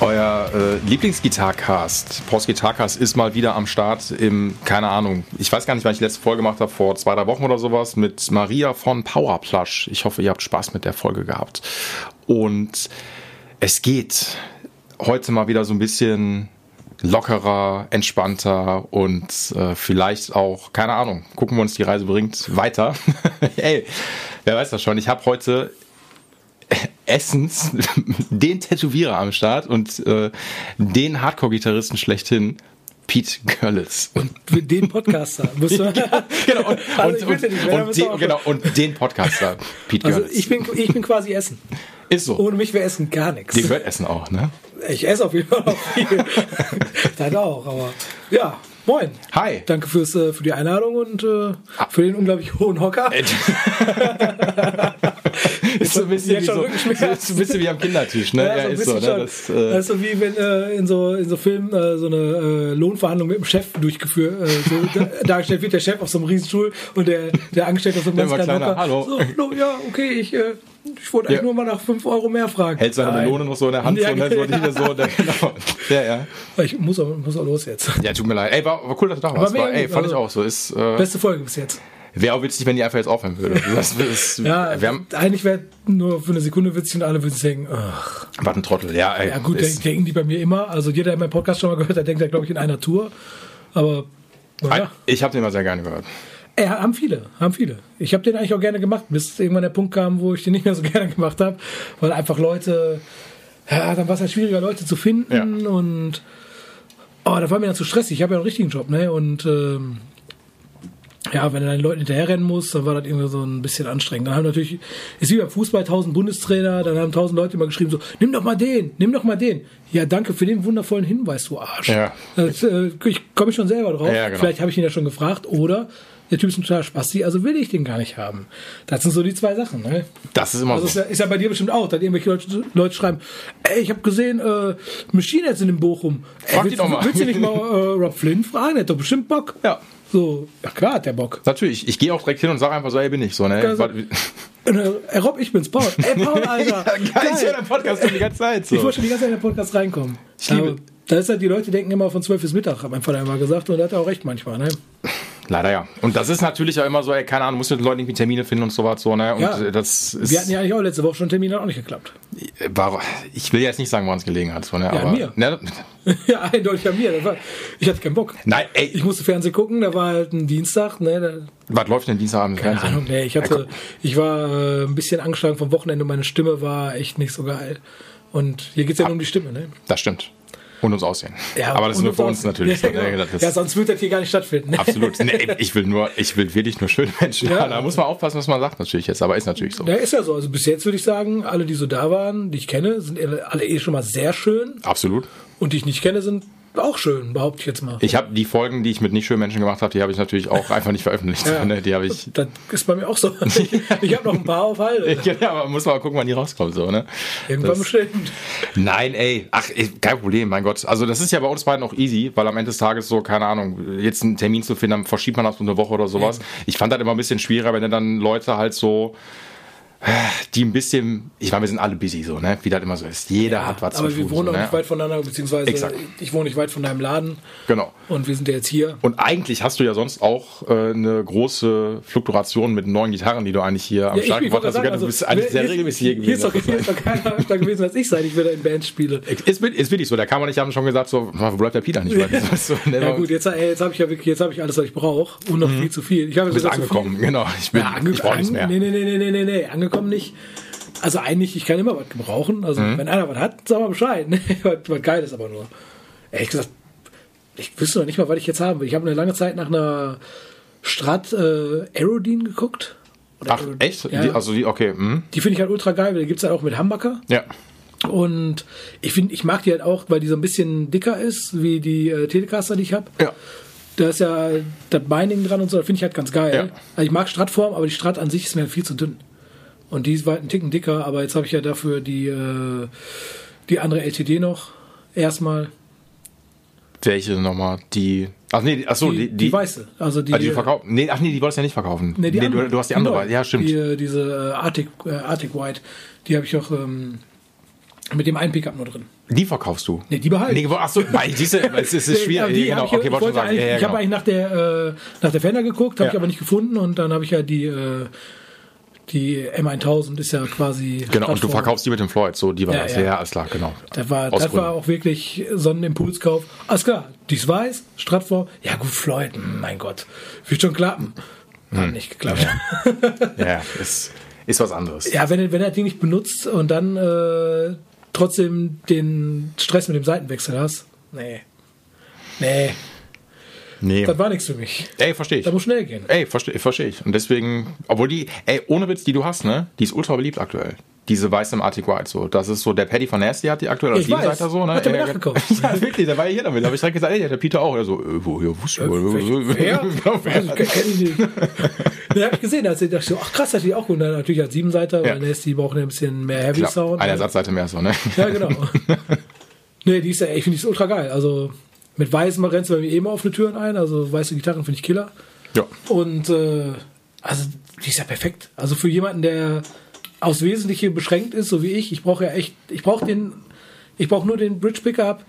Euer äh, Lieblingsgitarcast, Post Gitarcast ist mal wieder am Start im, keine Ahnung, ich weiß gar nicht, wann ich die letzte Folge gemacht habe, vor zwei, drei Wochen oder sowas, mit Maria von Powerplush. Ich hoffe, ihr habt Spaß mit der Folge gehabt. Und es geht heute mal wieder so ein bisschen lockerer, entspannter und äh, vielleicht auch, keine Ahnung, gucken wir uns die Reise bringt, weiter. Ey, wer weiß das schon, ich habe heute Essens den Tätowierer am Start und äh, den Hardcore-Gitarristen schlechthin, Pete Görlitz. Und den Podcaster. Musst du genau, und, also und, und, und den, genau, und den Podcaster, Pete also Görlitz. ich bin, ich bin quasi Essen. Ist so. Ohne mich wäre Essen gar nichts. Dir gehört Essen auch, ne? Ich esse auf jeden Fall noch viel. Dann auch, aber ja. Moin. Hi. Danke fürs, äh, für die Einladung und äh, für den unglaublich hohen Hocker. ist so ein bisschen, wie, so, so ein bisschen wie am Kindertisch, ne? Ja, Ja, ist so, ne? Das, äh, Das ist so wie wenn äh, in so in so Filmen äh, so eine äh, Lohnverhandlung mit dem Chef durchgeführt äh, so da- dargestellt wird der Chef auf so einem Riesenstuhl und der der Angestellte auf so einem ganz kleinen. Hocker. Hallo. So, hallo, ja, okay, ich äh, ich wollte eigentlich Ja. nur mal nach 5 Euro mehr fragen. hält seine. Melone noch so in der Hand, Ja, so, ne? so, genau. so, da, genau. Ja, ja. Ich muss auch, muss auch los jetzt. Ja, tut mir leid. Ey, war, war cool, dass du da warst. War, ey, fand ich also- auch so. Ist, äh, Beste Folge bis jetzt. wäre auch witzig, wenn die einfach jetzt aufhören würde. Das ist, Ja, wir haben, eigentlich wäre nur für eine Sekunde witzig und alle würden sich denken, ach. was ein Trottel. Ja, ey, Ja gut, ist, denken die bei mir immer. Also jeder, der meinen Podcast schon mal gehört hat, denkt ja, glaube ich, in einer Tour. Aber naja. Ich habe den immer sehr gerne gehört. Ey, haben viele, haben viele. Ich habe den eigentlich auch gerne gemacht, bis irgendwann der Punkt kam, wo ich den nicht mehr so gerne gemacht habe, weil einfach Leute, ja, dann war es halt schwieriger, Leute zu finden Ja. und oh, da war mir dann zu stressig. Ich habe ja einen richtigen Job, ne? Und ähm, ja, wenn du dann den Leuten hinterherrennen musst, dann war das irgendwie so ein bisschen anstrengend. Dann haben natürlich, ist wie beim Fußball, tausend Bundestrainer, dann haben tausend Leute immer geschrieben so, nimm doch mal den, nimm doch mal den. Ja, danke für den wundervollen Hinweis, du Arsch. Ja. Das, äh, ich komme schon selber drauf. Ja, genau. Vielleicht habe ich ihn ja schon gefragt oder der Typ ist ein totaler Spasti, also will ich den gar nicht haben. Das sind so die zwei Sachen. Ne? Das ist immer Also ist so. ja, ist ja bei dir bestimmt auch, dass irgendwelche Leute, Leute schreiben, ey, ich habe gesehen, äh, Machine Heads in dem Bochum. Ey, Frag die willst, doch mal. willst du nicht mal äh, Rob Flynn fragen? Der hat doch bestimmt Bock. Ja. So, ja klar hat der Bock. Natürlich, ich gehe auch direkt hin und sage einfach so, ey, bin ich so, ne? Also, Und, äh, ey, Rob, ich bin's, Paul. Ey, Paul, Alter. geil, ich höre den Podcast schon die ganze Zeit. So. Ich wollte schon die ganze Zeit in den Podcast reinkommen. Ich liebe- Aber Da ist halt, die Leute denken immer von 12 bis Mittag, hat mein Vater immer gesagt, und er hat auch recht manchmal, ne? Leider ja. Und das ist natürlich ja immer so, ey, keine Ahnung, musst mit den Leuten irgendwie Termine finden und sowas so, ne? Und Ja. das ist. Wir hatten ja eigentlich auch letzte Woche schon einen Termin, hat auch nicht geklappt. war, ich will jetzt nicht sagen, woran es gelegen hat, so, ne? Ja, aber, mir. Ne, ja, eindeutig an mir. War, ich hatte keinen Bock. nein, ey, Ich musste Fernsehen gucken, da war halt ein Dienstag, ne? Da, was läuft denn Dienstagabend im keine Fernsehen? Ahnung, nee, ich hatte, ich war äh, ein bisschen angeschlagen vom Wochenende, meine Stimme war echt nicht so geil. Und hier geht's ja nur um die Stimme, ne? Das stimmt. Und uns aussehen. Ja, aber das ist nur für uns natürlich Ja, so. Ne? genau. Ja, sonst würde das hier gar nicht stattfinden. Absolut. Nee, ich will nur, ich will wirklich nur schöne Menschen. Ja. Da muss man aufpassen, was man sagt natürlich jetzt, aber ist natürlich so. Ja, ist ja so. Also bis jetzt würde ich sagen, alle, die so da waren, die ich kenne, sind alle eh schon mal sehr schön. Absolut. Und die ich nicht kenne, sind auch schön, behaupte ich jetzt mal. Ich habe die Folgen, die ich mit nicht schönen Menschen gemacht habe, die habe ich natürlich auch einfach nicht veröffentlicht. Ja. Ne? Die habe ich. das ist bei mir auch so. Ich, habe noch ein paar auf Halde. Ja, aber muss mal gucken, wann die rauskommen. So, ne? Irgendwann Das- bestimmt. Nein, ey, ach, kein Problem, mein Gott. Also das ist ja bei uns beiden auch easy, weil am Ende des Tages so, keine Ahnung, jetzt einen Termin zu finden, dann verschiebt man das um eine Woche oder sowas. Ich fand das immer ein bisschen schwieriger, wenn dann Leute halt so, die ein bisschen, ich meine, wir sind alle busy so, ne, wie das immer so ist. Jeder hat was Aber zu wir tun. wohnen so, auch ne? nicht weit voneinander, beziehungsweise Exakt. ich wohne nicht weit von deinem Laden Genau. und wir sind ja jetzt hier. Und eigentlich hast du ja sonst auch äh, eine große Fluktuation mit neuen Gitarren, die du eigentlich hier am Ja, Start gebracht hast. sagen, du bist eigentlich hier- sehr regelmäßig hier Hier ist doch, gewesen. hier ist doch keiner da gewesen als ich sein, ich wieder in Bands spiele. Ist, ist wirklich so, der kam und ich haben schon gesagt, so, wo bleibt der Peter nicht? Weil so, ne, Ja gut, jetzt, ey, jetzt habe ich ja wirklich, jetzt habe ich alles, was ich brauche und noch viel zu viel. Ich habe viel. angekommen, genau. Ich, bin, Ja, ange ich brauche nichts mehr. Nee, nee, nee, nee, nee, nee, nee, angekommen nicht. Also eigentlich, ich kann immer was gebrauchen. Also Mhm. wenn einer was hat, sag mal Bescheid. Ne? was, geil ist aber nur. Ehrlich gesagt, ich wüsste noch nicht mal, was ich jetzt haben will. Ich habe eine lange Zeit nach einer Strat äh, Aerodine geguckt. Oder Ach, Aerodine. echt? Ja. Die, also die, okay. Hm. Die finde ich halt ultra geil, weil die gibt's halt auch mit Humbucker. Ja. Und ich finde, ich mag die halt auch, weil die so ein bisschen dicker ist, wie die äh, Telecaster, die ich habe. Ja. da ist ja das Binding dran und so, finde ich halt ganz geil. Ja. Also ich mag Stratform, aber die Strat an sich ist mir viel zu dünn. Und die ist weit einen Ticken dicker, aber jetzt habe ich ja dafür die, äh, die andere LTD noch. Erstmal. Welche nochmal? Die. Ach nee, ach so, die, die, die, weiße. Also die, Ah, die du verkaufst? Nee, ach nee, die wolltest du ja nicht verkaufen. Nee, die du, andere. du hast die andere. neue. ja, stimmt. Die, äh, diese äh, Arctic, äh, Arctic White, die habe ich auch ähm, mit dem einen Pickup nur drin. Die verkaufst du? Nee, die behalte Nee, ich. ach so, nein, diese, es ist Nee, schwierig. die genau, ich, okay, ich, wollte sagen. Ja, ja, ich habe genau. eigentlich nach der, äh, nach der Fender geguckt, habe Ja. ich aber nicht gefunden und dann habe ich ja die, äh, die M1000 ist ja quasi. Genau, und du verkaufst die mit dem Floyd, so, die war Ja, das. ja. Ja, alles klar, genau. Das war, Aus das war auch wirklich so ein Impulskauf. Alles klar, die ist weiß, Stratform. Ja gut, Floyd, mein Gott, wird schon klappen. Hm. Hat nicht geklappt. Ja, ist, ist was anderes. Ja, wenn, wenn er Ding nicht benutzt und dann äh, trotzdem den Stress mit dem Seitenwechsel hast, nee. Nee, Nee. das war nichts für mich. Ey, verstehe ich. Das muss schnell gehen. Ey, verstehe versteh ich. Und deswegen, obwohl die, ey, ohne Witz, die du hast, ne, die ist ultra beliebt aktuell. Diese weiße im Arctic White, so. Das ist so, der Paddy von Nasty hat die aktuell als Ich weiß. Siebenseiter so, ne? Hat er mir Ja, nachgekauft. Ja, wirklich, der war ja hier damit. Da habe ich direkt gesagt, ey, der Peter auch. Er so, äh, woher wusste ich? Wer? Also, kenn ich nicht. Den hab ich gesehen, als ich dachte, so, ach krass, hat die auch gut. Und dann natürlich als Siebenseiter, Ja. weil Nasty brauchen ja ein bisschen mehr Heavy Klar, Sound. eine Ersatzseite mehr so, ne? Ja, genau. nee, die ist ja, ich finde die ist ultra geil. Also mit weißem rennst du bei mir immer offene Türen ein. Also weiße Gitarren finde ich killer. Ja. Und äh, also die ist ja perfekt. Also für jemanden, der aufs Wesentliche beschränkt ist, so wie ich, ich brauche ja echt, ich brauche den, ich brauche nur den Bridge Pickup.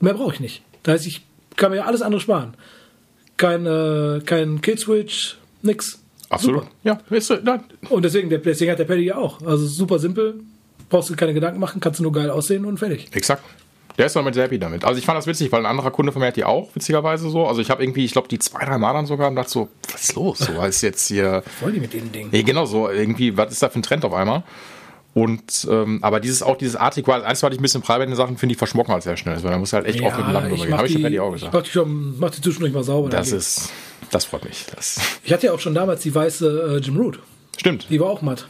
Mehr brauche ich nicht. Das heißt, ich kann mir ja alles andere sparen. Kein, äh, kein Kill Switch, nix. Absolut. Super. Ja, weißt du, na, Und deswegen, der, deswegen hat der Paddy ja auch. Also super simpel. Brauchst du keine Gedanken machen, kannst du nur geil aussehen und fertig. exakt. Der ist damit sehr happy damit. Also ich fand das witzig, weil ein anderer Kunde von mir hat die auch, witzigerweise so. Also ich habe irgendwie, ich glaube, die zwei, drei Mal dann sogar und dachte so, was ist los? So, was ist jetzt hier. Voll die mit dem Ding. Nee, genau so. Irgendwie, was ist da für ein Trend auf einmal? Und, ähm, aber dieses, auch dieses White, eins, was ich ein bisschen preiswerte Sachen finde, die verschmocken halt sehr schnell. Also, da muss halt echt oft mit dem Lachen drüber gehen. mach Habe ich schon die- bei dir auch Ich gesagt. mach die, schon, mach die zwischendurch mal sauber. Das ist, das freut mich. Das ich hatte ja auch schon damals die weiße äh, Jim Root. stimmt. Die war auch matt.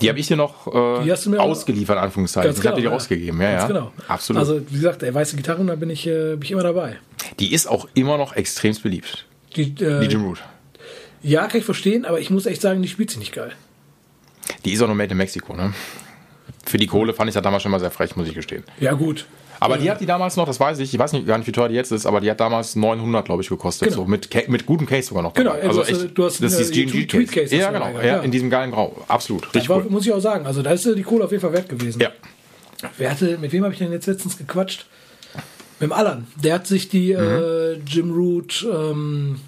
Die habe ich dir noch äh, Die ausgeliefert, in Anführungszeichen. ich habe die dir ja. rausgegeben, ja, Ganz ja. genau. Absolut. Also, wie gesagt, der weiße Gitarren, da bin ich, äh, bin ich immer dabei. die ist auch immer noch extremst beliebt. Die, äh, Die Jim Root. ja, kann ich verstehen, aber ich muss echt sagen, die spielt sie nicht geil. Die ist auch noch made in Mexiko, ne? Für die Kohle fand ich das damals schon mal sehr frech, muss ich gestehen. Ja, gut. Aber die hat die damals noch, das weiß ich, ich weiß nicht gar nicht, wie teuer die jetzt ist, aber die hat damals 900, glaube ich, gekostet. Genau. So mit, mit gutem Case sogar noch. Genau, dabei. also also du hast, echt, du hast das eine- ist die GNG Tweet- Case. Case Ja, genau, ja, ja, in diesem geilen Grau. Absolut, Das richtig war, cool. muss ich auch sagen. Also, da ist äh, die Kohle auf jeden Fall wert gewesen. Ja, Wer hatte, mit wem habe ich denn jetzt letztens gequatscht? Mit dem Alan. Der hat sich die Mhm. äh, Jim Root ähm,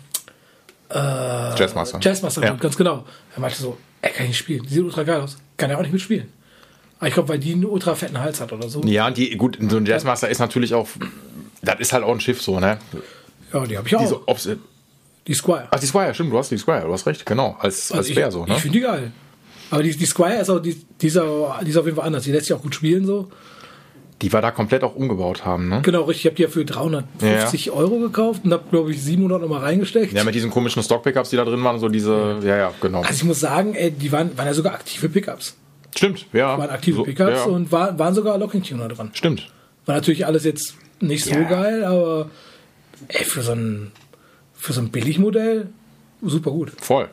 Jazzmaster. Jazzmaster Ja. ganz genau. Er meinte so, er kann nicht spielen. Die sieht ultra geil aus. Kann er auch nicht mitspielen. Aber ich glaube, weil die einen ultra fetten Hals hat oder so. Ja, und die, gut, so ein Jazzmaster ist natürlich auch, das ist halt auch ein Schiff so, ne? Ja, die habe ich auch. Diese, ob's, die Squire. ach, die Squire, stimmt, du hast die Squire, du hast recht, genau, als, als Also ich, Bär so, ne? Ich finde die geil. Aber die, die Squire ist auch, die, die, ist auch, die ist auf jeden Fall anders. Die lässt sich auch gut spielen so. Die wir da komplett auch umgebaut haben, ne? Genau, richtig. Ich habe die ja für 350 Euro gekauft und habe, glaube ich, 700 nochmal reingesteckt. Ja, mit diesen komischen Stock-Pickups, die da drin waren, so diese, ja, ja, genau. Also ich muss sagen, ey, die waren, waren ja sogar aktive Pickups. Stimmt, ja. Waren aktive So, Pickups ja, und war, waren sogar Locking-Tuner dran. Stimmt. War natürlich alles jetzt nicht so Ja. geil, aber ey, für so ein, für so ein Billigmodell super gut. Voll.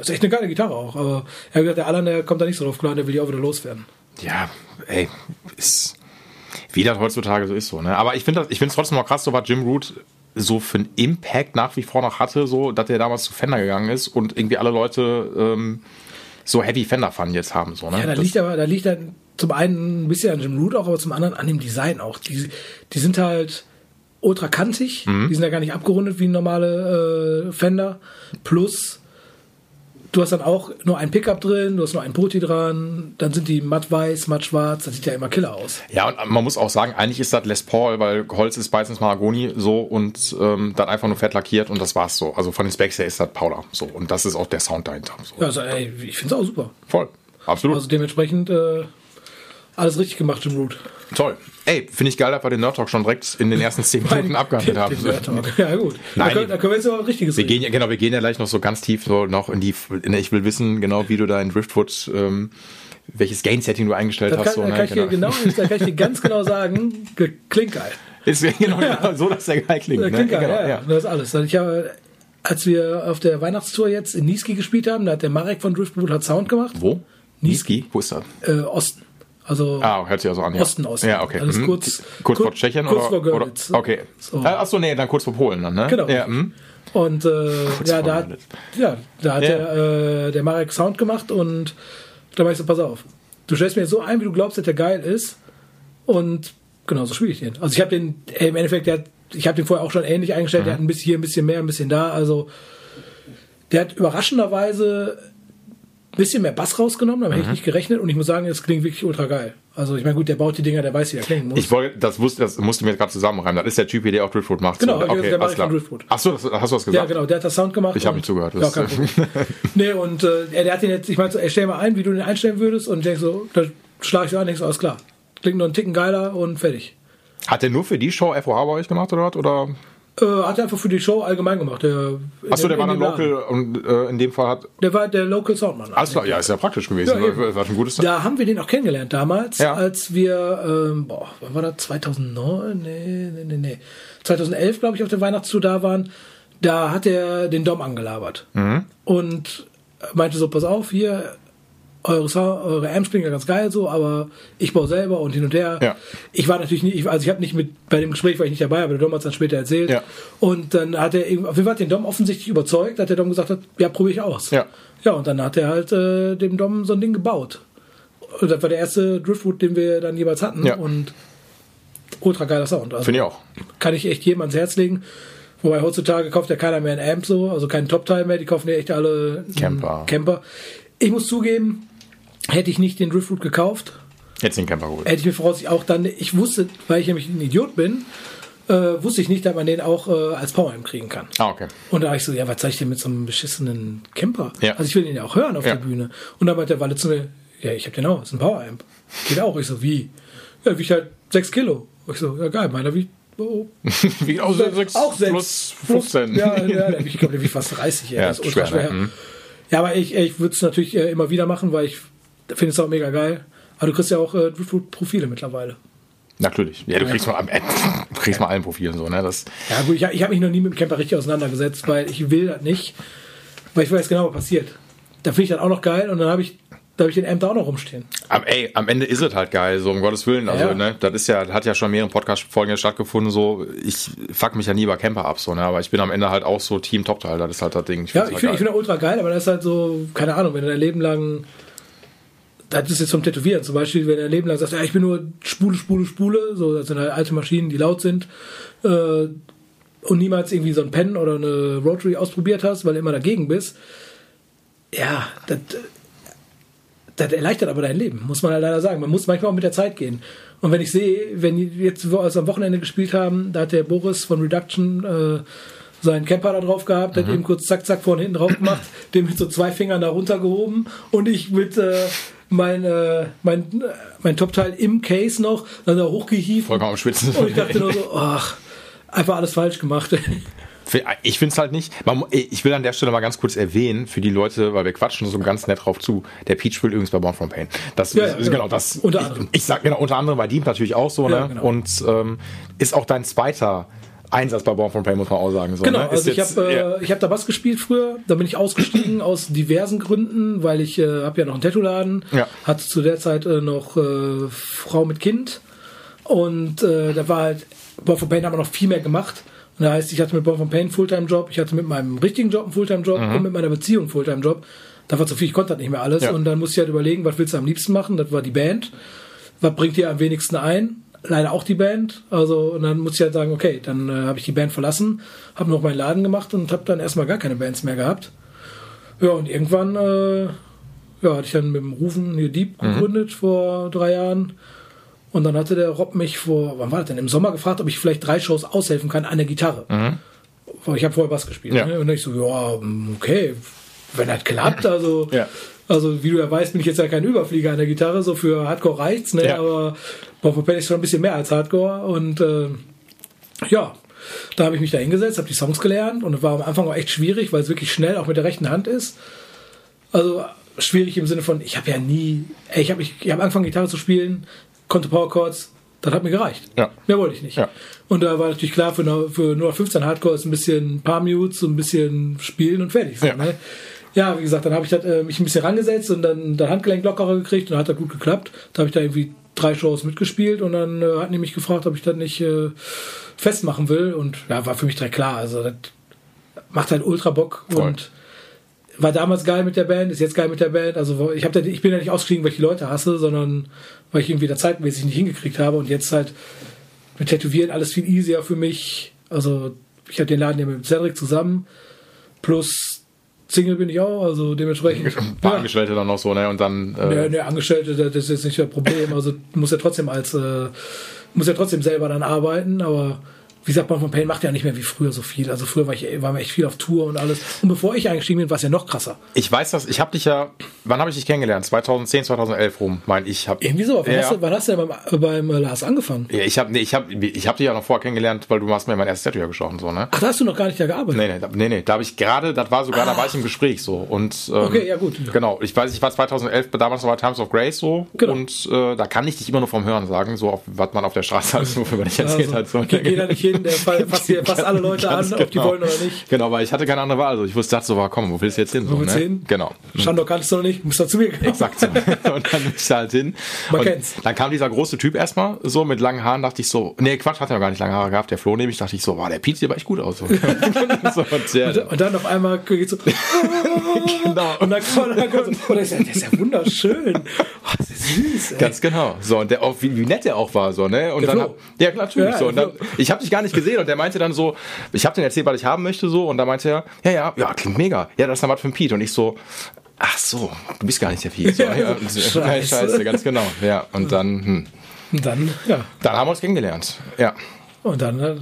Ist echt eine geile Gitarre auch. Aber er hat gesagt, der Alan, der kommt da nicht so drauf klar, der will die auch wieder loswerden. Ja, ey, ist, wie das heutzutage so ist, so, ne? Aber ich finde ich es trotzdem noch krass, so was Jim Root so für einen Impact nach wie vor noch hatte, so, dass der damals zu Fender gegangen ist und irgendwie alle Leute ähm, so Heavy Fender Fun jetzt haben, so, ne? Ja, da Das- liegt aber, da liegt dann zum einen ein bisschen an Jim Root auch, aber zum anderen an dem Design auch. Die, die sind halt ultra kantig, Mhm. die sind ja gar nicht abgerundet wie normale äh, Fender. Plus, du hast dann auch nur ein Pickup drin, du hast nur ein Poti dran, dann sind die matt weiß, matt schwarz, das sieht ja immer killer aus. Ja, und man muss auch sagen, eigentlich ist das Les Paul, weil Holz ist meistens Mahagoni so und ähm, dann einfach nur fett lackiert und das war's so. Also von den Specs her ist das Powder so und das ist auch der Sound dahinter. So. Ja, also, ey, ich finde es auch super. Voll. Absolut. Also dementsprechend äh, alles richtig gemacht, Jim Root. Toll. Ey, finde ich geil, dass wir den Nerd Talk schon direkt in den ersten 10 Minuten abgehandelt haben. Ja, gut. Nein, da, können, da können wir jetzt aber richtiges Wir reden. gehen ja, genau, wir gehen ja gleich noch so ganz tief so noch in die, in, ich will wissen, genau, wie du da in Driftwood, ähm, welches Gain-Setting du eingestellt Da hast. kann, so, da, ne? kann ich dir Genau. genau, da kann ich dir ganz genau sagen, ge- klingt geil. Ist genau Ja. so, dass der geil klingt. Der ne? klingt geil, genau, ja, ja. Das ist alles. Ich habe, als wir auf der Weihnachtstour jetzt in Niski gespielt haben, da hat der Marek von Driftwood hat Sound gemacht. Wo? Niski. Wo ist das? Äh, Osten. Also Ah, hört sich also an. Ja. Osten, Osten. Ja, okay. Alles Mhm. kurz- kurz vor kurz- Tschechien kurz oder? vor oder? Görlitz. Okay. So. Äh, Achso, nee, dann kurz vor Polen dann, ne? Genau. Ja, mhm. Und äh, ja, vor da hat, ja, da hat Ja. Der, äh, der Marek Sound gemacht und da ich so, pass auf, du stellst mir so ein, wie du glaubst, dass der geil ist und genau so spiele ich den. Also ich habe den, im Endeffekt, der hat, ich habe den vorher auch schon ähnlich eingestellt, Mhm. der hat ein bisschen hier, ein bisschen mehr, ein bisschen da, also der hat überraschenderweise bisschen mehr Bass rausgenommen, damit hätte Mhm. ich nicht gerechnet und ich muss sagen, es klingt wirklich ultra geil. Also ich meine, gut, der baut die Dinger, der weiß, wie er klingen muss. Ich wollte, das wusste, das musste mir gerade zusammenreimen. Das ist der Typ, der auch Driftwood macht. Genau, so, der- der macht Driftwood. Achso, das, hast du was Ja, gesagt? genau, der hat das Sound gemacht. Ich hab und- nicht zugehört, Ja, das- Problem. nee, und äh, er- der hat den jetzt, ich meine, so, stell mal ein, wie du den einstellen würdest und ich denk so, da schlage ich so an, denk so, alles klar. Klingt noch einen Ticken geiler und fertig. Hat der nur für die Show FOH bei euch gemacht oder was? Oder? Äh, hat er einfach für die Show allgemein gemacht. Achso, der war dann local und äh, in dem Fall hat. Der war der Local Soundmann. Alles klar, ja, ist ja praktisch gewesen. Ja, war, war ein gutes. Da haben wir den auch kennengelernt damals, Ja. als wir, ähm, boah, wann war das? 2009? Nee, nee, nee, nee. 2011, glaube ich, auf der Weihnachtstour da waren. Da hat er den Dom angelabert. Mhm. Und meinte so, pass auf, hier, eure, eure Amps klingen ja ganz geil so, aber ich baue selber und hin und her. Ja. Ich war natürlich nicht, ich- also ich habe nicht mit, bei dem Gespräch war ich nicht dabei, aber der Dom hat es dann später erzählt. Ja. Und dann hat er, auf jeden Fall hat den Dom offensichtlich überzeugt, dass der Dom gesagt hat, ja, probiere ich aus. Ja. Ja, und dann hat er halt äh, dem Dom so ein Ding gebaut. Und das war der erste Driftwood, den wir dann jeweils hatten. Ja. Und ultra geiler Sound. Also Finde ich auch. kann ich echt jedem ans Herz legen. Wobei heutzutage kauft ja keiner mehr einen Amp so, also keinen Top-Teil mehr, die kaufen ja echt alle Camper. Camper. Ich muss zugeben, hätte ich nicht den Driftwood gekauft, Jetzt den Camper geholt. hätte ich mir voraussichtlich auch dann, ich wusste, weil ich nämlich ein Idiot bin, äh, wusste ich nicht, dass man den auch äh, als Power-Amp kriegen kann. Ah, okay. Und da war ich so, ja, was soll ich denn mit so einem beschissenen Camper? Ja. Also ich will den ja auch hören auf Ja. der Bühne. Und dann meinte der Walle zu mir, ja, ich hab den auch, ist ein Power-Amp. Geht auch. Ich so, wie? Ja, wiegt halt 6 Kilo. Ich so, ja geil, meiner wiegt oh, Wie auch 6 auch 6 plus 15. Ja, ja, ich glaube, der wiegt fast 30. Ja, Ja, das ist ultra schwer, schwer. ne? Mhm. Ja, aber ich, ich würde es natürlich äh, immer wieder machen, weil ich finde es auch mega geil. Aber du kriegst ja auch äh, Profile mittlerweile. Natürlich. Ja, du kriegst mal, äh, du kriegst mal allen Profilen so, ne? Das, Ja, gut, ich, ich habe mich noch nie mit dem Camper richtig auseinandergesetzt, weil ich will das nicht, weil ich weiß genau, was passiert. Da finde ich das auch noch geil und dann habe ich, da habe ich den Amp da auch noch rumstehen. am, ey, am Ende ist es halt geil, so um Gottes Willen. Also, Ja. ne, das ist ja, hat ja schon mehrere Podcast-Folgen stattgefunden, so, ich fuck mich ja nie über Camper ab, so, ne? Aber ich bin am Ende halt auch so Team Top-Teil, das ist halt das Ding. Ja, find's ich halt finde ich geil. find ultra geil, aber das ist halt so, keine Ahnung, wenn du dein Leben lang, das ist jetzt zum Tätowieren zum Beispiel, wenn dein Leben lang sagst, ja, ich bin nur Spule, Spule, Spule, so, das sind halt alte Maschinen, die laut sind, äh, und niemals irgendwie so ein Pen oder eine Rotary ausprobiert hast, weil du immer dagegen bist, ja, das, das erleichtert aber dein Leben, muss man halt leider sagen. Man muss manchmal auch mit der Zeit gehen. Und wenn ich sehe, wenn jetzt wir am Wochenende gespielt haben, da hat der Boris von Reduction äh, seinen Camper da drauf gehabt, hat eben kurz zack, zack vorne hinten drauf gemacht, den mit so zwei Fingern da runtergehoben und ich mit äh, mein, äh, mein, mein Topteil im Case noch, dann da hochgehievt. Vollkommen am Schwitzen. Und ich dachte nur so, ach, einfach alles falsch gemacht. Ich finde es halt nicht. Ich will an der Stelle mal ganz kurz erwähnen, für die Leute, weil wir quatschen so ganz nett drauf zu. Der Peach spielt übrigens bei Born from Pain. Das Ja, ist, ja, genau das. Unter ich, anderem. Ich sag genau unter anderem bei Deep natürlich auch so, Ja, ne? genau. Und ähm, ist auch dein zweiter Einsatz bei Born from Pain, muss man auch sagen. So, Genau, ne? Also ich habe äh, ich hab da Bass gespielt früher, da bin ich ausgestiegen aus diversen Gründen, weil ich äh, habe ja noch einen Tattoo-Laden, Ja. hatte zu der Zeit äh, noch äh, Frau mit Kind und äh, da war halt, Born from Pain haben wir noch viel mehr gemacht. Und da heißt, ich hatte mit Born from Pain einen Fulltime-Job, ich hatte mit meinem richtigen Job einen Fulltime-Job und mit meiner Beziehung einen Fulltime-Job. Da war zu viel, ich konnte das nicht mehr alles Ja. und dann musste ich halt überlegen, was willst du am liebsten machen? Das war die Band. Was bringt dir am wenigsten ein? Leider auch die Band. Also, und dann muss ich halt sagen, okay, dann äh, habe ich die Band verlassen, habe noch meinen Laden gemacht und habe dann erstmal gar keine Bands mehr gehabt. Ja, und irgendwann äh, ja, hatte ich dann mit dem Rufen hier Deep gegründet vor drei Jahren. Und dann hatte der Rob mich vor, wann war das denn, im Sommer gefragt, ob ich vielleicht drei Shows aushelfen kann an der Gitarre. Weil Ich habe vorher Bass gespielt. Ja. Ne? Und ich so, ja, okay, wenn das klappt, also, Ja. Also wie du ja weißt, bin ich jetzt ja kein Überflieger an der Gitarre, so für Hardcore reicht's, ne? Ja. aber Bob Pain ist schon ein bisschen mehr als Hardcore und äh, ja, da habe ich mich da hingesetzt, habe die Songs gelernt und es war am Anfang auch echt schwierig, weil es wirklich schnell auch mit der rechten Hand ist. Also schwierig im Sinne von, ich habe ja nie, ey, ich habe ich, ich hab angefangen Gitarre zu spielen, konnte Power Chords, Das hat mir gereicht. Ja. Mehr wollte ich nicht. Ja. Und da war natürlich klar, für, nur- für nur 15 Hardcore ist ein bisschen ein paar Mutes, so ein bisschen spielen und fertig. So, Ja. ne? Ja, wie gesagt, dann habe ich das, äh, mich ein bisschen rangesetzt und dann das Handgelenk lockerer gekriegt und dann hat das gut geklappt. Da habe ich da irgendwie drei Shows mitgespielt und dann äh, hatten die mich gefragt, ob ich das nicht äh, festmachen will. Und ja, war für mich direkt klar. Also das macht halt ultra Bock Voll. und war damals geil mit der Band, ist jetzt geil mit der Band. Also ich, hab da, ich bin ja nicht ausgestiegen, weil ich die Leute hasse, sondern weil ich irgendwie da zeitmäßig nicht hingekriegt habe. Und jetzt halt mit Tätowieren alles viel easier für mich. Also ich habe den Laden ja mit Cedric zusammen. Plus Single bin ich auch, also dementsprechend. Ein paar Angestellte dann noch so, ne? Und dann. Äh, Ne, ne, Angestellte, das ist jetzt nicht das Problem. Also du musst ja trotzdem als äh, muss ja trotzdem selber dann arbeiten, aber wie gesagt, man von Pain macht ja nicht mehr wie früher so viel. Also früher war ich war mir echt viel auf Tour und alles. Und bevor ich eingestiegen bin, war es ja noch krasser. Ich weiß das, ich habe dich ja, wann habe ich dich kennengelernt? 2010, 2011 rum, mein ich. Hab, Irgendwie so. Wann, ja, hast, du, wann hast du denn beim, beim äh, Lars angefangen? ja, ich habe nee, ich hab, ich hab dich ja noch vorher kennengelernt, weil du hast mir mein erstes Tattoo ja gestochen, so, ne? Ach, da hast du noch gar nicht da gearbeitet. Nee, nee, nee, nee, da habe ich gerade, das war sogar, da war ich im Gespräch so. Und, ähm, Okay, ja, gut. Genau, ich weiß, ich war 2011 damals noch bei Times of Grace so. Genau. Und äh, da kann ich dich immer nur vom Hören sagen, so auf, was man auf der Straße alles so, wenn man nicht erzählt Also, hat. So. geht da nicht hin, der fasst, hier, fasst alle Leute an, Ganz ob die genau. wollen oder nicht. Genau, weil ich hatte keine andere Wahl. Also ich wusste, dachte so, war, komm, wo willst du jetzt hin? So, willst ne? du hin? Genau. Standort kannst du noch nicht, musst du zu mir kommen. Exakt so. und dann bin ich da halt hin. Man und kennt's. Dann kam dieser große Typ erstmal, so mit langen Haaren, dachte ich so, nee, Quatsch, hat er noch gar nicht lange Haare gehabt, der Flo nämlich, dachte ich so, wow, der Pete sieht aber echt gut aus. So. und der, Und dann auf einmal geht's so, genau. und dann kommt, dann kommt so, der ist, ja, der ist ja wunderschön. Oh, das ist süß, ey. Ganz genau. So, und der auch, wie, wie nett der auch war, so, ne? Und Der dann Flo. hab, ja, klar, natürlich. Ja, so, und dann, ich habe dich gar nicht gesehen und der meinte dann so, ich habe den erzählt, was ich haben möchte, so, und da meinte er, ja, ja, ja, klingt mega. Ja, das ist dann was für ein Pete. Und ich so, ach so, du bist gar nicht der Pete. So, Ja, Scheiße. Scheiße. Ganz genau. Ja, und dann, hm. Dann, ja, dann haben wir uns kennengelernt. Ja. und dann, äh,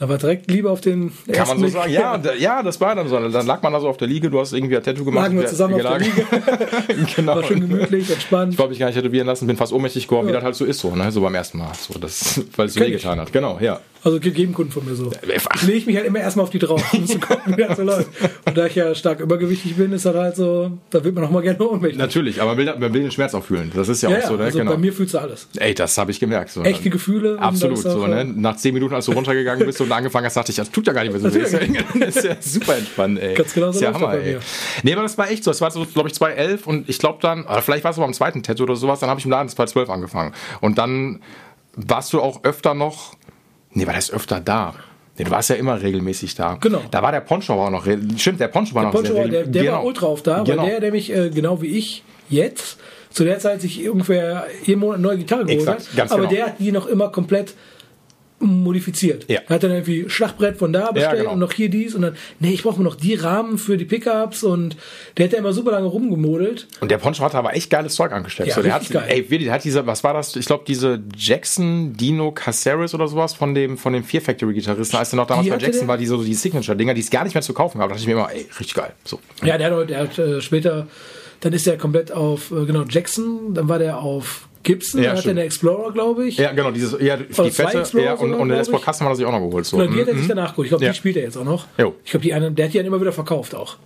da war direkt Liebe auf den Kann ersten man so Blick. sagen, ja, ja, das war dann so. Dann lag man da so auf der Liege, du hast irgendwie ein Tattoo gemacht. Lagen wir zusammen auf der gelagen. genau. War schön gemütlich, entspannt. Ich wollte mich gar nicht tätowieren lassen, bin fast ohnmächtig geworden, wie Ja. das halt so ist, so, ne? So beim ersten Mal. So, das, weil es so wehgetan hat. Genau, ja. Also jedem Kunden von mir so. Ich lege mich halt immer erstmal auf die drauf, um zu gucken, wie das so läuft. Und da ich ja stark übergewichtig bin, ist das halt so, da wird man auch mal gerne ohnmächtig. Natürlich, aber man will, man will den Schmerz auch fühlen. Das ist ja, Ja, auch so, ne? also genau. bei mir fühlst du alles. Ey, das habe ich gemerkt. So, Echte Gefühle. Absolut, so, ne? Nach zehn Minuten, als du runtergegangen bist und angefangen hast, dachte ich, das tut ja gar nicht mehr so weh. Ja, ist ja super entspannt, ey. Ganz genau so ist ja das Hammer, ey. Nee, aber das war echt so. Das war so, glaube ich, 2011 und ich glaube dann, oder vielleicht war es aber am zweiten Tattoo oder sowas, dann habe ich im Laden 2012 angefangen. Und dann warst du auch öfter noch, nee, war das öfter da? Nee, du warst ja immer regelmäßig da. Genau. Da war der Poncho auch noch, stimmt, der Poncho war noch Poncho, sehr der, der genau. war ultra oft da, Genau. weil der nämlich, äh, genau wie ich jetzt, zu der Zeit sich ungefähr jeden Monat neue Gitarre geholt Exakt, hat. aber genau. der hat die noch immer komplett modifiziert. Ja. Er hat dann irgendwie Schlagbrett von da bestellt genau. und noch hier dies und dann, nee, ich brauche noch die Rahmen für die Pickups und der hat ja immer super lange rumgemodelt. Und der Poncho hat aber echt geiles Zeug angestellt. Ja, so, der hat, geil. ey, der hat diese, was war das? Ich glaube, diese Jackson Dino Caceres oder sowas von dem, von dem Fear Factory Gitarristen, als der noch damals Die bei Jackson der? war, die so die Signature-Dinger, die es gar nicht mehr zu kaufen gab. Da dachte ich mir immer, ey, richtig geil. So. Ja, der hat, der hat äh, später, dann ist er komplett auf, äh, genau, Jackson, dann war der auf Gibson, Ja, dann hat er stimmt. eine Explorer, glaube ich. Ja, genau, dieses, ja, die zwei fette, Explorer ja, und, und der ich. Custom hat er sich auch noch geholt. So. Oder die hat er Mhm. sich danach geholt. Ich glaube, Ja. die spielt er jetzt auch noch. Jo. Ich glaube, die der hat die dann immer wieder verkauft auch.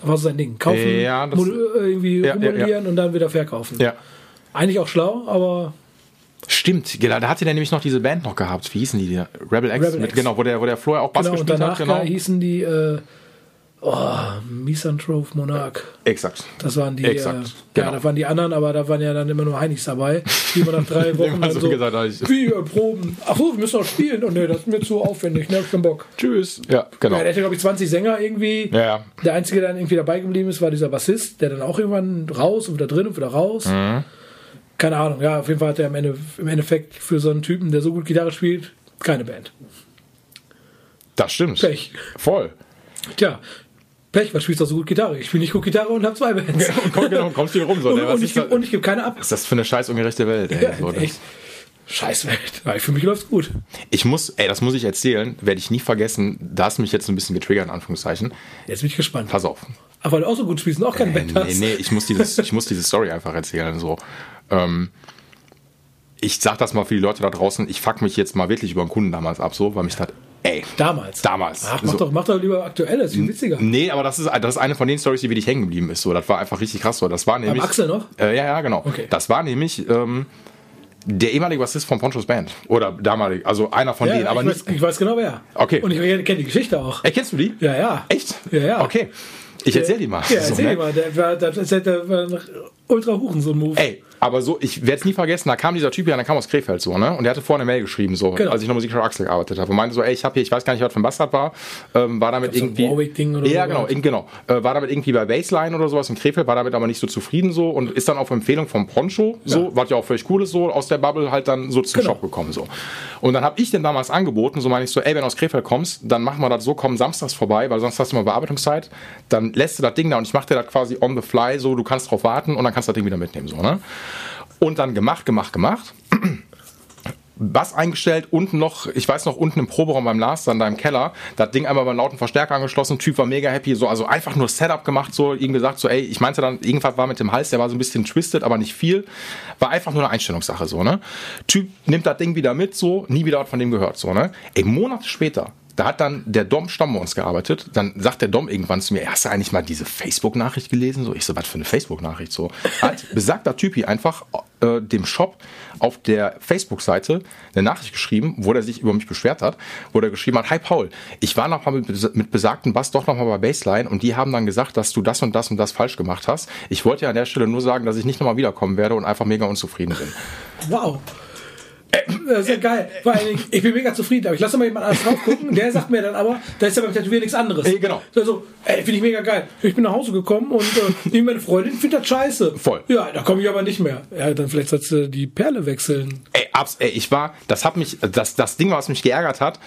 Da war so sein Ding. Kaufen, Ja, das- mod- irgendwie Ja, rummodellieren und dann wieder verkaufen. Ja. Eigentlich auch schlau, aber Stimmt, genau, da hatte der nämlich noch diese Band noch gehabt. Wie hießen die? Rebel X, Rebel mit, X. genau, wo der, wo der Flo ja auch Bass genau, und gespielt danach hat. Genau. hießen die äh, oh, Misanthrope Monarch. Exakt. Das waren die, Exakt, äh, genau. ja, da waren die anderen, aber da waren ja dann immer nur Heinigs dabei, die man nach drei Wochen dann so so, gesagt, ich- wie, äh, Proben, ach so, wir müssen noch spielen, und nee, das ist mir zu aufwendig, ne, hab ich keinen Bock. Tschüss. Ja, genau. Ja, der hatte, glaube ich, 20 Sänger irgendwie. Ja, ja. Der Einzige, der dann irgendwie dabei geblieben ist, war dieser Bassist, der dann auch irgendwann raus und wieder drin und wieder raus. Mhm. Keine Ahnung, ja, auf jeden Fall hat er im, Ende, im Endeffekt für so einen Typen, der so gut Gitarre spielt, keine Band. Das stimmt. Pech. Voll. Tja, Pech, was spielst du so gut Gitarre? Ich spiele nicht gut Gitarre und habe zwei Bands. Und komm, genau, kommst hier rum. So, und, ne? Und, ich gebe, gebe keine ab. was ist das für eine scheiß ungerechte Welt? Ey? Ja, so, das- echt. Scheißwelt. Ja, für mich läuft's gut. Ich muss, ey, das muss ich erzählen, werde ich nie vergessen. Da hast mich jetzt ein bisschen getriggert, in Anführungszeichen. Jetzt bin ich gespannt. Pass auf. Aber weil du auch so gut spielst und auch keine Äh, Band nee, hast. nee, ich muss, dieses, ich muss diese Story einfach erzählen. So. Ähm, ich sag das mal für die Leute da draußen, ich fuck mich jetzt mal wirklich über einen Kunden damals ab, so, weil mich das, ey, Damals. damals. Ach, mach, so. doch, mach doch lieber aktuell, das ist viel witziger. Nee, aber das ist, das ist eine von den Stories, die wirklich hängen geblieben ist. So, das war einfach richtig krass. So, das war nämlich. Axel noch? Äh, ja, ja, genau. Okay. Das war nämlich. Ähm, der ehemalige Bassist von Ponchos Band. Oder damalig, also einer von Ja, denen, ja, aber ich, nicht. weiß, ich weiß genau wer. Okay. Und ich kenne die Geschichte auch. Erkennst du die? Ja, ja. Echt? Ja, ja. Okay. Ich erzähl die mal. Ja, So, erzähl ne? die mal. Der war, halt der war ein ultra Hurensohn-Move. Ey, aber so, ich werde es nie vergessen, da kam dieser Typ hier, der kam aus Krefeld so, ne? Und der hatte vorne eine Mail geschrieben, so, Genau. als ich noch Musikschule Axel gearbeitet habe. Und meinte so, ey, ich habe hier, ich weiß gar nicht, was für ein Bastard war, ähm, war damit Gab's so ein irgendwie. Warwick-Ding oder ja, so, genau, in, genau. Äh, war damit irgendwie bei Baseline oder sowas in Krefeld, war damit aber nicht so zufrieden so und ist dann auf Empfehlung vom Poncho, so, was ja auch völlig cool ist, so, aus der Bubble halt dann so zum Genau. Shop gekommen, so. Und dann habe ich den damals angeboten, so meine ich so, ey, wenn du aus Krefeld kommst, dann machen wir das so, komm samstags vorbei, weil sonst hast du mal Bearbeitungszeit, dann lässt du das Ding da und ich mache dir das quasi on the fly, so, du kannst drauf warten und dann kannst du das Ding wieder mitnehmen, so, ne? Und dann gemacht, gemacht, gemacht. Bass eingestellt, unten noch, ich weiß noch, unten im Proberaum beim Lars, dann da im Keller, das Ding einmal beim lauten Verstärker angeschlossen, Typ war mega happy, so, also einfach nur Setup gemacht, so, ihm gesagt, so, ey, ich meinte dann, irgendwas war mit dem Hals, der war so ein bisschen twisted, aber nicht viel, war einfach nur eine Einstellungssache, so, ne. Typ nimmt das Ding wieder mit, so, nie wieder was von dem gehört, so, ne. Ey, Monate später, da hat dann der Dom Stamm bei uns gearbeitet. Dann sagt der Dom irgendwann zu mir, hast du eigentlich mal diese Facebook-Nachricht gelesen? So, ich so, was für eine Facebook-Nachricht? So, hat besagter Typi einfach äh, dem Shop auf der Facebook-Seite eine Nachricht geschrieben, wo er sich über mich beschwert hat, wo er geschrieben hat, hi Paul, ich war noch mal mit, mit besagten Bass doch noch mal bei Baseline und die haben dann gesagt, dass du das und das und das falsch gemacht hast. Ich wollte ja an der Stelle nur sagen, dass ich nicht nochmal wiederkommen werde und einfach mega unzufrieden bin. Wow. Das ist ja geil. Vor allen Dingen, ich bin mega zufrieden, aber ich lasse mal jemand anders drauf gucken. Der sagt mir dann aber, da ist ja beim Tätowieren nichts anderes. Ey, genau. Also, ey, finde ich mega geil. Ich bin nach Hause gekommen und äh, meine Freundin findet das scheiße. Voll. Ja, da komme ich aber nicht mehr. Ja, dann vielleicht sollst du die Perle wechseln. Ey, abs, ey, ich war, das hat mich, das, das Ding, was mich geärgert hat,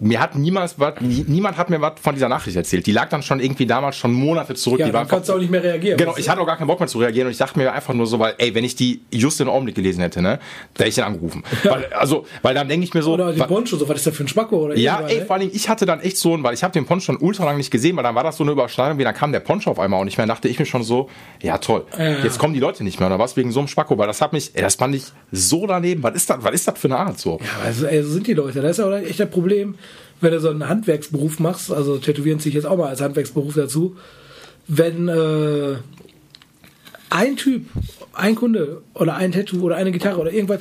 mir hat niemals nie- niemand hat mir was von dieser Nachricht erzählt. Die lag dann schon irgendwie damals schon Monate zurück. Ja, die war dann kannst du auch nicht mehr reagieren. Genau, ich hatte auch gar keinen Bock mehr zu reagieren und ich dachte mir einfach nur so, weil, ey, wenn ich die just in den Augenblick gelesen hätte, ne, da hätte ich den angerufen. Weil, also, weil dann denke ich mir so, Oder die Poncho, so, was ist das für ein Spacko? Oder ja, ey, ne? vor allem, ich hatte dann echt so, ein- weil ich habe den Poncho schon ultra lang nicht gesehen, weil dann war das so eine Überschneidung, wie dann kam der Poncho auf einmal und ich mir dachte ich mir schon so, ja toll, Ja. jetzt kommen die Leute nicht mehr oder was wegen so einem Spacko, weil das hat mich, ey, das fand ich so daneben. Was ist das, was ist das für eine Art so? Ja, also, ey, so sind die Leute. Das ist ja auch echt ein Problem, wenn du so einen Handwerksberuf machst. Also tätowieren sich jetzt auch mal als Handwerksberuf dazu. Wenn äh, ein Typ, ein Kunde oder ein Tattoo oder eine Gitarre oder irgendwas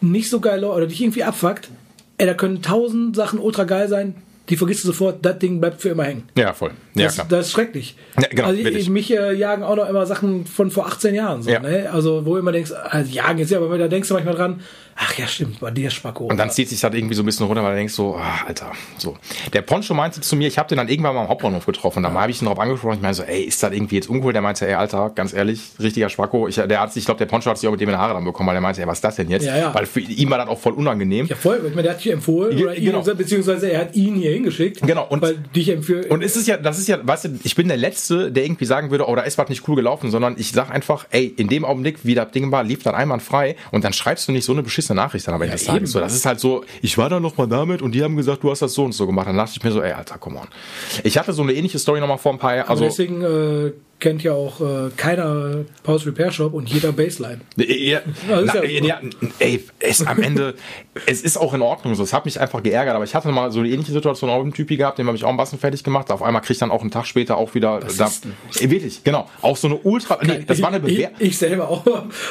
nicht so geil oder dich irgendwie abfuckt, ey, da können tausend Sachen ultra geil sein, die vergisst du sofort, das Ding bleibt für immer hängen. Ja, voll. Ja, Das, klar. das ist schrecklich. Ja, genau, also ich, ich, mich äh, jagen auch noch immer Sachen von vor 18 Jahren. So, Ja. ne? Also wo immer denkst, also jagen jetzt ja, aber da denkst du manchmal dran, ach ja, stimmt, bei dir Spacko. Und dann zieht sich das irgendwie so ein bisschen runter, weil du denkst so, ah, Alter, so. Der Poncho meinte zu mir, ich habe den dann irgendwann mal am Hauptbahnhof getroffen. Da habe ich ihn drauf angesprochen. Ich meine so, ey, ist das irgendwie jetzt uncool? Der meinte, ey, Alter, ganz ehrlich, richtiger Spacko. Ich, der hat, sich- ich glaube, der Poncho hat sich auch mit dem in die Haare dann bekommen, weil der meinte, ey, was ist das denn jetzt? Ja, ja. Weil für ihn war das auch voll unangenehm. ja, voll. Ich meine, der hat dich empfohlen, Ge- oder ihn, genau. beziehungsweise er hat ihn hier hingeschickt. Genau, und- weil dich empfiehlt. Und es ist ja, das ist ja, weißt du, ich bin der Letzte, der irgendwie sagen würde, oh, da ist was nicht cool gelaufen, sondern ich sag einfach, ey, in dem Augenblick, wie das Ding war, lief dann einwandfrei und dann schreibst du nicht so eine beschissene Nachricht dann am Ende des Tages. So, das ist halt so, ich war da noch mal damit und die haben gesagt, du hast das so und so gemacht. Dann dachte ich mir so, ey, Alter, come on. Ich hatte so eine ähnliche Story noch mal vor ein paar Jahren. Also, deswegen äh, kennt ja auch äh, keiner Pause Repair Shop und jeder Baseline. Ja, Ja, ist na, ja ja, ey, es am Ende, es ist auch in Ordnung so. Es hat mich einfach geärgert, aber ich hatte mal so eine ähnliche Situation auch mit einem Typi gehabt, dem habe ich auch einen Bassen fertig gemacht. Auf einmal kriegt dann auch einen Tag später auch wieder da. Ey, wirklich, genau. Auch so eine Ultra, nee, das war eine ich, Bewertung. ich selber auch.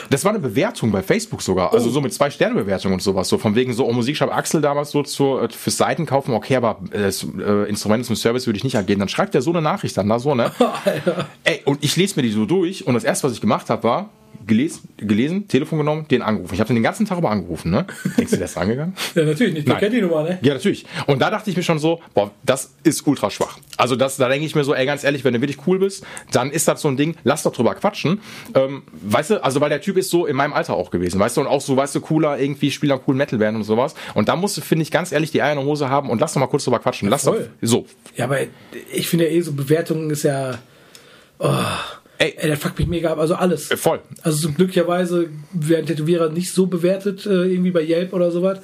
Das war eine Bewertung bei Facebook sogar, also so mit zwei Sterne Bewertung und sowas, so von wegen so oh, Musikshop Axel damals so zur, äh, fürs Seiten kaufen, okay, aber äh, das äh, Instrumente zum Service würde ich nicht ergehen. Dann schreibt er so eine Nachricht dann da so, ne? Ey, und ich lese mir die so durch und das erste, was ich gemacht habe, war gelesen, gelesen, Telefon genommen, den angerufen. Ich habe den den ganzen Tag über angerufen, ne? Denkst du, der ist rangegangen? Ja, natürlich nicht. Du kennst die Nummer, ne? Ja, natürlich. Und da dachte ich mir schon so, boah, das ist ultra schwach. Also das, da denke ich mir so, ey, ganz ehrlich, wenn du wirklich cool bist, dann ist das so ein Ding, lass doch drüber quatschen. Ähm, weißt du, also weil der Typ ist so in meinem Alter auch gewesen, weißt du, und auch so, weißt du, cooler, irgendwie Spieler coolen Metalband und sowas. Und da musst du, finde ich, ganz ehrlich die Eier in der Hose haben und lass doch mal kurz drüber quatschen. Lass doch, voll. so. Ja, aber ich finde ja eh so Bewertungen ist ja. Oh, Ey. ey, der fuckt mich mega ab. Also alles. Äh, voll. Also so glücklicherweise werden Tätowierer nicht so bewertet, äh, irgendwie bei Yelp oder sowas.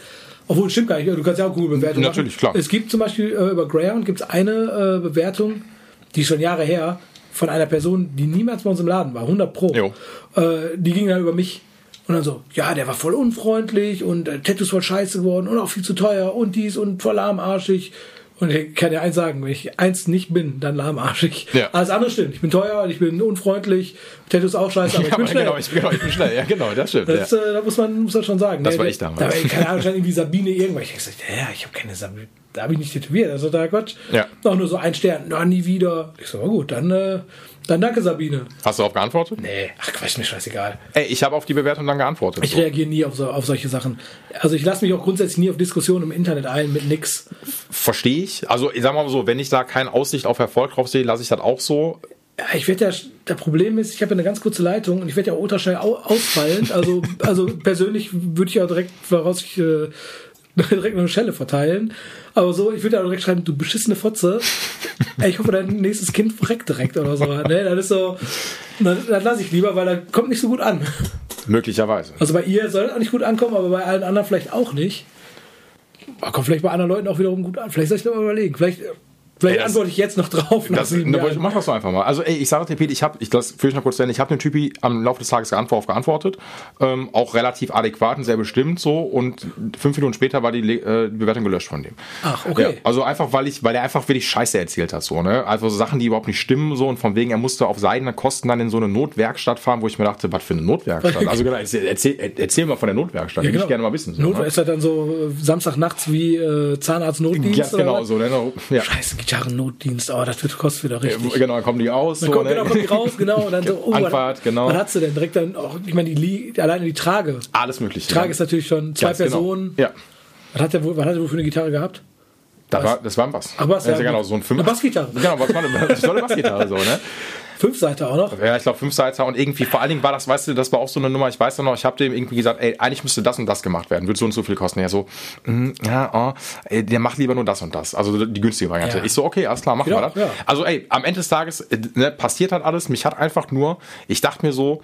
Obwohl, stimmt gar nicht. Du kannst ja auch Google Bewertungen Natürlich, machen. klar. Es gibt zum Beispiel äh, über Greyhound gibt's eine äh, Bewertung, die ist schon Jahre her, von einer Person, die niemals bei uns im Laden war, 100 Pro. Jo. Äh, die ging dann über mich. Und dann so, ja, der war voll unfreundlich und äh, Tattoos voll scheiße geworden und auch viel zu teuer und dies und voll lahmarschig. Und ich kann dir eins sagen, wenn ich eins nicht bin, dann lahmarschig. Ja. Alles andere stimmt. Ich bin teuer, ich bin unfreundlich, Tattoos auch scheiße, aber ich bin schnell. genau, ich, genau, ich bin schnell. Ja, genau, das stimmt. Das, ja. äh, da muss man, muss man schon sagen. Das Nee, war nee, ich damals. Da, war, keine Ahnung, irgendwie Sabine irgendwas. Ich gesagt, ja, ich habe keine Sabine. Da habe ich nicht tätowiert. Also da Quatsch. Ja. Auch nur so ein Stern. Na, nie wieder. Ich so, gut, dann, äh, dann danke Sabine. Hast du darauf geantwortet? Nee, ach Quatsch, mir scheißegal. Ey, ich habe auf die Bewertung dann geantwortet. Ich so. reagiere nie auf, so, auf solche Sachen. Also ich lasse mich auch grundsätzlich nie auf Diskussionen im Internet ein mit nix. Verstehe ich. Also, ich sag mal so, wenn ich da keine Aussicht auf Erfolg drauf sehe, lasse ich das auch so. Ja, ich werde ja, das Problem ist, ich habe ja eine ganz kurze Leitung und ich werde ja ultraschnell au ausfallend. Also, also persönlich würde ich ja direkt voraus ich, äh, direkt eine Schelle verteilen. Aber so, ich würde auch direkt schreiben, du beschissene Fotze. Ich hoffe, dein nächstes Kind verreckt direkt oder so. Ne? Das ist so, dann, dann lasse ich lieber, weil er kommt nicht so gut an. Möglicherweise. Also bei ihr soll es auch nicht gut ankommen, aber bei allen anderen vielleicht auch nicht. Aber kommt vielleicht bei anderen Leuten auch wiederum gut an. Vielleicht soll ich noch mal überlegen. Vielleicht, vielleicht das- antworte ich jetzt noch drauf. Das, sieben ne, mach das doch einfach mal. Also, ey, ich sage dir, Pete, ich habe, ich das führe ich noch kurz Ende, ich habe den Typi am Laufe des Tages geantwortet, auf geantwortet, ähm, auch relativ adäquat und sehr bestimmt so und fünf Minuten später war die, äh, Bewertung gelöscht von dem. Ach, okay. Ja, also einfach, weil ich, weil er einfach wirklich Scheiße erzählt hat, so, ne? Also so Sachen, die überhaupt nicht stimmen, so und von wegen, er musste auf seine Kosten dann in so eine Notwerkstatt fahren, wo ich mir dachte, was für eine Notwerkstatt? Also genau, erzähl, erzähl, erzähl mal von der Notwerkstatt, Ja, würde genau. ich gerne mal wissen. So, Not, ne? Ist das dann so äh, Samstagnachts wie äh, Zahnarztnotdienst? Ja, genau, so, ne? Ja. Scheiße, Gitarrennotdienst. Oh, das wird, kostet wieder richtig. Genau, dann kommen die aus. Dann so, kommt, ne? genau, kommt die raus, genau. Und dann so, oh, Anfahrt, was, genau. Was hast du denn? Direkt dann auch, ich meine, die, alleine die Trage. Alles mögliche. Die Trage ist natürlich schon zwei Ganz genau. Personen. Ja. Was hat der was hat der wohl für eine Gitarre gehabt? Da war, das war ein Bass. Ach, Bass, ja. ja. genau, so ein fünf Eine Bassgitarre. Genau, was war eine, so eine Bassgitarre, so, ne? Fünf Seite auch noch. Ja, ich glaube fünf Seiter und irgendwie, vor allen Dingen war das, weißt du, das war auch so eine Nummer, ich weiß noch, ich habe dem irgendwie gesagt, ey, eigentlich müsste das und das gemacht werden, würde so und so viel kosten. Ja, so, mm, ja, oh, ey, der macht lieber nur das und das. Also die günstige Variante. Ja. Ich so, okay, alles klar, machen Ja, wir das. ja. Also ey, am Ende des Tages äh, ne, passiert halt alles. Mich hat einfach nur, ich dachte mir so,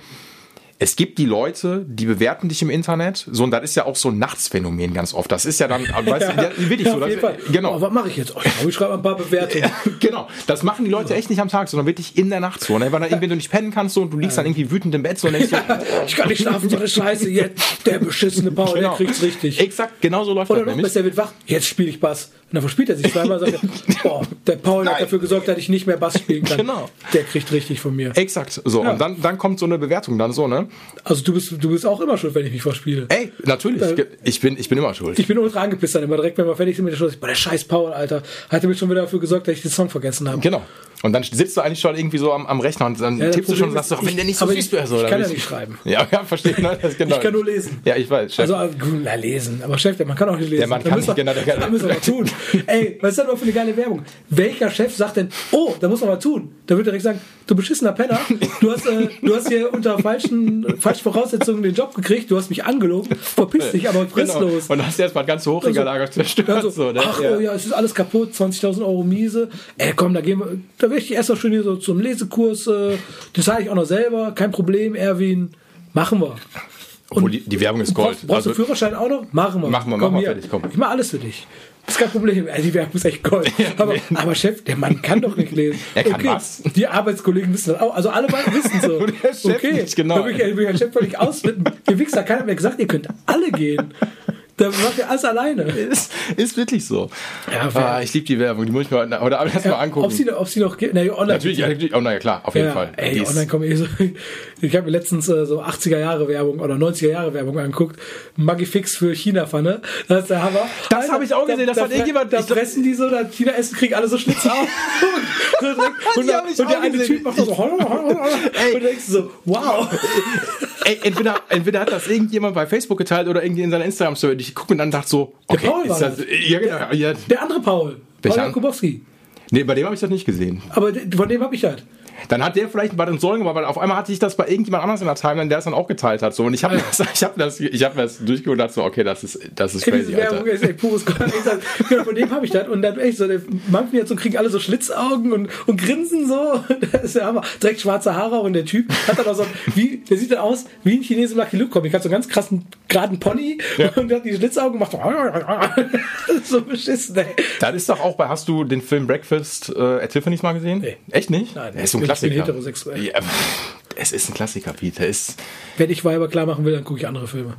es gibt die Leute, die bewerten dich im Internet, so und das ist ja auch so ein Nachtsphänomen ganz oft. Das ist ja dann, weißt du, ja, wirklich Ja, so. auf Das, jeden Fall. Genau. Oh, was mache ich jetzt? Oh, ich schreibe mal ein paar Bewertungen. genau, das machen die Leute echt nicht am Tag, sondern wirklich in der Nacht so. Ne? Weil dann irgendwie du nicht pennen kannst so, und du liegst dann irgendwie wütend im Bett so und denkst so, Ich kann nicht schlafen, so eine Scheiße. Jetzt, der beschissene Paul, der genau. kriegt's richtig. Exakt, genau so läuft Oder das noch nämlich. besser, der wird wach. Jetzt spiele ich Bass. Und dann verspielt er sich zweimal und sagt, boah, der Paul hat Nein. dafür gesorgt, dass ich nicht mehr Bass spielen kann. Genau. Der kriegt richtig von mir. Exakt, so. Ja. Und dann, dann kommt so eine Bewertung dann so, ne? Also du bist, du bist auch immer schuld, wenn ich mich verspiele. Ey, natürlich, ich bin, ich bin immer schuld. Ich bin ultra angepisst dann immer direkt, wenn wir fertig sind mit der Show. Boah, der scheiß Paul, Alter. Hat er mir schon wieder dafür gesorgt, dass ich den Song vergessen habe. Genau. Und dann sitzt du eigentlich schon irgendwie so am, am Rechner und dann Ja, tippst du schon und sagst doch, wenn der nicht so süß ich- wäre. So, ich kann ja nicht schreiben. Ja, ja, verstehe. Ne? Das, genau. Ich kann nur lesen. Ja, ich weiß. Chef. Also, äh, gut, na, lesen. Aber Chef, der Mann kann auch nicht lesen. Der Mann kann nicht, wir- genau, der kann- Da müssen wir was tun. Ey, was ist das denn für eine geile Werbung? Welcher Chef sagt denn, oh, da muss man was tun? Da wird er direkt sagen, du beschissener Penner, du hast, äh, du hast hier unter falschen, falschen Voraussetzungen den Job gekriegt, du hast mich angelogen, verpiss dich, aber genau. fristlos. Und hast erstmal das ganze Hochregallager zerstört. Dann so, ne? ach, oh ja, es ist alles kaputt, 20.000 Euro miese. Ey, komm, da gehen wir, da will ich erst mal schön hier so zum Lesekurs, äh, das zahle ich auch noch selber, kein Problem, Erwin, machen wir. Obwohl, die, die Werbung ist Gold. Brauchst, brauchst du Also, Führerschein auch noch? Machen wir. Machen wir, komm machen wir fertig, komm. Ich mache alles für dich. Das ist kein Problem. Ey, die Werbung ist echt Gold. Aber, aber Chef, der Mann kann doch nicht lesen. Er kann was? Die Arbeitskollegen wissen das auch. Also alle beiden wissen so. Okay. nicht, genau. Da will ich, will ich Chef völlig ausflippen. Ihr Wichser, keiner hat mir gesagt, ihr könnt alle gehen. Da macht ihr alles alleine. ist, ist wirklich so. Ja, ah, ich liebe die Werbung, die muss ich mir heute oder erst mal angucken. Ob sie, ob sie noch? Na, online. natürlich, ja, natürlich, oh naja, klar, auf jeden Ja, Fall. ey, Die ist- online kommen eh so. Ich habe mir letztens äh, so 80er Jahre Werbung oder 90er Jahre Werbung angeguckt. Magifix für China-Pfanne. Das ist der Hammer. Das Alter, hab ich auch gesehen, das da, hat da, irgendjemand- Da fressen die so, da China essen, kriegen alle so Schlitze auf. und, der- hab ich und der eine. Typ macht so. Ey. und denkst so, wow. Ey, entweder, entweder hat das irgendjemand bei Facebook geteilt oder irgendwie in seiner Instagram-Story. Ich gucke und dann dachte so, okay, Paul ist war das, das. ja genau, ja, Der andere Paul. Paul Welcher? Jakubowski. nee, bei dem habe ich das nicht gesehen. Aber von dem habe ich halt. Dann hat der vielleicht bei den Säulen gemacht, weil auf einmal hatte ich das bei irgendjemand anders in der Timeline, der es dann auch geteilt hat. So. Und ich habe das, ich hab das, ich hab das durchgeguckt und dachte so, okay, das ist, das ist Ey, crazy, Werbung Alter. ist echt pures genau, von dem habe ich das. Und dann echt so, der mir jetzt so, kriegen alle so Schlitzaugen und, und grinsen so. Das ist ja Hammer. Direkt schwarze Haare und der Typ hat dann auch so, wie, der sieht dann aus wie ein Chinese im Lucky Luke Comic. Hat so einen ganz krassen, geraden Pony Ja. und hat die Schlitzaugen gemacht. So, beschissen, ey. Das ist doch auch bei, hast du den Film Breakfast äh, at Tiffany's mal gesehen? Nee. Echt nicht? Nein, Der ist so ein ich bin Klassiker. heterosexuell. Ja, es ist ein Klassiker, Pete. Der ist, Wenn ich Weiber klar machen will, dann gucke ich andere Filme.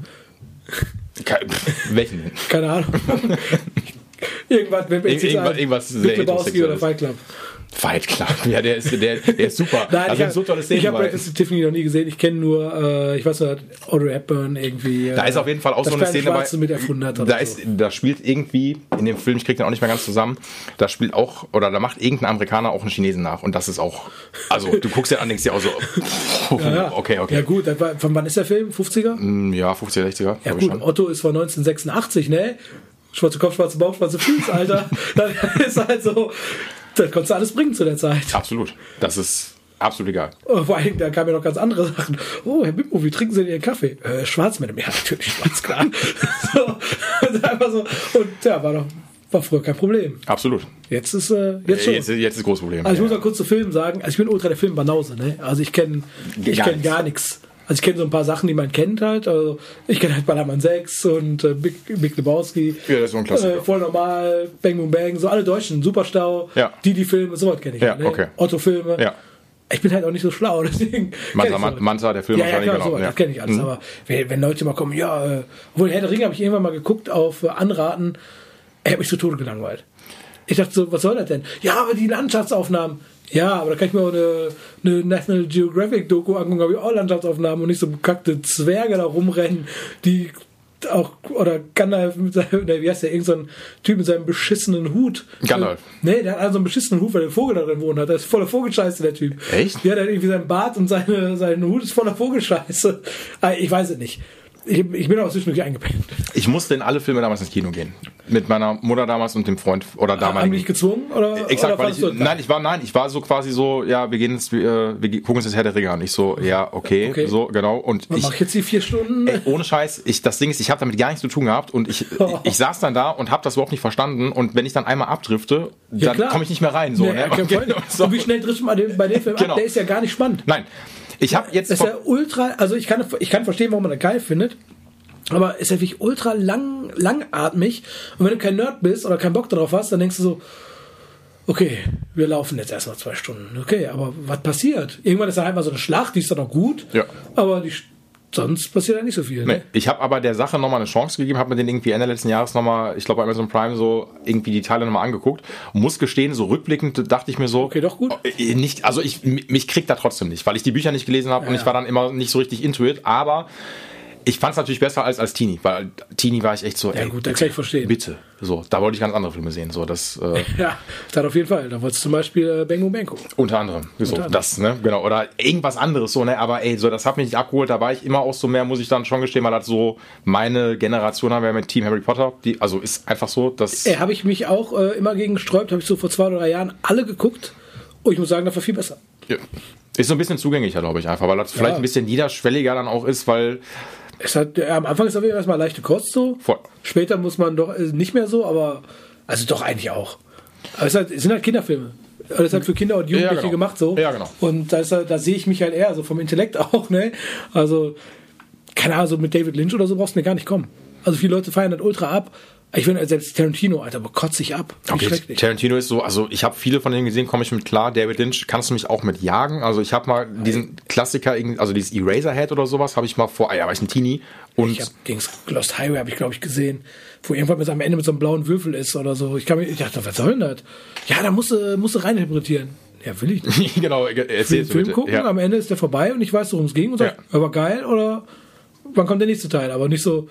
Ke- Welchen? Keine Ahnung. Irgendwas, wenn Ir irgendwas, irgendwas sehr oder. Fight Club. Fight Club. Ja, der ist, der, der ist super. Nein, da ich habe so tolle ich Szenen hab. Breakfast at Tiffany noch nie gesehen. Ich kenne nur, äh, ich weiß nicht, Audrey Hepburn irgendwie. Da ist auf jeden Fall auch so eine Szene bei. Schwarze mit erfunden hat. Da, ist, so. da spielt irgendwie, in dem Film, ich krieg den auch nicht mehr ganz zusammen, da spielt auch, oder da macht irgendein Amerikaner auch einen Chinesen nach. Und das ist auch, also du guckst dir an, denkst dir auch so, Ja, ja. okay, Ja okay. gut, war, von wann ist der Film? 50er? Hm, Ja, 50er, 60er. Ja ich gut, schon. Otto ist von 1986, ne? Schwarze Kopf, schwarze Bauch, schwarze Füße, Alter. das ist halt so, das konntest du alles bringen zu der Zeit. Absolut. Das ist absolut egal. Oh, Vor allem, da kamen ja noch ganz andere Sachen. Oh, Herr Bimbo, wie trinken Sie denn Ihren Kaffee? Äh, schwarz, Madame. Ja, natürlich schwarz, klar. so, und einfach so. Und ja, war doch, war früher kein Problem. Absolut. Jetzt ist, äh, jetzt schon. Jetzt, jetzt ist großes Problem. Also ich muss Ja. mal kurz zu Film sagen, also ich bin ultra der Filmbanause, ne? Also ich kenne ich kenne gar nichts. Also ich kenne so ein paar Sachen, die man kennt halt. Also ich kenne halt Ballermann 6 und äh, Big, Big Lebowski. Ja, das ist so ein Klassiker. Äh, voll normal, Bang Boom Bang, so alle Deutschen, Superstau, Ja. die die Filme, sowas kenne ich. Ja, halt, ne? okay. Otto-Filme. Ja. Ich bin halt auch nicht so schlau, deswegen. Manta, Man-. Manta, der Film ja, ja, wahrscheinlich, klar, genau, sowas, ja. das kenne ich alles. Mhm. Aber wenn, wenn Leute mal kommen, ja, äh, obwohl Herr der Ringe habe ich irgendwann mal geguckt auf äh, Anraten, er hat mich zu Tode gelangweilt. Ich dachte so, was soll das denn? Ja, aber die Landschaftsaufnahmen. Ja, aber da kann ich mir auch eine, eine National Geographic Doku angucken, habe ich auch Landschaftsaufnahmen und nicht so bekackte Zwerge da rumrennen, die auch, oder Gandalf mit seinem, ne, wie heißt der, irgend so Typ mit seinem beschissenen Hut. Gandalf. Nee, der hat also einen beschissenen Hut, weil der Vogel da drin wohnt hat. Der ist voller Vogelscheiße, der Typ. Echt? Ja, der hat irgendwie seinen Bart und seine, sein Hut ist voller Vogelscheiße. Ah, Ich weiß es nicht. Ich, ich bin auch zwischendurch eingepennt. Ich musste in alle Filme damals ins Kino gehen. Mit meiner Mutter damals und dem Freund oder Haben die damaligen. dich gezwungen? Oder, Exakt, oder weil ich, nein, ich war, nein, ich war so quasi so, ja, wir gehen jetzt, äh, wir ge- gucken uns das Herr der Ringe an. Ich so, ja, okay, Okay. so, genau. Und Was ich, mach ich jetzt die vier Stunden? ey, ohne Scheiß, ich, das Ding ist, ich habe damit gar nichts zu tun gehabt und ich, ich saß dann da und habe das überhaupt nicht verstanden und wenn ich dann einmal abdrifte, Ja, dann komme ich nicht mehr rein, so, Nee, ne? Und so. Und wie schnell triffst du mal den, bei dem Film Genau. ab? Der ist ja gar nicht spannend. Nein, ich habe jetzt ist ja ultra, also ich kann, ich kann verstehen, warum man das geil findet. Aber ist ja wirklich ultra lang, langatmig. Und wenn du kein Nerd bist oder keinen Bock darauf hast, dann denkst du so, okay, wir laufen jetzt erstmal zwei Stunden. Okay, aber was passiert? Irgendwann ist da halt mal so eine Schlacht, die ist dann auch gut. Ja. Aber die, sonst passiert ja nicht so viel. Nee, Ne? ich habe aber der Sache nochmal eine Chance gegeben, habe mir den irgendwie Ende letzten Jahres nochmal, ich glaube bei Amazon Prime so irgendwie die Teile nochmal angeguckt und muss gestehen, so rückblickend dachte ich mir so, Okay, doch gut. äh, nicht, also ich mich kriegt da trotzdem nicht, weil ich die Bücher nicht gelesen habe und Ja, ich war dann immer nicht so richtig into it, aber ich fand es natürlich besser als als Teenie, weil Teenie war ich echt so, Ja, ey, gut, das kann ich verstehen. bitte, so, da wollte ich ganz andere Filme sehen, so das äh, Ja, das auf jeden Fall. Da wolltest du zum Beispiel äh, Bang gucken. unter anderem, so, Unter das, ne, genau, oder irgendwas anderes, so, ne, aber ey, so, das hat mich nicht abgeholt, da war ich immer auch so mehr, muss ich dann schon gestehen, weil das so meine Generation haben wir mit Team Harry Potter, die, also ist einfach so, dass, Äh, habe ich mich auch äh, immer gegen gesträubt, habe ich so vor zwei oder drei Jahren alle geguckt. Und ich muss sagen, das war viel besser. ja, ist so ein bisschen zugänglicher, glaube ich, einfach, weil das vielleicht ein bisschen niederschwelliger dann auch ist, weil, Es hat, ja, am Anfang ist es erstmal leichte Kost so. Voll. Später muss man doch, äh, nicht mehr so, aber, also doch eigentlich auch. Aber es, halt, es sind halt Kinderfilme. Das ist halt für Kinder und Jugendliche genau. gemacht so. Ja, genau. Und da, halt- da sehe ich mich halt eher so vom Intellekt auch, ne? Also, keine Ahnung, so mit David Lynch oder so brauchst du mir gar nicht kommen. Also viele Leute feiern das ultra ab. Ich finde selbst Tarantino, Alter, bekotzt sich ab. Wie Okay. Tarantino ist so, also ich habe viele von denen gesehen, komme ich mit klar. David Lynch kannst du mich auch mit jagen. Also ich habe mal diesen Klassiker, also dieses Eraserhead oder sowas, habe ich mal vor, ah ja, war ich ein Teenie. Und Ich habe Lost Highway habe ich glaube ich gesehen, wo irgendwann mit am Ende mit so einem blauen Würfel ist oder so. Ich, kann mir, ich dachte, was soll denn das? Ja, da musst du musst du reininterpretieren. Ja, will ich nicht. genau, Ich will erzähl den Film gucken, Ja. am Ende ist der vorbei und ich weiß, worum es ging und sag, Ja. aber geil oder wann kommt der nächste Teil? Aber nicht so,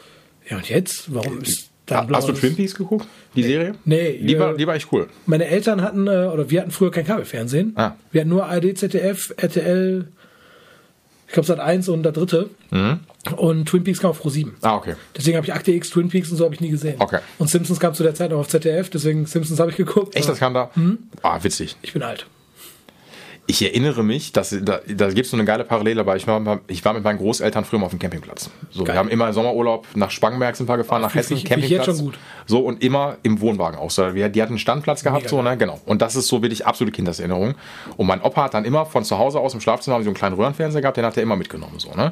ja und jetzt? Warum ist Hast du Twin Peaks geguckt? Die Serie? Nee, Die war, äh, die war echt cool. Meine Eltern hatten, äh, oder wir hatten früher kein Kabelfernsehen. Ah. Wir hatten nur ARD, ZDF, RTL, ich glaube Sat 1 und der dritte. Mhm. Und Twin Peaks kam auf Pro 7. Ah, okay. Deswegen habe ich Akte X, Twin Peaks und so habe ich nie gesehen. Okay. Und Simpsons kam zu der Zeit noch auf ZDF, deswegen Simpsons habe ich geguckt. Echt, das kam da? Mhm. Ah, witzig. Ich bin alt. Ich erinnere mich, dass da, da gibt es so eine geile Parallele, weil ich war, ich war mit meinen Großeltern früher mal auf dem Campingplatz. So, wir haben immer im Sommerurlaub nach Spangenberg sind wir gefahren, nach find Hessen, ich- find ich jetzt Campingplatz. schon gut. So und immer im Wohnwagen auch. So, wir, die hatten einen Standplatz gehabt, Mega so, ne, genau. Und das ist so wirklich absolute Kindeserinnerung. Und mein Opa hat dann immer von zu Hause aus im Schlafzimmer haben sie so einen kleinen Röhrenfernseher gehabt, den hat er immer mitgenommen, so, ne.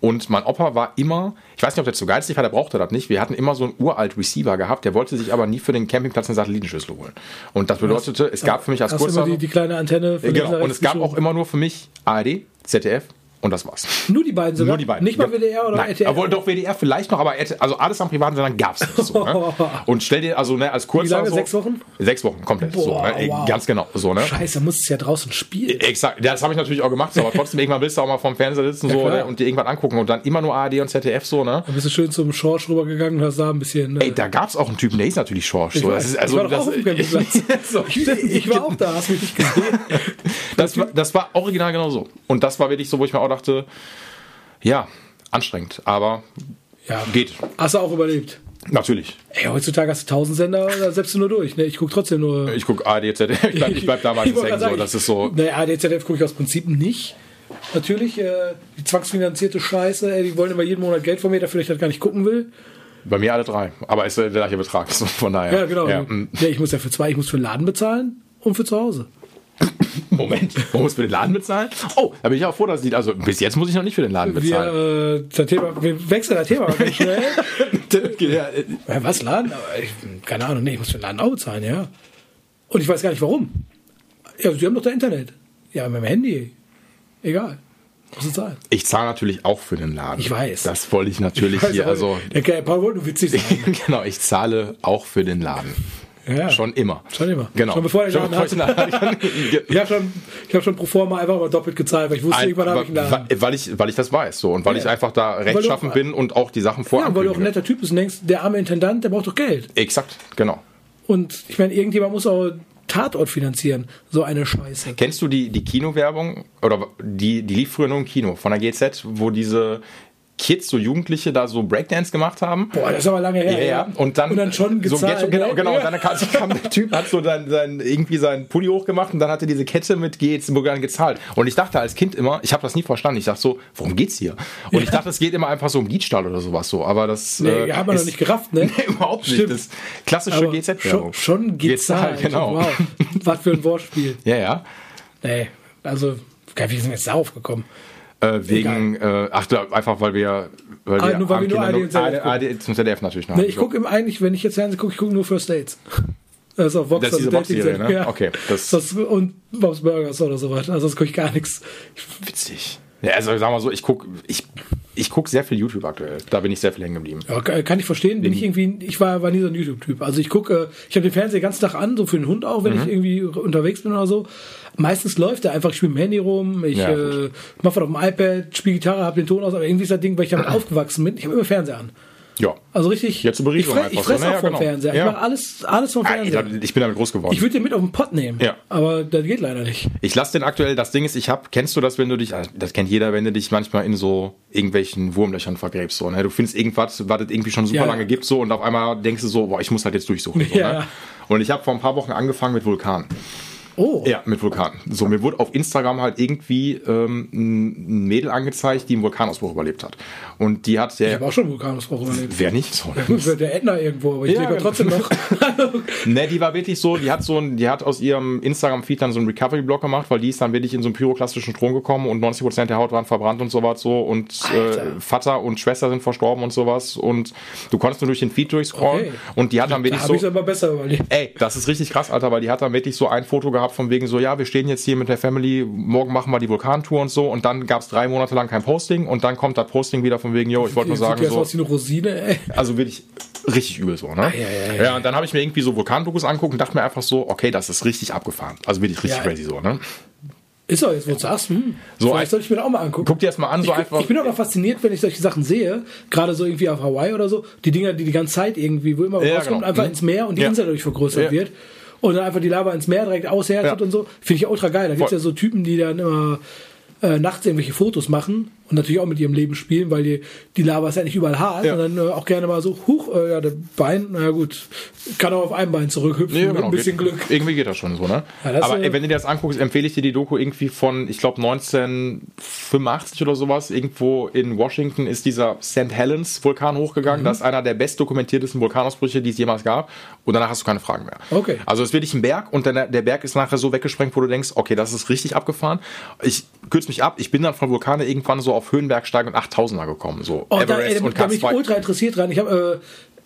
Und mein Opa war immer, ich weiß nicht, ob der zu geizig war, der brauchte das nicht. Wir hatten immer so einen uralt Receiver gehabt, der wollte sich aber nie für den Campingplatz eine Satellitenschüssel holen. Und das bedeutete, es gab für mich als Kurzer. die, die kleine Antenne von links genau. Und es gab auch immer nur für mich ARD, ZDF, Und das war's. Nur die beiden sogar? Nur die beiden. Nicht mal Ja. WDR oder Nein. RTL? Obwohl, doch WDR vielleicht noch, aber also alles am privaten Sendern gab's nicht so. Ne? Und stell dir, also ne, als kurz Wie lange? so, Sechs Wochen? Sechs Wochen, komplett. so, Boah, ne? wow. Ganz genau. So, ne? Scheiße, da musst du es ja draußen spielen. Exakt, ja, das habe ich natürlich auch gemacht, aber trotzdem irgendwann willst du auch mal vorm Fernseher sitzen so, klar. ne, und dir irgendwann angucken und dann immer nur ARD und ZDF so, ne? Da bist du schön zum Schorsch rübergegangen und hast da ein bisschen. äh, Ey, da gab's auch einen Typen, der ist natürlich Schorsch. So. weiß. Das ist, also, ich war das, auch Campingplatz. so, ich, ich war auch da, hast mich nicht gesehen. das, war, das war original genau so. Und das war wirklich so, wo ich mir auch dachte, ja, anstrengend, aber Ja. geht. Hast du auch überlebt? Natürlich. Ey, heutzutage hast du tausend Sender, da setzt du nur durch. Ne? Ich gucke trotzdem nur. Ich guck ARD, ZDF, ich bleib, ich bleib da meistens hängen, so. Das ist so, Ne, ADZF gucke ich aus Prinzip nicht. Natürlich, äh, die zwangsfinanzierte Scheiße, ey, die wollen immer jeden Monat Geld von mir, dafür ich das gar nicht gucken will. bei mir alle drei. Aber ist der gleiche Betrag, von daher. Ja, genau. Ja, Ja, mm. ich muss ja für zwei, ich muss für den Laden bezahlen und für zu Hause. Moment, man muss für den Laden bezahlen? Oh, da bin ich auch froh, dass die, also bis jetzt muss ich noch nicht für den Laden bezahlen. Wir, äh, das Thema, wir wechseln das Thema ganz schnell. ja, was, Laden? Ich, keine Ahnung, nee, ich muss für den Laden auch bezahlen, ja. Und ich weiß gar nicht warum. Ja, sie haben doch da Internet. Ja, mit dem Handy. Egal. Ich zahle natürlich auch für den Laden. Ich weiß. Das wollte ich natürlich Ich weiß hier. Also, Kerl Paul wollte witzig sein. genau, ich zahle auch für den Laden. Ja. Schon immer. Schon immer. Genau. Schon bevor der Schon bevor ich hatte. Ich habe schon, ich hab schon pro forma einfach mal doppelt gezahlt, weil ich wusste, Ein, irgendwann habe ich einen Laden. weil, ich, weil ich das weiß so und weil Ja. ich einfach da rechtschaffen bin und auch die Sachen Ja, weil du auch ein netter Typ bist und denkst, der arme Intendant, der braucht doch Geld. Exakt, genau. Und ich meine, irgendjemand muss auch Tatort finanzieren. So eine Scheiße. Kennst du die, die Kinowerbung oder die, die lief früher nur im Kino von der GZ, wo diese Kids, so Jugendliche, da so Breakdance gemacht haben? Boah, das ist aber lange her. Ja, ja. Und dann, und dann schon so gezahlt. Ghetto, genau, ne? genau. Ja. Und dann kam, der Typ, hat so dann, sein, irgendwie seinen Pulli hochgemacht und dann hatte diese Kette mit geht's Burgern gezahlt. Und ich dachte als Kind immer, ich habe das nie verstanden. Ich dachte so, worum geht's hier? Und ich dachte, es geht immer einfach so um Diebstahl oder sowas so. Aber das Nee, äh, hat man noch nicht gerafft, ne? Nee, überhaupt nicht. Stimmt. Das klassische GZ-Werbung. Schon, schon gezahlt. genau. Wow. Was für ein Wortspiel. Ja, ja. Nee, also, wie sind wir jetzt darauf gekommen? Äh, wegen, äh, ach, da, einfach weil wir, weil Ah, wir, nur weil wir nur ZDF ARD ARD zum ZDF natürlich noch. Ne, ich So. gucke im eigentlich, wenn ich jetzt Fernsehen gucke, ich gucke nur First Dates. Das auf Vox. Das ist diese also Vox-Serie, Dating- ne? Okay, das- Das, und Bob's Burgers oder sowas. Also sonst gucke ich gar nichts. Witzig. Ja, also sag mal so, ich guck, ich, ich guck sehr viel YouTube aktuell. Da bin ich sehr viel hängen geblieben. Ja, kann ich verstehen. Bin ich irgendwie, ich war, war nie so ein YouTube-Typ. Also ich gucke, ich habe den Fernseher den ganzen Tag an, so für den Hund auch, wenn Mhm. ich irgendwie unterwegs bin oder so. Meistens läuft er einfach, ich spiele mit dem Handy rum, ich Ja, äh, mache was auf dem iPad, spiele Gitarre, habe den Ton aus, aber irgendwie ist das Ding, weil ich damit aufgewachsen bin, ich habe immer Fernseher an. Ja. Also richtig. Ja, Berichtigung ich fress, ich einfach so, fress ne? auch Ja, vom genau. Fernseher. Ja. Ich mache alles, alles vom Ah, Fernseher. Ich, bin damit groß geworden. Ich würde den mit auf den Pott nehmen. Ja. Aber das geht leider nicht. Ich lasse den aktuell, das Ding ist, ich hab, kennst du das, wenn du dich, ah, das kennt jeder, wenn du dich manchmal in so irgendwelchen Wurmlöchern vergräbst, so, ne? Du findest irgendwas, was es irgendwie schon super Ja. lange gibt, so, und auf einmal denkst du so, boah, ich muss halt jetzt durchsuchen, so, Ja. ne? Und ich habe vor ein paar Wochen angefangen mit Vulkan. Oh. Ja, mit Vulkan. So, mir wurde auf Instagram halt irgendwie ähm, ein Mädel angezeigt, die einen Vulkanausbruch überlebt hat. Und die hat Ich der, habe auch schon einen Vulkanausbruch überlebt. wer nicht? So? Gut, der Ätna irgendwo, aber ich Ja, lebe ja genau. trotzdem noch. Ne, die war wirklich so, die hat so ein, die hat aus ihrem Instagram-Feed dann so einen Recovery-Blog gemacht, weil die ist dann wirklich in so einen pyroklastischen Strom gekommen und 90% der Haut waren verbrannt und sowas so und äh. Vater und Schwester sind verstorben und sowas und du konntest nur durch den Feed durchscrollen Okay. und die hat dann da wirklich ich so, es aber besser überlebt. ey, das ist richtig krass, Alter, weil die hat dann wirklich so ein Foto gehabt von wegen so, ja, wir stehen jetzt hier mit der Family, morgen machen wir die Vulkantour und so und dann gab es drei Monate lang kein Posting und dann kommt das Posting wieder von wegen, yo, ich wollte nur sagen so, aus wie eine Rosine, ey. also wirklich richtig übel so, ne? ja, ja, ja. ja, und dann habe ich mir irgendwie so Vulkandokus angucken und dachte mir einfach so, okay, das ist richtig abgefahren. Also wirklich richtig Ja. crazy so, ne? Ist doch jetzt, wo du sagst, hm, So, vielleicht soll ich mir das auch mal angucken. Guck dir das mal an, so ich, einfach. ich bin auch noch fasziniert, wenn ich solche Sachen sehe, gerade so irgendwie auf Hawaii oder so, die Dinger, die die ganze Zeit irgendwie, wo immer Ja, rauskommt, genau. einfach Mhm. ins Meer und die Ja. Insel dadurch vergrößert Ja. wird. Und dann einfach die Lava ins Meer direkt aushärtet Ja. und so. Finde ich ultra geil. Da gibt es ja so Typen, die dann immer äh, nachts irgendwelche Fotos machen und natürlich auch mit ihrem Leben spielen, weil die, die Lava ist ja nicht überall hart, Ja. und dann äh, auch gerne mal so, huch, äh, ja, der Bein, na gut, kann auch auf einem Bein zurückhüpfen, Nee, mit genau, ein bisschen geht, Glück. Irgendwie geht das schon so, ne? Ja, das, Aber äh, wenn du dir das anguckst, empfehle ich dir die Doku irgendwie von, ich glaube 1985 oder sowas. Irgendwo in Washington ist dieser St. Helens Vulkan Mhm. hochgegangen. Das ist einer der bestdokumentiertesten Vulkanausbrüche, die es jemals gab. Und danach hast du keine Fragen mehr. Okay. Also es ist wirklich ein Berg und dann, der Berg ist nachher so weggesprengt, wo du denkst, okay, das ist richtig abgefahren. Ich kürze mich ab. Ich bin dann von Vulkane irgendwann so auf Höhenbergsteigen und 8000er gekommen. So Oh, da, ey, Everest da, und da bin ich K2. ultra interessiert dran. Ich habe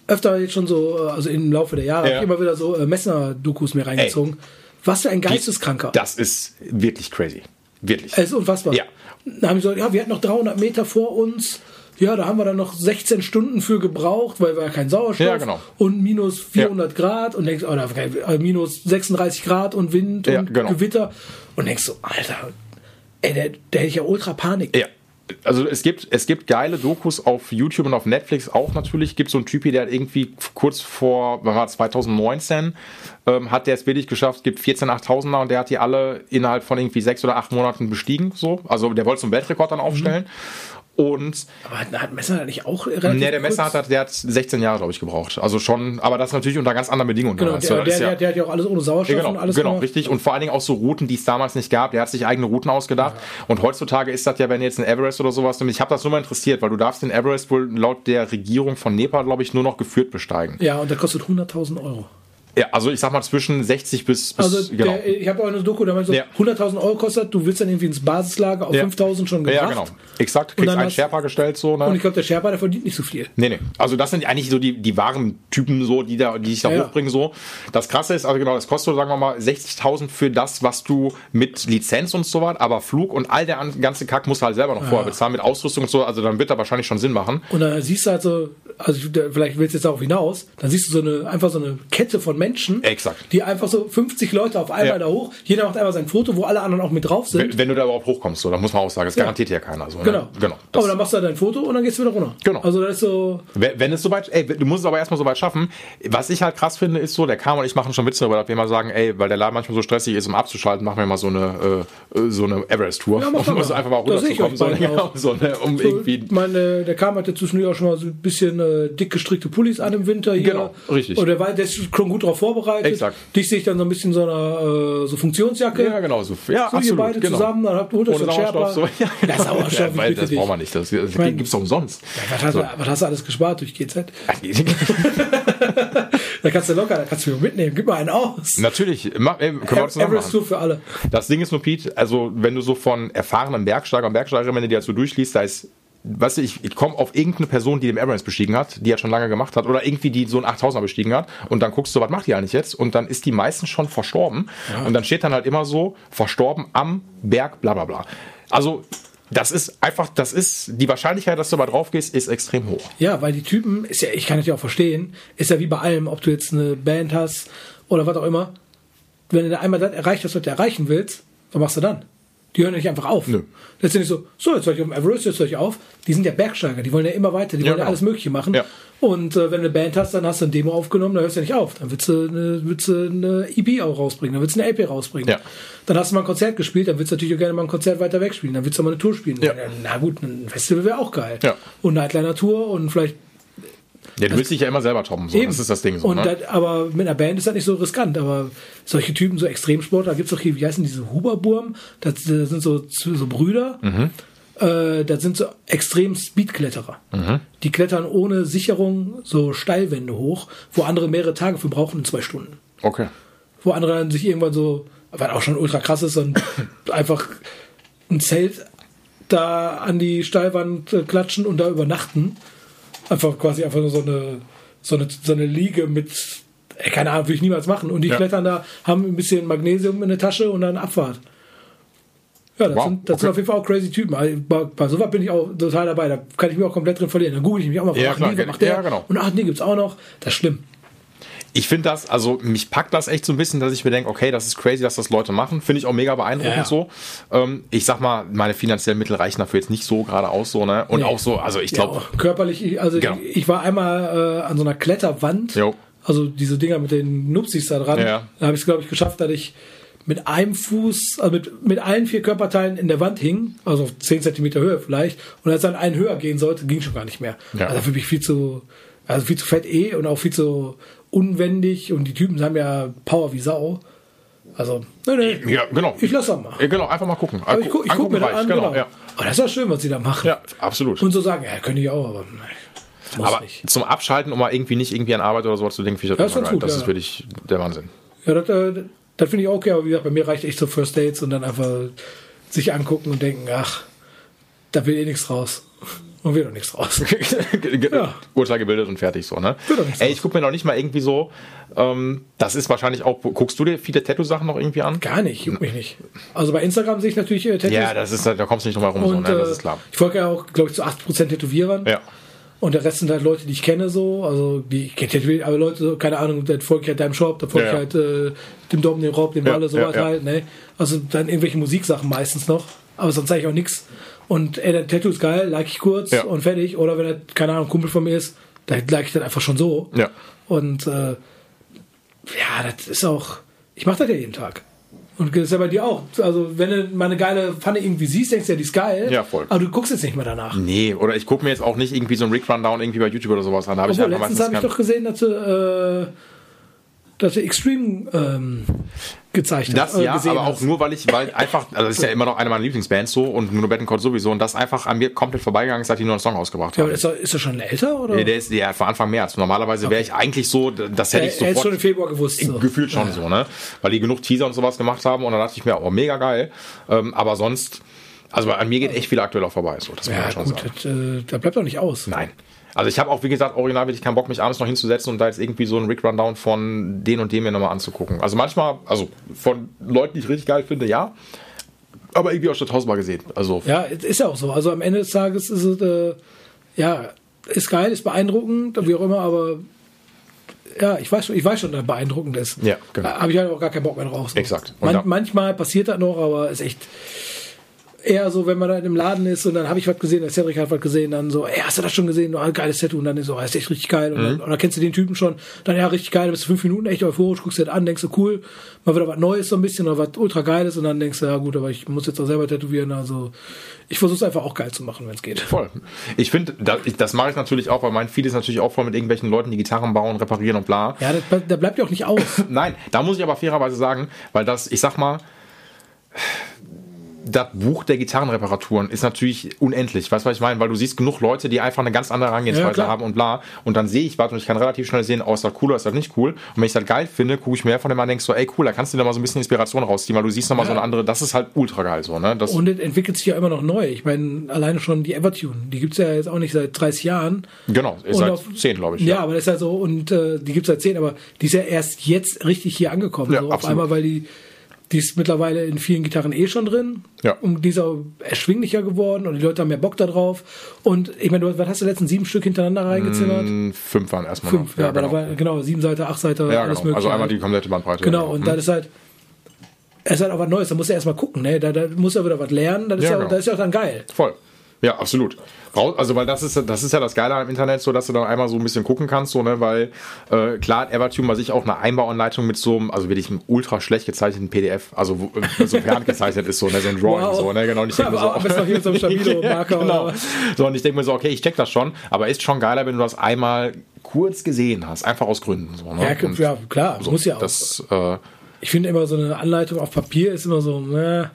äh, öfter jetzt schon so, äh, also im Laufe der Jahre, Ja. immer wieder so äh, Messner-Dokus mir reingezogen. Was für ein Geisteskranker. Das ist wirklich crazy. Wirklich. Es ist unfassbar. Ja. Dann haben die gesagt, ja, wir hatten noch 300 Meter vor uns. Ja, da haben wir dann noch 16 Stunden für gebraucht, weil wir ja kein Sauerstoff Ja, genau. und minus 400 Grad und denkst, oder äh, minus 36 Grad und Wind Ja, und genau. Gewitter und denkst so, Alter, ey, der, der hätte ich ja ultra Panik. Ja. Also es gibt, es gibt geile Dokus auf YouTube und auf Netflix auch natürlich. Gibt so einen Typi, der hat irgendwie kurz vor, wann war das, 2019, ähm, hat der es wirklich geschafft, gibt 14 8000er und der hat die alle innerhalb von irgendwie sechs oder acht Monaten bestiegen. So. Also der wollte so einen Weltrekord dann aufstellen. Und Aber hat, hat Messer da nicht auch relativ nee, der Messer kurz- hat, der hat 16 Jahre, glaube ich, gebraucht. Also schon, aber das natürlich unter ganz anderen Bedingungen. Genau, der, der, ja- der, hat ja auch alles ohne Sauerstoff ja, und genau, alles genau gemacht. richtig. Und vor allen Dingen auch so Routen, die es damals nicht gab. Der hat sich eigene Routen ausgedacht. Und heutzutage ist das ja, wenn jetzt ein Everest oder sowas, und ich habe das nur mal interessiert, weil du darfst den Everest wohl laut der Regierung von Nepal, glaube ich, nur noch geführt besteigen. Ja, und der kostet 100.000 Euro. Ja, also ich sag mal zwischen 60 bis, bis Also genau. der, ich habe auch eine Doku, da meinte so, Ja. 100.000 Euro kostet, du willst dann irgendwie ins Basislager auf Ja. 5.000 schon gebracht. ja, genau. Exakt, Und kriegst dann einen Sherpa gestellt, so, ne? Und ich glaube, der Sherpa, der verdient nicht so viel. Nee, nee. Also das sind eigentlich so die, die wahren Typen, so, die, da, die sich da Ja, hochbringen. So. Das krasse ist, also genau, das kostet, sagen wir mal, 60.000 für das, was du mit Lizenz und so was, aber Flug und all der an- ganze Kack musst du halt selber noch vorher bezahlen mit Ausrüstung und so, also dann wird da wahrscheinlich schon Sinn machen. Und dann siehst du halt so, also vielleicht willst du jetzt darauf hinaus, dann siehst du so eine, einfach so eine Kette von Menschen, Exakt. die einfach so 50 Leute auf einmal Ja. da hoch, jeder macht einmal sein Foto, wo alle anderen auch mit drauf sind. Wenn, wenn du da überhaupt hochkommst, so, dann muss man auch sagen, das garantiert ja keiner. So, ne? Genau. genau. Das, Aber dann machst du halt dein Foto und dann gehst du wieder runter. Genau. Also das ist so, wenn, wenn es soweit, ey, du musst es aber erstmal soweit schaffen. Was ich halt krass finde, ist so, der Kam und ich machen schon Witze darüber, dass wir mal sagen, ey, weil der Laden manchmal so stressig ist, um abzuschalten, machen wir mal so eine, äh, äh, so eine Everest-Tour. Ja, um einfach mal Da runterzukommen. genau, so, ne, um so irgendwie meine, der Kam hatte zwischendurch auch schon mal so ein bisschen äh, dick gestrickte Pullis an im Winter hier. Genau, richtig. Und der, war, der ist schon gut darauf vorbereitet. Exakt. Dich sehe ich dann so ein bisschen so einer äh, so Funktionsjacke. Ja, genau. So, ja, So, ihr absolut. beide genau. zusammen, dann habt ihr Ohne so Sauerstoff. So, ja, Ja, Sauerstoff, ja, ich weil das brauchen wir nicht. Das, das mein- gibt's doch umsonst. Was hast, du, was hast du alles gespart durch GZ? Da kannst du locker, da kannst du mitnehmen. Gib mal einen aus. Natürlich, mach, ey, können wir zusammen Everest machen. Tour für alle. Das Ding ist nur, Pete, also wenn du so von erfahrenen Bergsteiger und Bergsteigerinnen, wenn du die halt so durchliest, da ist, weißt du, ich, ich komme auf irgendeine Person, die den Everest bestiegen hat, die er schon lange gemacht hat, oder irgendwie die so einen 8000er bestiegen hat, und dann guckst du, was macht die eigentlich jetzt? Und dann ist die meistens schon verstorben. Und dann steht dann halt immer so, verstorben am Berg, bla bla bla. Also, das ist einfach, das ist, die Wahrscheinlichkeit, dass du mal drauf gehst, ist extrem hoch. Ja, weil die Typen, ist ja, ich kann ja auch verstehen, ist ja wie bei allem, ob du jetzt eine Band hast oder was auch immer. Wenn du da einmal das erreicht hast, was du erreichen willst, was machst du dann? Die hören ja nicht einfach auf. Nö. Das ist ja nicht so, so, jetzt soll ich auf dem Everest, jetzt soll ich auf. Die sind ja Bergsteiger, die wollen ja immer weiter, die Ja, wollen ja genau. alles Mögliche machen. Ja. Und äh, wenn du eine Band hast, dann hast du ein Demo aufgenommen, dann hörst du ja nicht auf. Dann willst du eine, willst du eine EP auch rausbringen, dann willst du eine LP rausbringen. Ja. Dann hast du mal ein Konzert gespielt, dann willst du natürlich auch gerne mal ein Konzert weiter weg spielen. Dann willst du mal eine Tour spielen. Ja. Na gut, ein Festival wäre auch geil. Ja. Und eine kleine Tour und vielleicht Ja, du willst dich ja immer selber toppen, so. Eben. Das ist das Ding so. Und ne? das, aber mit einer Band ist das nicht so riskant. Aber solche Typen, so Extremsportler, gibt es doch hier, wie heißen diese Huberburm? Das, das sind so, so Brüder. Mhm. Äh, das sind so extrem Speedkletterer. Mhm. Die klettern ohne Sicherung so Steilwände hoch, wo andere mehrere Tage für brauchen in zwei Stunden. okay. Wo andere dann sich irgendwann so, was auch schon ultra krass ist, und einfach ein Zelt da an die Steilwand äh, klatschen und da übernachten. Einfach quasi einfach nur so eine, so eine, so eine Liege mit, ey, keine Ahnung, würde ich niemals machen. Und die Ja. klettern da, haben ein bisschen Magnesium in der Tasche und dann Abfahrt. Ja, das, Wow, sind, das okay. sind auf jeden Fall auch crazy Typen. Also Bei, bei sowas bin ich auch total dabei. Da kann ich mich auch komplett drin verlieren. Dann google ich mich auch mal, Ja, ach klar, nee, was macht der? ja, genau. Und ach nee, gibt's auch noch. Das ist schlimm. Ich finde das, also mich packt das echt so ein bisschen, dass ich mir denke, okay, das ist crazy, dass das Leute machen. Finde ich auch mega beeindruckend Ja, so. Ähm, ich sag mal, meine finanziellen Mittel reichen dafür jetzt nicht so gerade aus, so, ne? Und Nee. auch so, also ich glaube, Ja, körperlich, ich- also Genau. ich, ich war einmal äh, an so einer Kletterwand, Jo. also diese Dinger mit den Nupsis da dran. Ja. Da habe ich es, glaube ich, geschafft, dass ich mit einem Fuß, also mit, mit allen vier Körperteilen in der Wand hing, also auf 10 Zentimeter Höhe vielleicht, und als dann einen höher gehen sollte, ging schon gar nicht mehr. Ja. Also dafür bin ich viel zu, also viel zu fett eh und auch viel zu unwendig und die Typen haben ja Power wie Sau. Also, nee, nee, ja, genau. ich lasse das mal. Ja, genau, einfach mal gucken. Aber ich gucke guck mir das an, genau, genau. ja. Aber das ist ja schön, was sie da machen. Ja, absolut. Und so sagen, ja, könnte ich auch, aber nein, Aber nicht. zum Abschalten, um mal irgendwie nicht irgendwie an Arbeit oder sowas zu denken, finde ich das, ganz gut, Das ja, ist wirklich der Wahnsinn. Ja, das, äh, das finde ich auch okay, aber wie gesagt, bei mir reicht echt so First Dates und dann einfach sich angucken und denken, ach, da will eh nichts raus. Und wird doch nichts raus. ja. Urteil gebildet und fertig so, ne? Ey, ich gucke mir noch nicht mal irgendwie so, ähm, das ist wahrscheinlich auch, guckst du dir viele Tattoo-Sachen noch irgendwie an? Gar nicht, juckt mich nicht. Also bei Instagram sehe ich natürlich äh, Tattoos. Ja, das ist, da kommst du nicht drum herum, so, ne? das ist klar. Ich folge ja auch, glaube ich, zu 80% Tätowierern. Ja. Und der Rest sind halt Leute, die ich kenne, so, also die ich kenne aber Leute, keine Ahnung, da folge ich halt deinem Shop, da folge ja, ich halt äh, dem Dom, dem Rob, dem ja, Walle, sowas ja, halt, ne? Also dann irgendwelche Musiksachen meistens noch, aber sonst sage ich auch nichts. Und ey, der Tattoo ist geil, like ich kurz ja. und fertig. Oder wenn er, keine Ahnung, Kumpel von mir ist, dann like ich das einfach schon so. Ja. Und äh, ja, das ist auch, ich mache das ja jeden Tag. Und das ist ja bei dir auch. Also, wenn du mal eine geile Pfanne irgendwie siehst, denkst du ja, die ist geil. Ja, voll. Aber du guckst jetzt nicht mehr danach. Nee, oder ich gucke mir jetzt auch nicht irgendwie so ein Rick Rundown irgendwie bei YouTube oder sowas an. Da habe ich einfach letztens habe ich doch gesehen, dass du, äh, dass du Extreme ähm, gezeichnet Das äh, ja, aber hast. auch nur, weil ich, weil einfach, also das ist ja immer noch eine meiner Lieblingsbands so und nur Bettencourt sowieso und das einfach an mir komplett vorbeigegangen ist, seit die nur einen Song ausgebracht haben. Ja, ist er, ist er schon älter oder? Nee, der ist ja vor Anfang März. Normalerweise wäre ich eigentlich so, das hätte ich sofort. schon im Februar gewusst. So. Gefühlt schon ja. so, ne? Weil die genug Teaser und sowas gemacht haben und dann dachte ich mir, oh, mega geil. Ähm, aber sonst, also an mir geht echt viel aktuell auch vorbei, so, das ja, muss man schon gut, sagen. Das, äh, da bleibt doch nicht aus. Nein. Also ich habe auch, wie gesagt, original wirklich keinen Bock, mich abends noch hinzusetzen und da jetzt irgendwie so einen Rick Rundown von den und dem mir nochmal anzugucken. Also manchmal, also von Leuten, die ich richtig geil finde, ja. Aber irgendwie auch schon tausendmal gesehen. Also ja, ist ja auch so. Also am Ende des Tages ist es, äh, ja, ist geil, ist beeindruckend, wie auch immer, aber ja, ich weiß schon, ich weiß schon, dass beeindruckend ist. Ja, genau. Da habe ich halt auch gar keinen Bock mehr drauf. So. Exakt. Man, manchmal passiert das noch, aber ist echt eher so, wenn man da im Laden ist und dann habe ich was gesehen, der Cedric hat was gesehen, dann so, ey, hast du das schon gesehen? Oh, geiles Tattoo. Und dann ist so, ah, ist echt richtig geil. Und mhm. dann, oder kennst du den Typen schon? Dann, ja, richtig geil, bist du fünf Minuten echt euphorisch, guckst dir das an, denkst du, cool, mal wieder was Neues so ein bisschen oder was ultra Geiles und dann denkst du, ja gut, aber ich muss jetzt auch selber tätowieren, also ich versuche es einfach auch geil zu machen, wenn es geht. Voll. Ich finde, das, das mache ich natürlich auch, weil mein Feed ist natürlich auch voll mit irgendwelchen Leuten, die Gitarren bauen, reparieren und bla. Ja, da bleibt ja auch nicht aus. Nein, da muss ich aber fairerweise sagen, weil das, ich sag mal, das Buch der Gitarrenreparaturen ist natürlich unendlich. Weißt du, was ich meine? Weil du siehst genug Leute, die einfach eine ganz andere Herangehensweise ja, haben und bla. Und dann sehe ich was und ich kann relativ schnell sehen, oh, ist das cool oder ist das nicht cool. Und wenn ich das geil finde, gucke ich mehr von dem an und denke so, ey, cool, da kannst du dir mal so ein bisschen Inspiration rausziehen, weil du siehst nochmal ja. so eine andere, das ist halt ultra geil so, ne? Das und es entwickelt sich ja immer noch neu. Ich meine, alleine schon die Evertune, die gibt es ja jetzt auch nicht seit 30 Jahren. Genau, ist seit auf, 10, glaube ich. Ja, ja, aber das ist halt so, und äh, die gibt es seit 10, aber die ist ja erst jetzt richtig hier angekommen. Ja, so, auf einmal, weil die die ist mittlerweile in vielen Gitarren eh schon drin. Ja. Und die ist auch erschwinglicher geworden und die Leute haben mehr Bock da drauf. Und ich meine, was hast du letzten sieben Stück hintereinander reingezimmert? Mm, fünf waren erstmal. Fünf, ja, ja aber genau. war genau sieben Seiten, acht Seiten, ja, alles genau. mögliche. Also einmal die komplette Bandbreite. Genau, und mhm. da ist halt, es ist halt auch was Neues, da muss er erstmal gucken, ne? Da, da muss er wieder was lernen, das ist ja, ja, genau. das ist ja auch dann geil. Voll. Ja, absolut. Also, weil das ist, das ist ja das Geile am Internet, so dass du dann einmal so ein bisschen gucken kannst, so, ne, weil äh, klar hat Evertune bei sich auch eine Einbauanleitung mit so einem, also wirklich einem ultra schlecht gezeichneten PDF, also äh, so ferngezeichnet ist, so, ne, so ein Drawing, wow. so, ne, genau. Und ich denke mir so, hier so ein Stabilo-Marker. genau. So, und ich denke mir so, okay, ich check das schon, aber ist schon geiler, wenn du das einmal kurz gesehen hast, einfach aus Gründen, so, ne? Ja, ja klar, so, muss ja auch. Das, äh, ich finde immer so eine Anleitung auf Papier ist immer so, ne,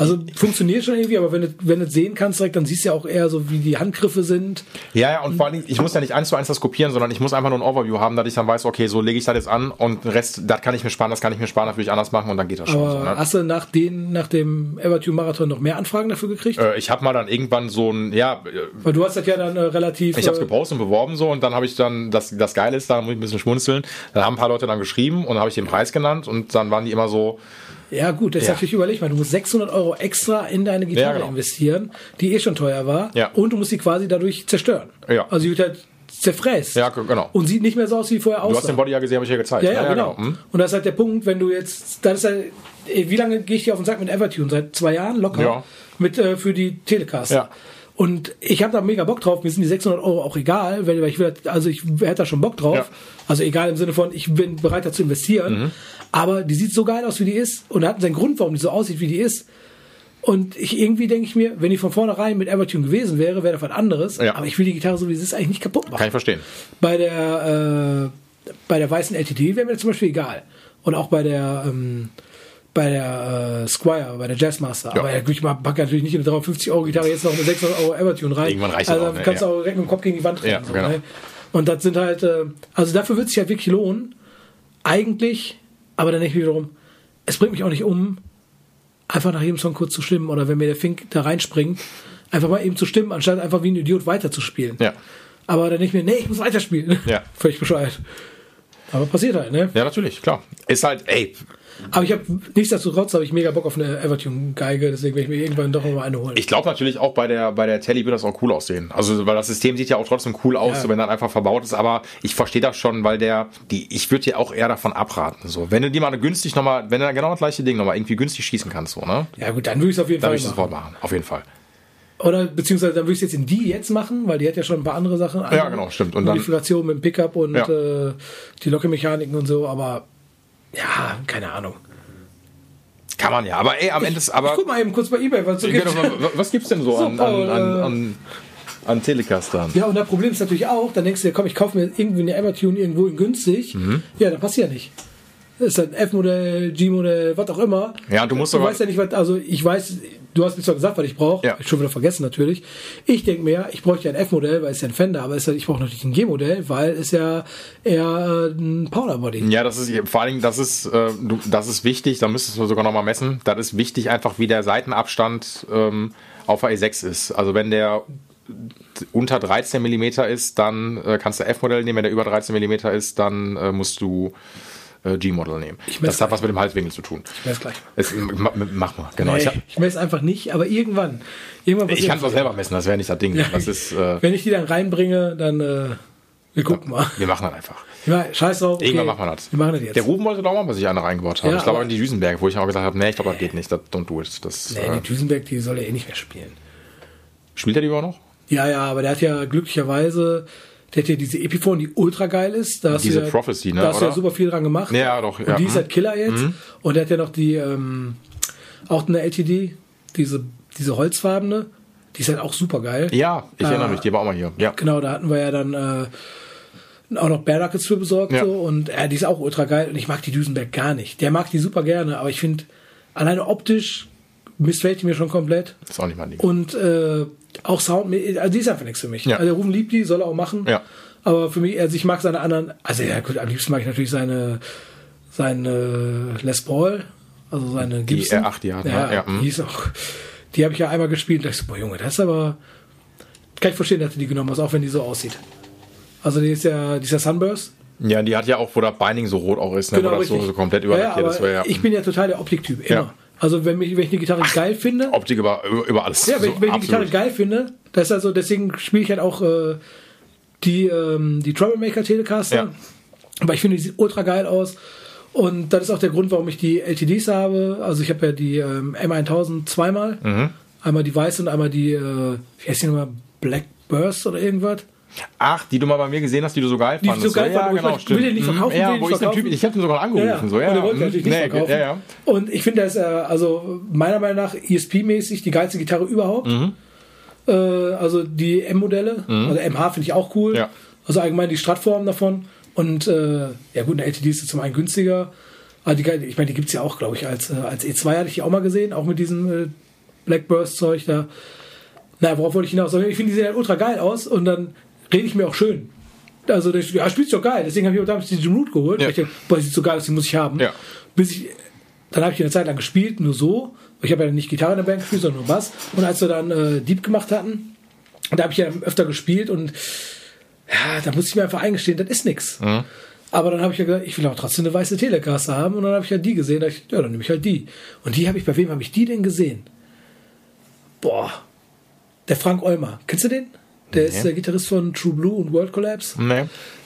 also funktioniert schon irgendwie, aber wenn du, wenn du sehen kannst direkt, dann siehst du ja auch eher so, wie die Handgriffe sind. Ja, ja, und vor allem, ich muss ja nicht eins zu eins das kopieren, sondern ich muss einfach nur ein Overview haben, dass ich dann weiß, okay, so lege ich das jetzt an und den Rest, das kann ich mir sparen, das kann ich mir sparen, das will ich anders machen und dann geht das schon. Aber so, ne? Hast du nach, den, nach dem Evertune Marathon noch mehr Anfragen dafür gekriegt? Äh, ich habe mal dann irgendwann so ein, ja. Äh, Weil du hast das ja dann äh, relativ. Ich habe es äh, gepostet und beworben so und dann habe ich dann, das, das Geile ist, da muss ich ein bisschen schmunzeln, dann haben ein paar Leute dann geschrieben und dann habe ich den Preis genannt und dann waren die immer so, ja, gut, das ja. ist natürlich überlegt, weil du musst 600 Euro extra in deine Gitarre ja, genau. investieren, die eh schon teuer war. Ja. Und du musst sie quasi dadurch zerstören. Ja. Also sie wird halt zerfräst. Ja, genau. Und sieht nicht mehr so aus, wie vorher aussah. Du hast den Body ja gesehen, habe ich ja gezeigt. Ja, ja, ja genau. genau. Hm. Und das ist halt der Punkt, wenn du jetzt, das ist halt, wie lange gehe ich dir auf den Sack mit Evertune? Seit zwei Jahren locker? Ja. Mit, äh, für die Telecast. Ja. Und ich habe da mega Bock drauf. Mir sind die 600 Euro auch egal, weil ich will, also ich hätte da schon Bock drauf. Ja. Also egal im Sinne von, ich bin bereit dazu investieren. Mhm. Aber die sieht so geil aus, wie die ist. Und hat seinen Grund, warum die so aussieht, wie die ist. Und ich irgendwie denke ich mir, wenn die von vornherein mit Evertune gewesen wäre, wäre das was anderes. Ja. Aber ich will die Gitarre so wie sie ist eigentlich nicht kaputt machen. Kann ich verstehen. Bei der äh, bei der weißen LTD wäre mir das zum Beispiel egal. Und auch bei der ähm, bei der äh, Squire, bei der Jazzmaster. Ja. Aber ich packe natürlich nicht in eine 350 Euro Gitarre jetzt noch eine 600 Euro Evertune rein. Irgendwann reicht also auch, ne? kannst du ja. auch direkt mit dem Kopf gegen die Wand. Ja, so, genau. ne? Und das sind halt, äh, also dafür wird es sich halt wirklich lohnen. Eigentlich, aber dann denke ich wiederum, es bringt mich auch nicht um, einfach nach jedem Song kurz zu stimmen oder wenn mir der Fink da reinspringt, Einfach mal eben zu stimmen, anstatt einfach wie ein Idiot weiterzuspielen. Ja. Aber dann nicht mehr, nee, ich muss weiterspielen. Ja. Völlig bescheuert. Aber passiert halt, ne? Ja, natürlich, klar. Ist halt, ey, Aber ich habe nichtsdestotrotz habe ich mega Bock auf eine Evertune-Geige, deswegen werde ich mir irgendwann doch noch mal eine holen. ich glaube natürlich auch bei der, bei der Telly wird das auch cool aussehen. Also, weil das System sieht ja auch trotzdem cool aus, Ja. so wenn das einfach verbaut ist, aber ich verstehe das schon, weil der, die, ich würde dir auch eher davon abraten, so. Wenn du die mal günstig nochmal, wenn du genau das gleiche Ding nochmal irgendwie günstig schießen kannst, so, ne? ja gut, dann würde ich es auf jeden Dann Fall würde ich es sofort machen. Auf jeden Fall. Oder beziehungsweise dann würde ich es jetzt in die jetzt machen, weil die hat ja schon ein paar andere Sachen. Ja, genau, stimmt. Und dann- Modifikation mit dem Pickup und Ja. äh, die Lockemechaniken und so, aber ja, keine Ahnung. Kann man ja, aber ey, am Ende ist, Ich aber, guck mal eben kurz bei Ebay, was es so Genau, gibt. wa- was gibt's denn so, So, an, an, an, äh, an, an Telecastern? Ja, und das Problem ist natürlich auch, dann denkst du dir, komm, ich kaufe mir irgendwie eine Evertune irgendwo in günstig. Mhm. Ja, dann passiert nicht. Das ist ein F-Modell, G-Modell, was auch immer. Ja, du musst Du aber- weißt ja nicht, was, also ich weiß, du hast mir zwar gesagt, was ich brauche. Ja. Schon wieder vergessen natürlich. Ich denke mir, ich bräuchte ja ein F-Modell, weil es ja ein Fender, aber ja, ich brauche natürlich ein G-Modell, weil es ja eher äh, ein Powder-Body. Ja, das ist vor allen Dingen, das ist, äh, du, das ist wichtig, da müsstest du sogar nochmal messen. Das ist wichtig, einfach wie der Seitenabstand ähm, auf der E6 ist. Also wenn der unter 13 mm ist, dann äh, kannst du F-Modell nehmen. Wenn der über 13 mm ist, dann äh, musst du äh, G-Model nehmen. Das hat was mit dem Halswinkel zu tun. Ich weiß gleich. Es, ma, mach mal, genau. Nee, Ich, ich, hab- messe einfach nicht, aber irgendwann. irgendwann ich kann es auch selber messen, das wäre nicht das Ding. Ja. Das ist, äh, Wenn ich die dann reinbringe, dann äh, wir gucken mal. wir machen das einfach. Ja, scheiß drauf. Okay. Irgendwann machen wir das. Wir machen das jetzt. Der Ruben wollte doch mal, was ich eine reingebaut habe. Ja, ich glaube in die Düsenberg, wo ich auch gesagt habe, nee, ich glaube, das geht nicht, das, don't do it. Das, nee, äh, die Düsenberg, die soll er eh nicht mehr spielen. spielt er die überhaupt noch? Ja, ja, aber der hat ja glücklicherweise, der hat ja diese Epiphone, die ultra geil ist. Da hast Diese du ja, Prophecy, ne, Da hast du ja super viel dran gemacht. Ja, doch, Und ja, die ist mhm. halt Killer jetzt. Und der hat ja noch die, ähm, auch eine LTD, diese, diese holzfarbene. Die ist halt auch super geil. Ja, ich erinnere mich, die war auch mal hier. Ja. Genau, da hatten wir ja dann äh, auch noch Bare Knuckles für besorgt. Ja. So, und äh, die ist auch ultra geil. Und ich mag die Düsenberg gar nicht. Der mag die super gerne, aber ich finde, alleine optisch missfällt die mir schon komplett. Ist auch nicht mein Ding. Und äh, auch Sound, also die ist einfach nichts für mich. Ja. Also der Rufen liebt die, soll er auch machen. Ja. Aber für mich, also ich mag seine anderen, also ja gut, am liebsten mag ich natürlich seine, seine Les Paul, also seine Gibson. R8, die hat, ja, Ja, mhm. die ist auch, die habe ich ja einmal gespielt. Da dachte ich so, boah Junge, das ist aber, kann ich verstehen, dass du die genommen hast, auch wenn die so aussieht. Also die ist ja, dieser Sunburst. Ja, die hat ja auch, wo das Beining so rot auch ist, ne, wo das so, so komplett Genau, ja, überlackiert ja, ist. Ja, Ich bin ja total der Optiktyp, immer. Also wenn, mich, wenn ich eine Gitarre geil finde, Optik über, über, über alles. Ja, wenn, So, wenn ich die Gitarre geil finde, das ist also, deswegen spiele ich halt auch äh, die, ähm, die Troublemaker Telecaster. Ja. Aber ich finde, die sieht ultra geil aus. Und das ist auch der Grund, warum ich die LTDs habe. Also ich habe ja die ähm, M1000 zweimal. Mhm. Einmal die weiße und einmal die, äh, wie heißt die nochmal, Black Burst oder irgendwas. Ach, die du mal bei mir gesehen hast, die du so geil Die ich fandest. so geil ja, fand, ich genau, mal- will den nicht stimmt. verkaufen, Mhm. Ja, will den wo ich den verkaufen. Typ, ich habe den sogar angerufen. so, ja, und der wollte mhm. natürlich nicht Nee, verkaufen. Ja, ja. Und ich finde, das ist äh, also meiner Meinung nach ESP-mäßig die geilste Gitarre überhaupt. Mhm. Äh, also die M-Modelle, also MH finde ich auch cool. Ja. Also allgemein die Stratform davon. Und äh, ja gut, eine LTD ist zum einen günstiger. Aber die, ich meine, die gibt es ja auch, glaube ich, als, äh, als E2 hatte ich die auch mal gesehen, auch mit diesem äh, Blackburst-Zeug da. Na, worauf wollte ich hinaus? Ich finde, die sehen halt ultra geil aus und dann rede ich mir auch schön. Also, der, ja, spielst doch geil. Deswegen habe ich auch damals die Root geholt. Ja. weil Ich dachte, boah, sieht so geil aus, die muss ich haben. Ja. Bis ich, dann habe ich eine Zeit lang gespielt, nur so. Ich habe ja nicht Gitarre in der Band gespielt, sondern nur Bass. Und als wir dann äh, Deep gemacht hatten, da habe ich ja öfter gespielt und ja, da musste ich mir einfach eingestehen, das ist nix. Aber dann habe ich ja gesagt, ich will aber trotzdem eine weiße Telecaster haben. Und dann habe ich ja die gesehen. Da ich, ja, dann nehme ich halt die. Und die habe ich, bei wem habe ich die denn gesehen? Boah, der Frank Olmer. Kennst du den? Der ist der Gitarrist von True Blue und World Collapse. Nee.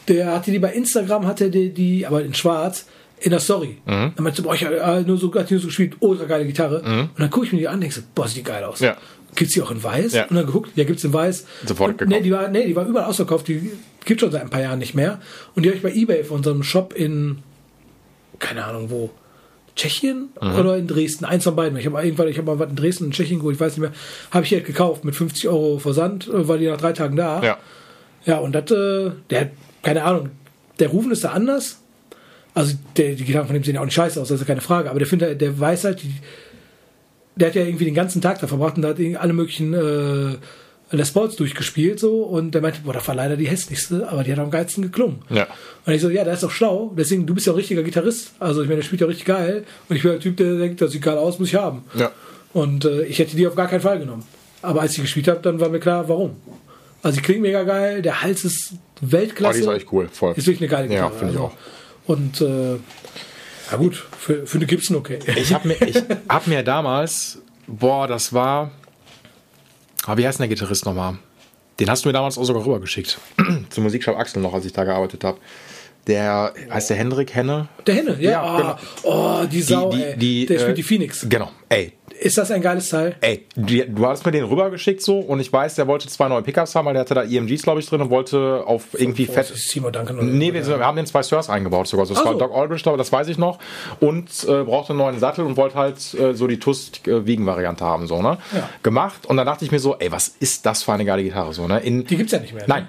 Der hatte die bei Instagram, hatte die, die aber in schwarz, in der Story. Mhm. Dann meinte, boah, ich habe nur so, hat die nur so gespielt, ultra geile Gitarre. Und dann gucke ich mir die an und denke so, boah, sieht die geil aus. Mhm. Ja. Gibt's die auch in weiß? Ja. Und dann geguckt, ja, gibt's in weiß. Sofort und, gekauft. Nee, die war, nee, die war überall ausverkauft, die gibt schon seit ein paar Jahren nicht mehr. Und die habe ich bei Ebay von so einem Shop in, keine Ahnung wo, Tschechien Mhm. oder in Dresden, eins von beiden. Ich habe irgendwann, ich habe mal was in Dresden, in Tschechien geholt, ich weiß nicht mehr, habe ich halt gekauft mit 50 Euro Versand, äh, war die nach drei Tagen da. Ja. Ja, und das, äh, der, keine Ahnung, der Rufen ist da anders. Also der, die Gitarren von dem sehen ja auch nicht scheiße aus, das ist ja keine Frage. Aber der findet, der weiß halt, die, der hat ja irgendwie den ganzen Tag da verbracht und da hat irgendwie alle möglichen äh, Les Pauls durchgespielt so und der meinte, boah, das war leider die hässlichste, aber die hat am geilsten geklungen. Ja. Und ich so, ja, der ist doch schlau, deswegen, du bist ja auch richtiger Gitarrist. Also ich meine, der spielt ja richtig geil und ich bin der Typ, der denkt, das sieht geil aus, muss ich haben. Ja. Und äh, ich hätte die auf gar keinen Fall genommen. Aber als ich gespielt habe, dann war mir klar, warum. Also die klingt mega geil, der Hals ist Weltklasse. Oh, die ist echt cool, voll. Ist wirklich eine geile Ja, Gitarre. finde ich also. auch. Und äh, ja gut, für, für eine Gibson okay. Ich habe mir, ich hab mir damals, boah, das war, ah, wie heißt denn der Gitarrist nochmal? Den hast du mir damals auch sogar rübergeschickt. Zum Musikshop Axel noch, als ich da gearbeitet habe. Der, heißt der Hendrik Henne? Der Henne, ja. Ja, oh, genau. oh, die Sau, die- ey. die, der äh, spielt die Phoenix. Genau, ey. Ist das ein geiles Teil? Ey, die, du hast mir den rübergeschickt so und ich weiß, der wollte zwei neue Pickups haben, weil der hatte da EMGs, glaube ich, drin und wollte auf irgendwie Oh, fett. Seymour Duncan Nee, so, wir, wir haben den zwei Sturs eingebaut sogar. Also, das Ach war so. Doc Aldrich, aber das weiß ich noch. Und äh, brauchte einen neuen Sattel und wollte halt äh, so die Tust-Wiegen-Variante haben, so, ne? Ja. Gemacht. Und dann dachte ich mir so, ey, was ist das für eine geile Gitarre, so, ne? In, Die gibt's ja nicht mehr. Nein. Ne?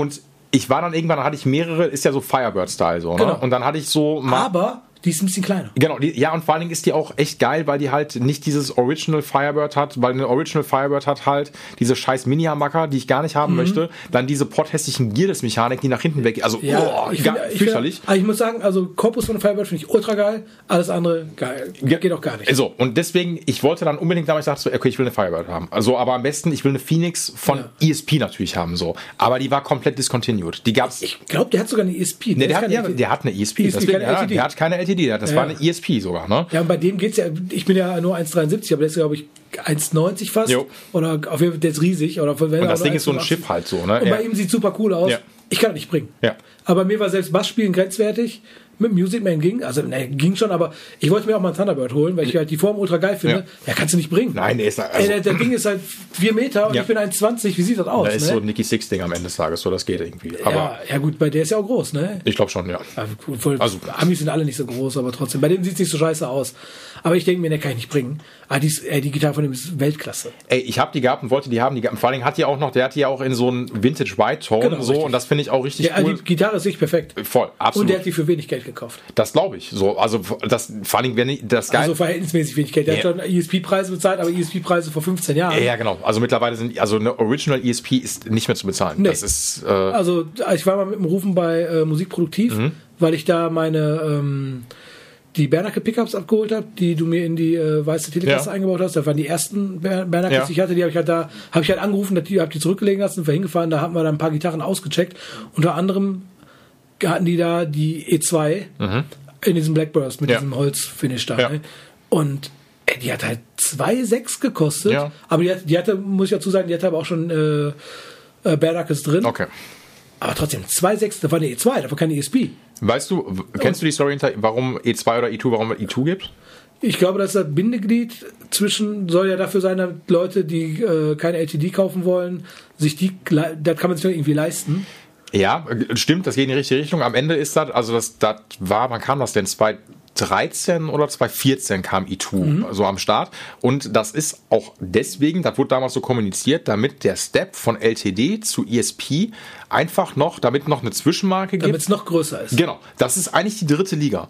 Und ich war dann irgendwann, dann hatte ich mehrere, ist ja so Firebird-Style, so, ne? Genau. Und dann hatte ich so mal. Aber die ist ein bisschen kleiner. Genau, die, ja, und vor allen Dingen ist die auch echt geil, weil die halt nicht dieses Original Firebird hat, weil eine Original Firebird hat halt diese scheiß Mini-Macker, die ich gar nicht Mhm. haben möchte, dann diese potthässlichen Gearless-Mechanik, die nach hinten weg, also Ja, oh, ich, ich, fürchterlich. finde, also ich muss sagen, also Korpus von der Firebird finde ich ultra geil, alles andere geil. Geht auch gar nicht. So, und deswegen, ich wollte dann unbedingt damals dachte so, okay, ich will eine Firebird haben. Also, aber am besten, ich will eine Phoenix von ESP natürlich haben, so. Aber die war komplett discontinued. Die gab's. Ich glaube, der hat sogar eine ESP. Nee, der, ist hat, ja, ESP. der hat eine ESP. ESP, deswegen, keine ja, LTD. der hat keine LTD, das Ja. war eine ESP sogar, ne? Ja, und bei dem geht's ja, ich bin ja nur 1,73, aber der ist, glaube ich, 1,90 fast. Jo. Oder auf jeden Fall, der ist riesig. Oder Und das Ding ist so ein 1,85. Chip halt so, ne? Und Ja. bei ihm sieht super cool aus. Ja. Ich kann das nicht bringen. Ja. Aber mir war selbst Bassspielen grenzwertig. Mit Music Man ging, also ne, ging schon, aber ich wollte mir auch mal einen Thunderbird holen, weil ich halt die Form ultra geil finde. Ja. Ja, kannst du nicht bringen. Nein, der ist da- Ey, also- der, der Ding ist halt 4 Meter und Ja. ich bin 1,20. Wie sieht das aus? Da ist ne? so ein Nicky Six-Ding am Ende des Tages, so das geht irgendwie. Aber ja, ja, gut, bei der ist ja auch groß, ne? ich glaube schon, ja. Ja, cool, voll, Also- Amis sind alle nicht so groß, aber trotzdem. Bei dem sieht es nicht so scheiße aus. Aber ich denke mir, der kann ich nicht bringen. Ah, die, ey, die Gitarre von dem ist Weltklasse. Ey, ich habe die gehabt und wollte die haben. Die, vor allen Dingen hat die auch noch, der hat die ja auch in so einen Vintage White Tone Genau, so richtig. und das finde ich auch richtig Der, cool. Die Gitarre ist wirklich perfekt. Voll, Und absolut. der hat die für wenig Geld gekauft. das glaube ich. So, also das vor Dingen, wenn ich das geil. Also verhältnismäßig wenig Geld. Der Ja. hat schon ESP-Preise bezahlt, aber ESP-Preise vor 15 Jahren. ja, genau. Also mittlerweile sind also eine Original ESP ist nicht mehr zu bezahlen. Nee. Das ist äh, Also ich war mal mit dem Rufen bei äh, Musikproduktiv, Mhm. weil ich da meine ähm, die Bernacke Pickups abgeholt habe, die du mir in die äh, weiße Telekasse Ja. eingebaut hast. Das waren die ersten Ber- Ja. die ich hatte. Die habe ich halt da, habe ich halt angerufen, die habe die zurückgelegen lassen, sind wir hingefahren. Da haben wir dann ein paar Gitarren ausgecheckt. Unter anderem hatten die da die E2 in diesem Blackburst mit Mhm. Ja. diesem Holzfinish da. Ja. Ne? Und ey, die hat halt 2,6 gekostet. Ja. Aber die, hat, die hatte, muss ich dazu sagen, die hatte aber auch schon äh, äh, Bernackes drin. okay. Aber trotzdem, 2,6, das war eine E2, das war keine ESP. Weißt du, kennst du die Story hinter, warum E2 oder E2, warum es E2 gibt? Ich glaube, dass das Bindeglied zwischen soll ja dafür sein, dass Leute, die äh, keine LTD kaufen wollen, sich die, das kann man sich irgendwie leisten. Ja, stimmt, das geht in die richtige Richtung. Am Ende ist das, also das, das war, wann kam das denn? 2013 oder 2014 kam E2 so am Start. Und das ist auch deswegen, das wurde damals so kommuniziert, damit der Step von LTD zu ESP einfach noch, damit noch eine Zwischenmarke gibt. Damit es noch größer ist. Genau, das ist eigentlich die dritte Liga.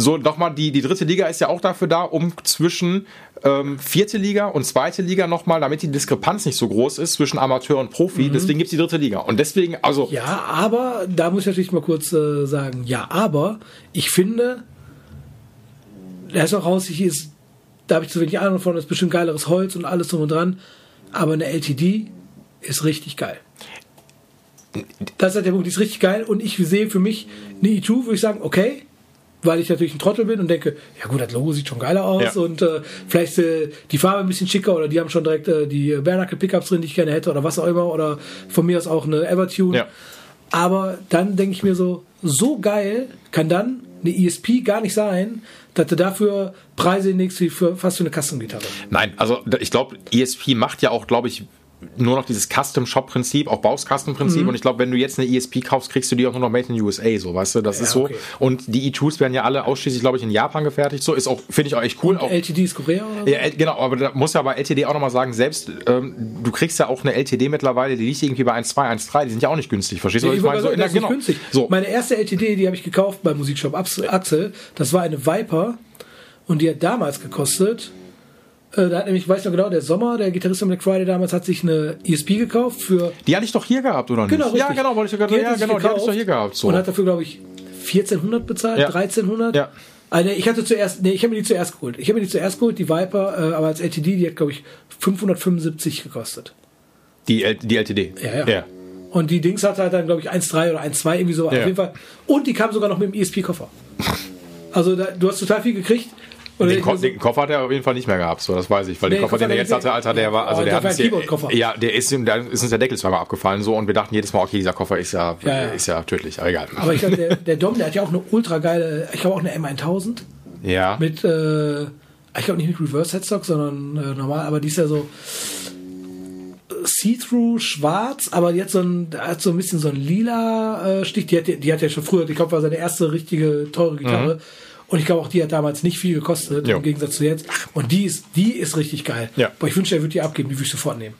So, nochmal, die, die dritte Liga ist ja auch dafür da, um zwischen ähm, vierte Liga und zweite Liga nochmal, damit die Diskrepanz nicht so groß ist zwischen Amateur und Profi. Deswegen gibt's die dritte Liga. Und deswegen, also, Ja, aber da muss ich natürlich mal kurz äh, sagen, ja, aber ich finde, da ist auch raus, ich ist, da habe ich zu wenig Ahnung von, das ist bestimmt geileres Holz und alles drum und dran, aber eine LTD ist richtig geil. Das ist halt der Punkt, die ist richtig geil und ich sehe für mich eine E2, würde ich sagen, okay, weil ich natürlich ein Trottel bin und denke, ja gut, das Logo sieht schon geiler aus Ja. und äh, vielleicht äh, die Farbe ein bisschen schicker oder die haben schon direkt äh, die Bernacle Pickups drin, die ich gerne hätte oder was auch immer oder von mir aus auch eine Evertune. Ja. Aber dann denke ich mir so, so geil kann dann eine ESP gar nicht sein, dass du dafür Preise legst wie für fast für eine Custom-Gitarre. nein, also ich glaube, ESP macht ja auch, glaube ich, nur noch dieses Custom-Shop-Prinzip, auch Baus-Custom-Prinzip. Und ich glaube, wenn du jetzt eine ESP kaufst, kriegst du die auch nur noch Made in USA, so, weißt du, das ist so. okay. Und die E2s werden ja alle ausschließlich, glaube ich, in Japan gefertigt, so, ist auch, finde ich auch echt cool. Auch, LTD ist Korea oder so? Ja, genau, aber da muss ja bei LTD auch nochmal sagen, selbst ähm, du kriegst ja auch eine LTD mittlerweile, die liegt irgendwie bei 1,2, 1,3, die sind ja auch nicht günstig, verstehst du, Ja, ich meine? So, ja, nicht günstig. So, Meine erste LTD, die habe ich gekauft beim Musikshop Axel, das war eine Viper und die hat damals gekostet, da hat nämlich, ich weiß noch genau, der Sommer, der Gitarrist von Black Friday damals hat sich eine ESP gekauft für die hatte ich doch hier gehabt, oder nicht? Genau, richtig. ja, genau, wollte ich ja, sich genau, die hatte ich doch hier gehabt. So. Und hat dafür, glaube ich, 1400 bezahlt, Ja. 1300. Ja. Nee, ich hatte zuerst, nee, ich habe mir die zuerst geholt. Ich habe mir die zuerst geholt, die Viper, äh, aber als LTD, die hat, glaube ich, 575 gekostet. Die, L die LTD. Ja, ja. Und die Dings hatte halt dann, glaube ich, 1,3 oder 1,2 irgendwie so. Ja. Auf jeden Fall. Und die kam sogar noch mit dem ESP-Koffer. Also da, du hast total viel gekriegt. Und Den, Ko so- den Koffer hat er auf jeden Fall nicht mehr gehabt, so das weiß ich, weil Nee, den Koffer, den er jetzt hat hatte, Alter, der war, also Oh, der hat uns ein ja, Keyboard-Koffer. ja, der ist, da ist uns der Deckel zweimal abgefallen, so, und wir dachten jedes Mal, okay, dieser Koffer ist ja, Ja, ja. ist ja tödlich, aber egal. aber ich glaube, der, der Dom, der hat ja auch eine ultra geile, ich glaube auch eine M1000 ja, mit, äh, ich glaube nicht mit Reverse Headstock, sondern äh, normal, aber die ist ja so See-Through schwarz, aber die hat so ein, hat so ein bisschen so ein lila äh, Stich. Die hat, die hat ja schon früher, ich glaube, war seine erste richtige teure Gitarre. Und ich glaube auch, die hat damals nicht viel gekostet. Jo. im Gegensatz zu jetzt. Und die ist, die ist richtig geil. Ja. Boah, ich wünschte, er würde die abgeben, die würde ich sofort nehmen.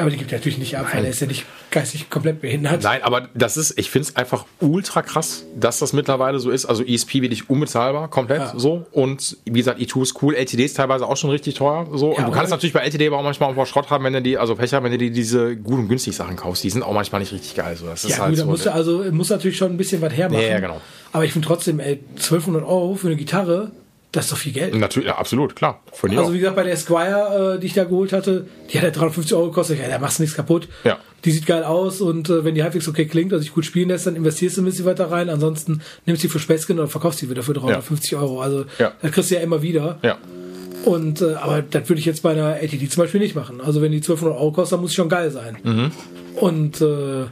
Aber die gibt natürlich nicht ab, weil er ist ja nicht geistig komplett behindert. Nein, aber das ist, ich finde es einfach ultra krass, dass das mittlerweile so ist. Also ESP wirklich unbezahlbar, komplett Ja. so. Und wie gesagt, E2 ist cool, LTD ist teilweise auch schon richtig teuer. So. Ja, und du kannst natürlich bei LTD aber auch manchmal auch Schrott haben, wenn du die, also Pech haben, wenn du die diese gut und günstig Sachen kaufst. Die sind auch manchmal nicht richtig geil. So. Das ist Ja, halt gut, da so. musst du also muss natürlich schon ein bisschen was hermachen. Ja, ja, genau. Aber ich finde trotzdem, ey, 1200 Euro für eine Gitarre, das ist doch viel Geld. Natürlich, ja, absolut, klar. Von Also auch. wie gesagt, bei der Squire, äh, die ich da geholt hatte, die hat ja 350 Euro gekostet. Ja, da machst du nichts kaputt. Ja. Die sieht geil aus und äh, wenn die halbwegs okay klingt, also sich gut spielen lässt, dann investierst du ein bisschen weiter rein. Ansonsten nimmst du die für Späßchen und verkaufst die wieder für 350 Euro. Also Ja. das kriegst du ja immer wieder. Ja. Und äh, aber das würde ich jetzt bei einer LTD zum Beispiel nicht machen. Also wenn die 1200 Euro kostet, dann muss sie schon geil sein. Mhm. Und äh,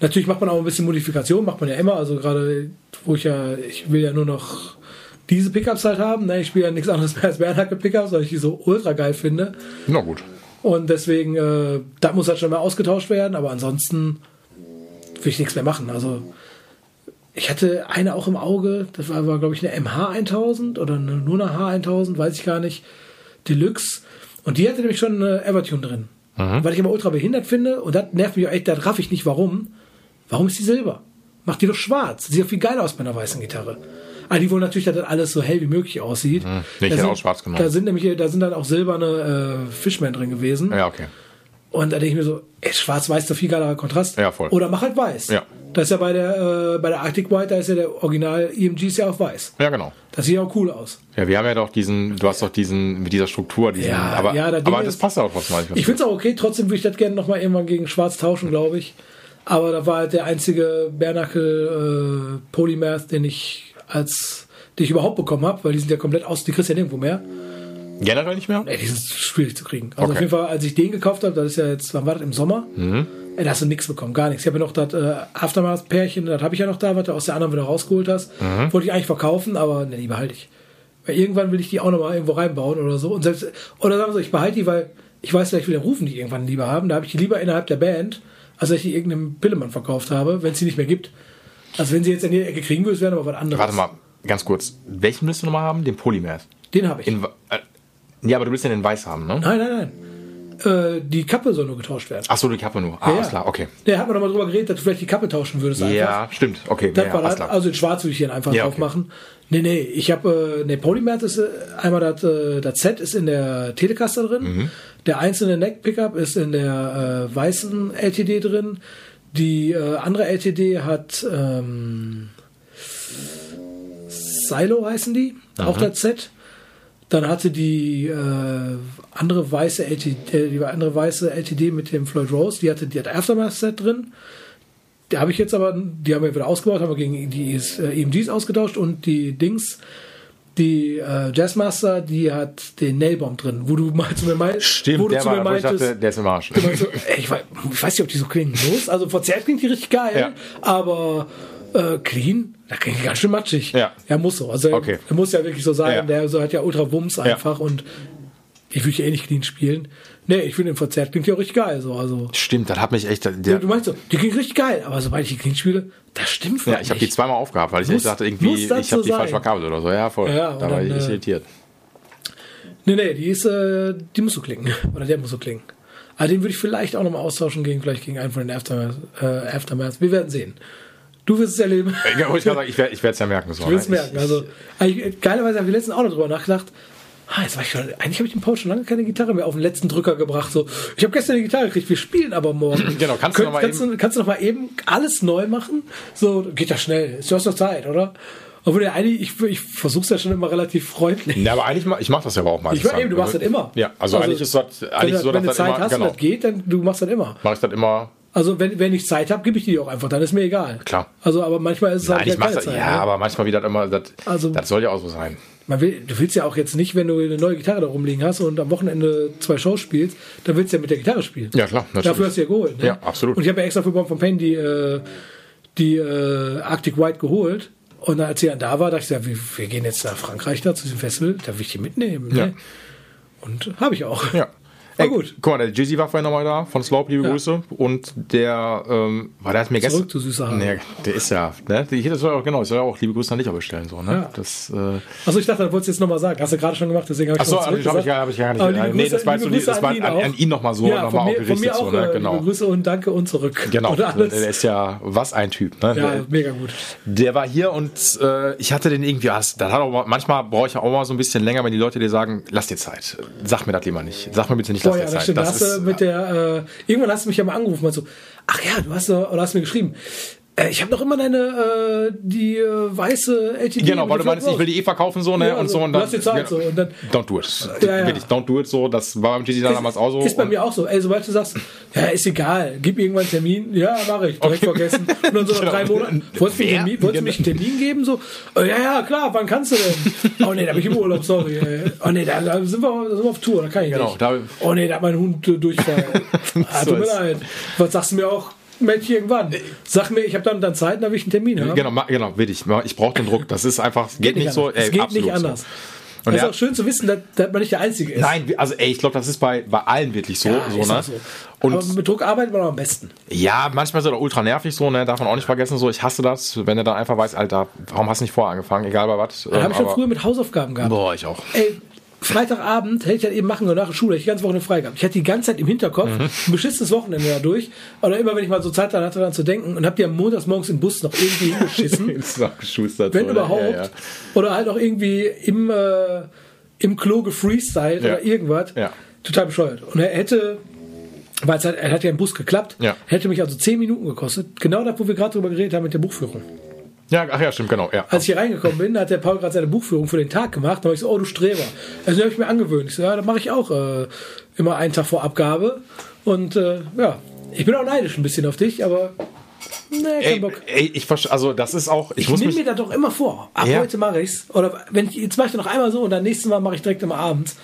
natürlich macht man auch ein bisschen Modifikation, macht man ja immer. Also gerade wo ich ja, ich will ja nur noch diese Pickups halt haben. Ne? Ich spiele ja nichts anderes mehr als Bernhacke Pickups, weil ich die so ultra geil finde. Na gut. Und deswegen, äh, da muss halt schon mal ausgetauscht werden, aber ansonsten will ich nichts mehr machen. Also ich hatte eine auch im Auge, das war, war glaube ich eine MH1000 oder eine, nur eine H1000, weiß ich gar nicht, Deluxe. Und die hatte nämlich schon eine Evertune drin. Weil ich immer ultra behindert finde und das nervt mich auch echt, da raff ich nicht warum. Warum ist die silber? Mach die doch schwarz. Sieht doch viel geiler aus bei einer weißen Gitarre. Aber die wollen natürlich, dass das alles so hell wie möglich aussieht. Nee, ich Da hätte sind- auch schwarz genommen. Da sind nämlich, da sind dann auch silberne äh, Fishman drin gewesen. Ja, okay. Und da denke ich mir so, ey, schwarz-weiß ist doch viel geilerer Kontrast. Ja, voll. Oder mach halt weiß. Ja. Da ist ja bei der, äh, bei der Arctic White, da ist ja der Original EMG ist ja auf weiß. Ja, genau. Das sieht auch cool aus. Ja, wir haben ja doch diesen, du hast doch diesen, mit dieser Struktur, diesen, Ja, aber, ja, das aber das ist- passt ja auch trotzdem manchmal. Ich finde es auch okay, trotzdem würde ich das gerne nochmal irgendwann gegen schwarz tauschen, glaube ich. Aber da war halt der einzige Bernacle äh, Polymath, den ich als, den ich überhaupt bekommen habe, weil die sind ja komplett aus, die kriegst du ja nirgendwo mehr. Generell nicht mehr? Ey, die sind schwierig zu kriegen. Also Okay. auf jeden Fall, als ich den gekauft habe, das ist ja jetzt, wann war das, im Sommer? Ey, da hast du nichts bekommen, gar nichts. Ich habe ja noch das äh, Aftermath-Pärchen, das habe ich ja noch da, was du aus der anderen wieder rausgeholt hast. Wollte ich eigentlich verkaufen, aber ne, die behalte ich. Weil irgendwann will ich die auch nochmal irgendwo reinbauen oder so. Und selbst, oder sagen wir so, ich behalte die, weil ich weiß, vielleicht will der Rufen die irgendwann lieber haben. Da habe ich die lieber innerhalb der Band, als dass ich die irgendeinem Pillemann verkauft habe, wenn es die nicht mehr gibt. Also wenn sie jetzt in die Ecke kriegen würdest, wäre aber was anderes. Warte mal, ganz kurz. Welchen willst du nochmal haben? Den Polymath. Den habe ich. In, äh, ja, aber du willst den in weiß haben, ne? nein, nein, nein. Äh, die Kappe soll nur getauscht werden. Ach so, die Kappe nur. Ah, Ja, alles ja. klar, okay. Der hat man nochmal drüber geredet, dass du vielleicht die Kappe tauschen würdest einfach. Ja, stimmt. Okay, Das ja, war klar. Also in Schwarz würde ich den einfach Ja, drauf okay. machen. Nee, nee, ich habe, äh, nee, Polymath ist äh, einmal das, äh, das Set ist in der Telecaster drin. Mhm. Der einzelne Neck Pickup ist in der äh, weißen LTD drin. Die äh, andere LTD hat ähm, Silo heißen die, auch das Set. Dann hatte die äh, andere weiße LTD, äh, die andere weiße LTD mit dem Floyd Rose, die hatte die hat Aftermath Set drin. Die habe ich jetzt aber, die haben wir wieder ausgebaut, haben wir gegen die äh, EMGs ausgetauscht und die Dings, die äh, Jazzmaster, die hat den Nailbomb drin, wo du mal zu mir meinst, Stimmt, wo du der zu war, mir ich meintest, dachte, der ist im Arsch. so, ey, ich, weiß, ich weiß nicht, ob die so klingen muss. Also verzerrt klingt die richtig geil, Ja. aber äh, clean, da klingt die ganz schön matschig. Ja. Ja, muss so. Also Okay. er muss ja wirklich so sein. Ja. Der so hat ja ultra Wumms einfach und ich würde ja eh nicht clean spielen. Nee, ich finde den verzerrt klingt ja auch richtig geil. So. Also, Stimmt, das hat mich echt. Der, du meinst so, die klingt richtig geil, aber sobald ich die clean spiele, das stimmt ja, ich habe die zweimal aufgehabt, weil ich Muss- echt dachte, irgendwie, ich habe so die falsch sein? verkabelt oder so. Ja, voll. Ja, da war dann, ich äh, irritiert. Nee, nee, die ist, äh, die muss so klingen. Oder der muss so klingen. Aber den würde ich vielleicht auch nochmal austauschen gegen, vielleicht gegen einen von den Aftermath. Äh, Aftermath. Wir werden sehen. Du wirst es erleben. Ja, ich sagen, ich werde es ja merken. So, Du wirst ne? merken. Also, eigentlich, geilerweise habe ich letztens auch noch drüber nachgedacht. Ah, jetzt war ich schon, eigentlich habe ich dem Paul schon lange keine Gitarre mehr auf den letzten Drücker gebracht. So, ich habe gestern eine Gitarre gekriegt, wir spielen aber morgen. Genau, kannst du noch mal kannst, du, kannst du noch mal eben alles neu machen? So, geht ja schnell. Du hast doch Zeit, oder? Obwohl ja eigentlich, ich, ich versuch's ja schon immer relativ freundlich. Ja, aber eigentlich, ich mache das ja aber auch mal. Ich eben, du machst das immer. Ja, also, eigentlich ist das, eigentlich du- so, wenn du dass das Zeit immer, hast genau, und das geht, dann du machst das immer. mache ich das immer, Also wenn, wenn ich Zeit habe, gebe ich die auch einfach, dann ist mir egal. Klar. Also aber manchmal ist es nein, halt ich keine das, Zeit. ja, ne? aber manchmal wieder immer, das, Also- das soll ja auch so sein. Man will, du willst ja auch jetzt nicht, wenn du eine neue Gitarre da rumliegen hast und am Wochenende zwei Shows spielst, dann willst du ja mit der Gitarre spielen. Ja, klar, natürlich. Dafür hast du ja geholt. Ne? Ja, absolut. Und ich habe ja extra für Bomb von Pain die, äh, die äh, Arctic White geholt. Und als sie dann da war, dachte ich, ja, wir, wir gehen jetzt nach Frankreich da zu diesem Festival, da will ich die mitnehmen. Ja. Ne? Und habe ich auch. Ja. Ey, gut. Guck mal, der Jizzy war vorhin nochmal da, von Slope, liebe Ja. Grüße. Und der, ähm, war der hat mir gestern. Zurück, du süßer. Nee, der ist ja, ne? Ich soll auch, genau, ich soll ja auch liebe Grüße an dich auch bestellen, so, ne? Ja. Das, äh, Also ich dachte, das wolltest du jetzt nochmal sagen. Hast du gerade schon gemacht, deswegen habe ich Achso, noch habe ich, hab ich, gar nicht. Aber liebe nee, Grüße- das war, liebe Grüße das war an ihn an, an ihn nochmal so, ja, nochmal auch gerichtet, auch so, ne? äh, Genau. liebe Grüße und danke und zurück. Genau, der ist ja, was ein Typ, ne? ja, Der- mega gut. Der war hier und äh, ich hatte den irgendwie, ah, das, das hat auch mal, manchmal brauche ich ja auch mal so ein bisschen länger, wenn die Leute dir sagen, lass dir Zeit. Sag mir das lieber nicht. Sag mir bitte nicht, Boah, ja, das stimmt. Da hast du mit der, äh, irgendwann hast du mich ja mal angerufen, meinst so, ach ja, du hast, oder hast mir geschrieben, ich habe noch immer deine, äh, die äh, weiße LTD. Genau, weil du meinst, ich will die eh verkaufen, so, ne? Ja, und also, so. Und du hast die Zeit, so, und dann- don't do it. Ja, ja. Wirklich, don't do it, so. Das war beim GT damals auch so. Ist bei mir auch so. Ey, sobald du sagst, ja, ist egal, gib irgendwann einen Termin, ja, mache ich, direkt vergessen. Und dann so nach Genau. drei Monaten, wolltest du, mir einen Wer? Termin, wolltest mich einen Termin geben? So, oh, ja, ja, klar, wann kannst du denn? Oh nee, da bin ich im Urlaub, sorry. Oh nee, da, da, sind wir, da sind wir auf Tour, da kann ich Genau, nicht. da- oh nee, da hat mein Hund äh, Durchfall. ah, tut mir leid. Was sagst du mir auch? Mensch, irgendwann. Sag mir, ich habe dann, dann Zeit, dann will ich einen Termin haben. Genau, genau, will ich. Ich brauche den Druck. Das ist einfach, geht, nicht so. anders. es ey, geht absolut nicht so. anders. Und es ist er- auch schön zu wissen, dass, dass man nicht der Einzige ist. Nein, also ey, ich glaube, das ist bei, bei allen wirklich so. Ja, so, ne? so. Und Aber mit Druck arbeitet man am besten. Ja, manchmal ist er ultra nervig so, ne? Darf man auch nicht vergessen, so. Ich hasse das, wenn er dann einfach weiß, Alter, warum hast du nicht vorher angefangen? Egal bei was. Ähm, habe ich schon früher mit Hausaufgaben gehabt. Boah, ich auch. Ey, Freitagabend hätte ich das eben machen können nach der Schule, hätte ich die ganze Woche frei gehabt. Ich hatte die ganze Zeit im Hinterkopf Mhm. ein beschissenes Wochenende dadurch. Oder immer, wenn ich mal so Zeit hatte, daran zu denken und hab die am montags morgens im Bus noch irgendwie hingeschissen. Wenn ne? überhaupt. Ja, ja. Oder halt auch irgendwie im, äh, im Klo gefreestylt Ja. oder irgendwas. Total bescheuert. Und er hätte, weil es halt, er hat ja im Bus geklappt, Ja. hätte mich also zehn Minuten gekostet. Genau da, wo wir gerade drüber geredet haben mit der Buchführung. Ja, ach ja, stimmt, genau. Ja. Als ich hier reingekommen bin, hat der Paul gerade seine Buchführung für den Tag gemacht. Da war ich so, oh du Streber. Also habe ich mir angewöhnt. Ich so, ja, da mache ich auch äh, immer einen Tag vor Abgabe. Und äh, ja, ich bin auch neidisch ein bisschen auf dich, aber nee, kein Ey, Bock. ey, ich verstehe, also das ist auch, ich, Ich nehme mir da doch immer vor. Ab Ja. heute mache ich's. Oder wenn ich, jetzt mache ich noch einmal so und dann nächstes Mal mache ich direkt immer abends.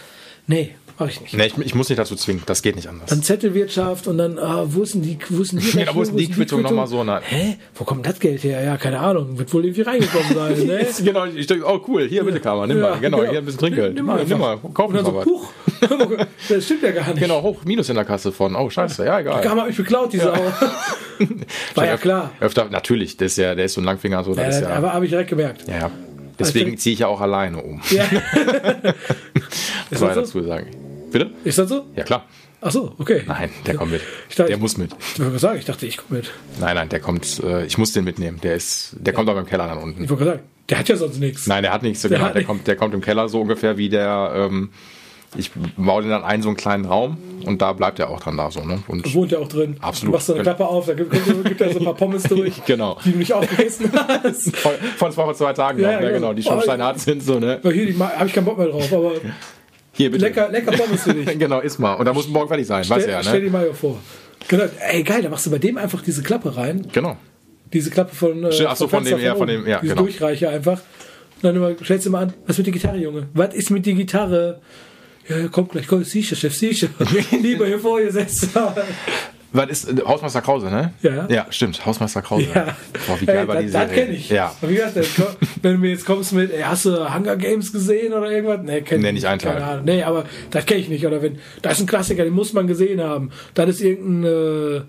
Nee, mache ich nicht. nee, ich, ich muss nicht dazu zwingen, das geht nicht anders. Dann Zettelwirtschaft und dann, ah, wo ist denn die, wo ist denn die, Ja, wo ist denn die Quittung nochmal so, ne? Hä? Wo kommt das Geld her? Ja, keine Ahnung. Wird wohl irgendwie reingekommen sein, ne? genau, ich denke, oh cool, hier bitte Kammer, nimm mal, genau, hier ein bisschen Trinkgeld. Nimm mal, nimm mal, kauf mal so, was. puch, das stimmt ja gar nicht. Genau, hoch, Minus in der Kasse von, oh scheiße, ja, egal. Kam hat mich beklaut, diese Sau. War ja klar. Öfter, natürlich, der ist ja, der ist so ein Langfinger, so, das Ja, ist ja, aber habe ich direkt gemerkt. ja, ja. Deswegen ziehe ich ja auch alleine um. Ja. Das ich so? dazu sagen. Bitte? Ist das so? Ja, klar. Ach so, okay. Nein, der kommt mit. Dachte- Der muss mit. Ich wollte gerade sagen, ich dachte, ich komme mit. Nein, nein, der kommt, äh, ich muss den mitnehmen. Der ist, der kommt aber im Keller dann unten. Ich wollte gerade sagen, der hat ja sonst nichts. Nein, der hat nichts, Der genau, der nicht- kommt, der kommt im Keller so ungefähr wie der, ähm, ich baue den dann ein, so einen kleinen Raum und da bleibt er auch dann da so, ne? Und Wohnt ja auch drin. Absolut. Du machst so eine Klappe auf, da gibt, gibt, er so ein paar Pommes durch, Genau. die du nicht aufgegessen hast. von, von zwei, vor zwei Tagen Ja, noch, ne? genau. genau, die schon Oh, steinhart sind, so, ne? Hier, habe ich keinen Bock mehr drauf, aber Hier, bitte. lecker, lecker Pommes für dich. Genau, iss mal. Und da muss morgen fertig sein, Stell, ja, stell ne? dir mal hier vor. Genau, ey, geil, da machst du bei dem einfach diese Klappe rein. Genau. Diese Klappe von, äh, Ach so, von Fenster dem, ja, von dem, ja, Diese genau. Durchreiche einfach. Und dann immer, stellst du mal an, was mit der Gitarre, Junge? Was ist mit der Gitarre? Ja, ja, kommt gleich, komm, sicher, Chef, sicher. Lieber hier vorgesetzt. Was ist, äh, Hausmeister Krause, ne? Ja. Ja, stimmt, Hausmeister Krause. Ja. Boah, wie geil Ey, war das, die das Serie. kenne ich. Ja. Wie gesagt, das- wenn du mir jetzt kommst mit, ey, hast du Hunger Games gesehen oder irgendwas? Nee, kenn Nee, ich nicht einen Teil. Keine Ahnung. Nee, aber das kenne ich nicht. Oder wenn, das ist ein Klassiker, den muss man gesehen haben. Das ist irgendein äh,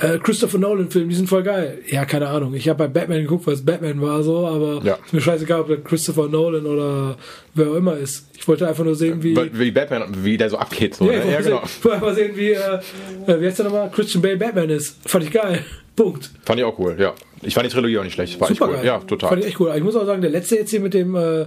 äh, Christopher Nolan-Film, die sind voll geil. Ja, keine Ahnung. Ich habe bei Batman geguckt, weil es Batman war so, aber Ja. ist mir scheißegal, ob das Christopher Nolan oder wer auch immer ist. Ich wollte einfach nur sehen, wie. Wie Batman, wie der so abgeht, so, Ja, ne? Ja, genau. ich wollte einfach sehen, wie, äh, äh, wie heißt der nochmal? Christian Bale Batman ist. Fand ich geil. Punkt. Fand ich auch cool, ja. Ich fand die Trilogie auch nicht schlecht. War Super cool. geil. Ja, total. Fand ich echt cool. Ich muss auch sagen, der letzte jetzt hier mit dem, äh,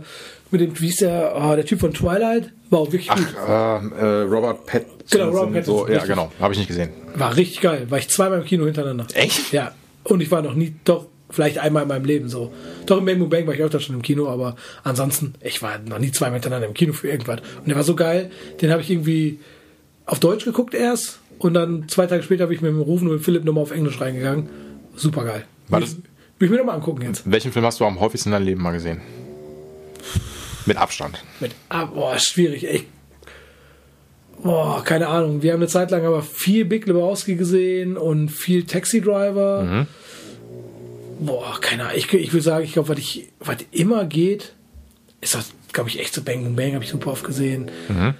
mit dem, wie hieß der, oh, der Typ von Twilight, war auch wirklich gut. Ähm, äh, Robert Pattinson. Genau, Robert Pattinson, So, ja, genau. Habe ich nicht gesehen. War richtig geil. War ich zweimal im Kino hintereinander. Echt? Ja. Und ich war noch nie, doch, vielleicht einmal in meinem Leben so. Doch im Bang Boom Bang war ich auch da schon im Kino, aber ansonsten, ich war noch nie zwei miteinander im Kino für irgendwas. Und der war so geil, den habe ich irgendwie auf Deutsch geguckt erst und dann zwei Tage später habe ich mit dem Rufen und mit Philipp nochmal auf Englisch reingegangen. Super geil. War das- Will ich mir nochmal angucken jetzt. Welchen Film hast du am häufigsten in deinem Leben mal gesehen? Mit Abstand. Mit, ah, boah, schwierig, echt. Boah, keine Ahnung. Wir haben eine Zeit lang aber viel Big Lebowski gesehen und viel Taxi Driver. Mhm. Boah, keine Ahnung. Ich, ich würde sagen, ich glaube, was, ich- was immer geht, ist das, glaube ich, echt so Bang Boom Bang, habe ich super oft gesehen. Mhm.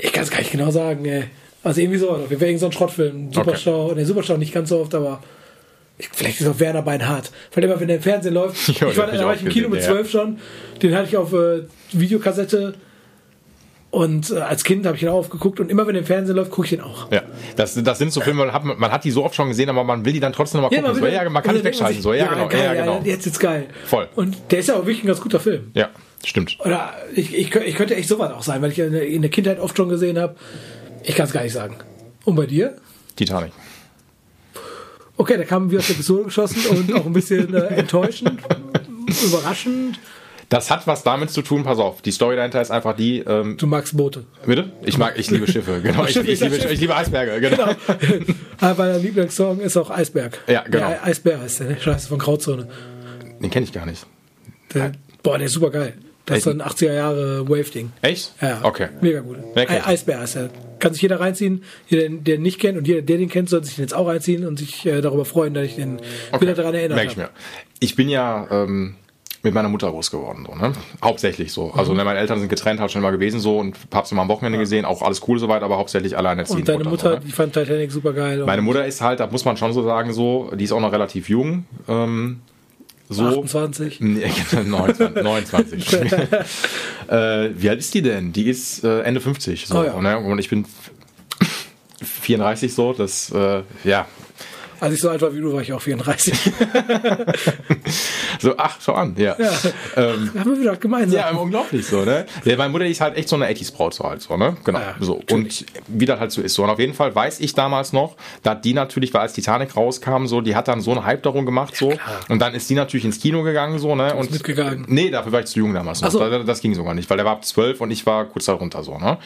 Ich kann es gar nicht genau sagen, ey. Also irgendwie so, wir wären so ein Schrottfilm. Superstau, ne, Superstau nicht ganz so oft, aber ich, vielleicht ist auch Werner Beinhardt. Weil immer, wenn der im Fernsehen läuft, Ja, ich war, da war ich im Kino mit gesehen, ja. zwölf schon, den hatte ich auf äh, Videokassette und äh, als Kind habe ich ihn auch aufgeguckt und immer wenn der im Fernsehen läuft, gucke ich den auch. Ja, das, das sind so Filme, man hat, man hat die so oft schon gesehen, aber man will die dann trotzdem noch mal gucken. so, wieder- ja, man kann nicht wegschalten. sich, So, ja, genau. geil, ja, genau. jetzt ist geil. Voll. Und der ist ja auch wirklich ein ganz guter Film. Ja, stimmt. Oder ich, ich, ich könnte echt sowas auch sein, weil ich in der Kindheit oft schon gesehen habe. Ich kann es gar nicht sagen. Und bei dir? Titanic. Okay, da kamen wir aus der Pistole geschossen und auch ein bisschen äh, enttäuschend, überraschend. Das hat was damit zu tun, pass auf, die Story dahinter ist einfach die, ähm, Du magst Boote. bitte? Ich mag, ich liebe Schiffe, genau. Ich, ich, liebe, ich liebe Eisberge, genau. Aber dein Lieblingssong ist auch Eisberg. Ja, genau. Der Eisbär heißt der, ne? Scheiße, von Grauzone. Den kenne ich gar nicht. Der, boah, der ist super geil. Das ist so ein 80er Jahre Wave-Ding. Echt? Ja, Okay. Mega gut. Wer kennt Ei- Eisbär heißt er. Kann sich jeder reinziehen. Jeder, der ihn nicht kennt und jeder, der den kennt, soll sich den jetzt auch reinziehen und sich äh, darüber freuen, dass ich den wieder daran erinnert Merk ich mir. Ich bin ja ähm, mit meiner Mutter groß geworden, so, ne? Hauptsächlich so. Also Mhm. ne, meine Eltern sind getrennt, habe schon mal gewesen so und hab's immer am Wochenende gesehen, auch alles cool soweit, aber hauptsächlich alleinerziehend. Und deine Mutter, so, ne? die fand Titanic super geil. Meine Mutter ist halt, da muss man schon so sagen, so, die ist auch noch relativ jung. Ähm, so. 28. Nee, 29. 29. äh, wie alt ist die denn? Die ist äh, Ende 50. So, Oh ja. ne? Und ich bin 34 so, das, äh, ja. Als ich so alt war wie du, war ich auch 34. So, ach, schau an, ja. ja. Ähm, Haben wir wieder gemeinsam. Ja, unglaublich so, ne? Ja, meine Mutter ist halt echt so eine 80s-Braut so halt so, ne? Genau. Ja, so. Und wie das halt so ist. So. Und auf jeden Fall weiß ich damals noch, dass die natürlich, weil als Titanic rauskam, so, die hat dann so einen Hype darum gemacht, so. und dann ist die natürlich ins Kino gegangen, so, ne? Und mitgegangen? Nee, dafür war ich zu jung damals noch. So. Das, das ging sogar nicht, weil der war ab 12 und ich war kurz darunter so, ne?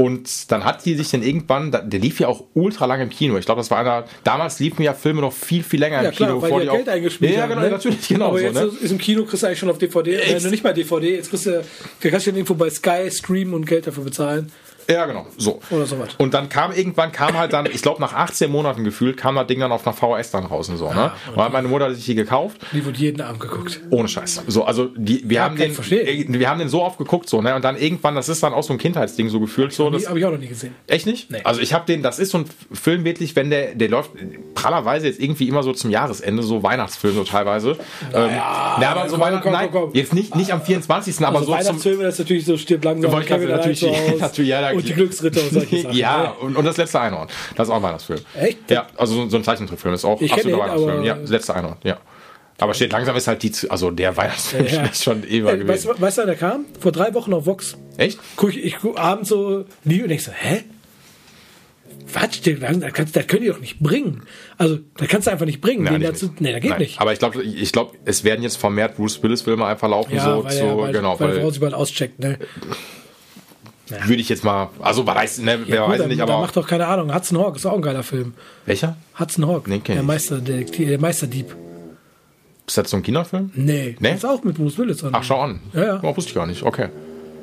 Und dann hat die sich dann irgendwann, der lief ja auch ultra lange im Kino. Ich glaube, das war einer, damals liefen ja Filme noch viel, viel länger Ja im Kino. klar, weil bevor die ja auch- Geld eingespielt Ja, genau, ne? natürlich, genau Aber so, jetzt ne? ist im Kino, kriegst du eigentlich schon auf DVD. Du nicht mal DVD, jetzt kriegst du, kannst du ja irgendwo bei Sky streamen und Geld dafür bezahlen. Ja, genau. So. Oder sowas. Und dann kam irgendwann, kam halt dann, ich glaube nach 18 Monaten gefühlt, kam das Ding dann auf einer VHS dann raus und so, ne? Und dann hat meine Mutter sich die gekauft. Die wurde jeden Abend geguckt. Ohne Scheiß. So, also die, wir haben kann ich den, verstehen. wir haben den so oft geguckt, so, ne? Und dann irgendwann, das ist dann auch so ein Kindheitsding so gefühlt, so. Die Das, habe ich auch noch nie gesehen. echt nicht? Nee. Also ich habe den, das ist so ein Film wirklich, wenn der, der läuft prallerweise jetzt irgendwie immer so zum Jahresende, so Weihnachtsfilm so teilweise. ähm, ja, aber so komm, Weihnachten, komm, nein, komm, komm. jetzt nicht, nicht am 24., aber Also so zum, Weihnachtsfilme, das ist natürlich so stirbt langsam. Ich natürlich- natürlich, ja, da- und die Glücksritter und solche Sachen. ja, und, und das letzte Einhorn. Das ist auch ein Weihnachtsfilm. Echt? Ja, also so- so ein Zeichentrickfilm ist auch Ich kenn absoluter Weihnachtsfilm. aber- Ja, das letzte Einhorn, ja. Aber steht langsam ist halt die, also der Weihnachtsfilm Ja. ist schon ewig Äh, weißt, gewesen. du- weißt du, der kam? Vor drei Wochen auf Vox. Echt? Guck ich, guck abends so nie und denk so, hä? Was? Das, kannst, das könnt ihr doch nicht bringen. Also, das kannst du einfach nicht bringen. Nein, nicht dazu, nee, das geht Nein. nicht. Aber ich glaube, ich glaube, es werden jetzt vermehrt Bruce Willis Filme einfach laufen, Ja, so, weil, so weil, genau, weil, weil, die Frau sich bald auscheckt. Ne? würde ich jetzt mal, also weiß, ne, wer Gut, weiß dann, nicht, aber macht doch keine Ahnung. Hudson Hawk ist auch ein geiler Film. welcher? Hudson Hawk, Nee, kenn der ich. Meister, der, Meisterdieb. Ist das so ein Kinderfilm? Nee, Nee? ist auch mit Bruce Willis. dran. Ach, schau an. Ja, ja. Oh, wusste ich gar nicht. Okay.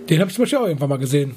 Den habe ich zum Beispiel auch irgendwann mal gesehen.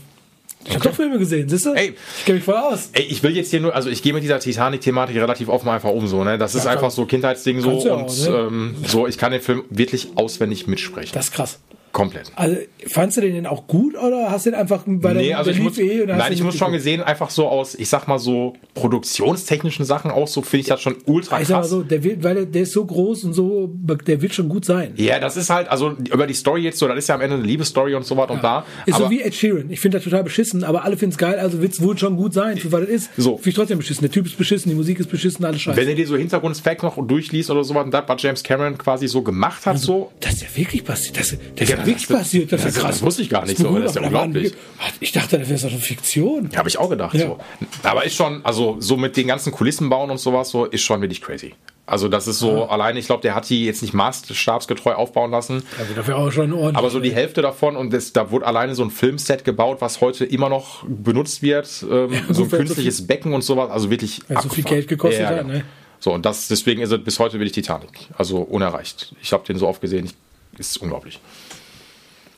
Ich habe doch Filme gesehen, siehst du? Ey. Ich kenne mich voll aus. Ey, ich will jetzt hier nur, also ich gehe mit dieser Titanic-Thematik relativ offen einfach um, so, ne? Das ist Ja, einfach klar. so Kindheitsding so ja und auch, ne? ähm, so, ich kann den Film wirklich auswendig mitsprechen. Das ist krass. Komplett. Also, fandst du den denn auch gut oder hast du den einfach bei der, Nee, also der ich muss, eh nein, ich muss schon gesehen, einfach so aus, ich sag mal so, produktionstechnischen Sachen auch so, finde ich das schon ultra Ich sag mal krass. so, der wird, weil der, der ist so groß und so, der wird schon gut sein. Ja, das ist halt, also über die Story jetzt so, das ist ja am Ende eine Liebesstory und so was und da. Ist aber so wie Ed Sheeran. Ich finde das total beschissen, aber alle finden es geil, also wird es wohl schon gut sein, für was es ist. So. Finde ich trotzdem beschissen. Der Typ ist beschissen, die Musik ist beschissen, alles scheiße. wenn du dir so Hintergrundfacts noch durchliest oder so was, und das, was James Cameron quasi so gemacht hat, so. Das ist ja wirklich passiert. Das, das Ja, ja wirklich das- passiert. Das, das- ist krass. das wusste ich gar nicht so, das ist ja unglaublich. Ich dachte, das wäre so eine Fiktion. Habe ich auch gedacht. Ja. So. Aber ist schon, also so mit den ganzen Kulissen bauen und sowas, so ist schon wirklich crazy. Also das ist so, alleine, ich glaube, der hat die jetzt nicht maßstabsgetreu aufbauen lassen. Also dafür auch schon ordentlich. Aber so die Hälfte davon und das, da wurde alleine so ein Filmset gebaut, was heute immer noch benutzt wird. Ähm, Ja, so ein wenn so künstliches Becken und sowas. Also wirklich. Weil so viel. Geld gekostet Ja, ja, hat, genau. ne? So, und das, deswegen ist es bis heute wirklich Titanic. Also unerreicht. Ich habe den so oft gesehen, ich, ist unglaublich.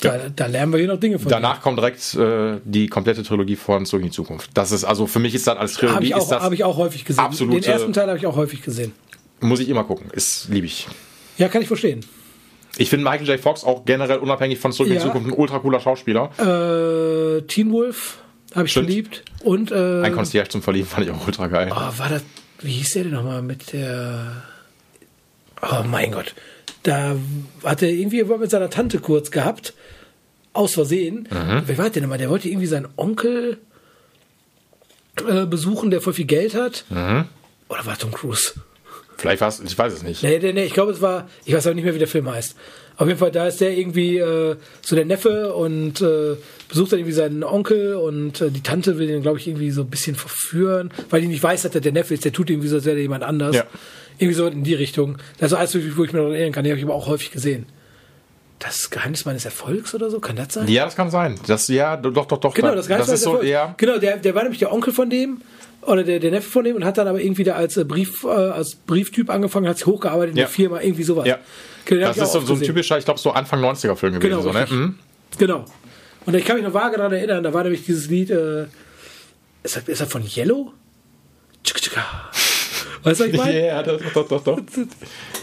Da, da lernen wir hier noch Dinge von. Danach kommt direkt äh, die komplette Trilogie von Zurück in die Zukunft. Das ist, also für mich ist das als Habe Trilogie, ich, ist auch- das, hab ich auch häufig gesehen. absolute- Den ersten Teil habe ich auch häufig gesehen. muss ich immer gucken. Ist, liebe ich. Ja, kann ich verstehen. Ich finde Michael J. Fox auch generell unabhängig von Zurück in Ja. die Zukunft ein ultra cooler Schauspieler. Äh, Teen Wolf habe ich Stimmt. verliebt. Und, äh, Ein Concierge zum Verlieben fand ich auch ultra geil. oh, war das, wie hieß der denn nochmal mit der, oh mein Gott, da hat er irgendwie mit seiner Tante kurz gehabt, aus Versehen. Mhm. Wer war denn nochmal? Der wollte irgendwie seinen Onkel äh, besuchen, der voll viel Geld hat. Mhm. Oder war Tom Cruise? Vielleicht war es, ich weiß es nicht. Nee, nee, nee, ich glaube, es war, ich weiß aber nicht mehr, wie der Film heißt. Auf jeden Fall, da ist der irgendwie äh, so der Neffe und äh, besucht dann irgendwie seinen Onkel und äh, die Tante will ihn, glaube ich, irgendwie so ein bisschen verführen, weil die nicht weiß, dass der der Neffe ist, der tut irgendwie so, als wäre der jemand anders. Ja. Irgendwie so in die Richtung. Das ist alles, wo ich mir noch erinnern kann, die habe ich aber auch häufig gesehen. Das Geheimnis meines Erfolgs oder so, kann das sein? Ja, das kann sein. Das, ja, doch, doch, doch. Genau, das Geheimnis das ist so, meines Erfolgs. ja. Genau, der, der war nämlich der Onkel von dem oder der, der Neffe von dem und hat dann aber irgendwie da als äh, Brief äh, als Brieftyp angefangen, hat sich hochgearbeitet in Ja. der Firma, irgendwie sowas. Ja. Genau, Das ist so, so ein typischer, ich glaube, so Anfang 90er Film gewesen. Genau, so, ne? Mhm. Genau. Und ich kann mich noch vage daran erinnern, da war nämlich dieses Lied, äh, ist, das, ist das von Yellow? Tschuk, tschuk. Weißt du, was ich meine? Ja, doch, doch, doch, doch.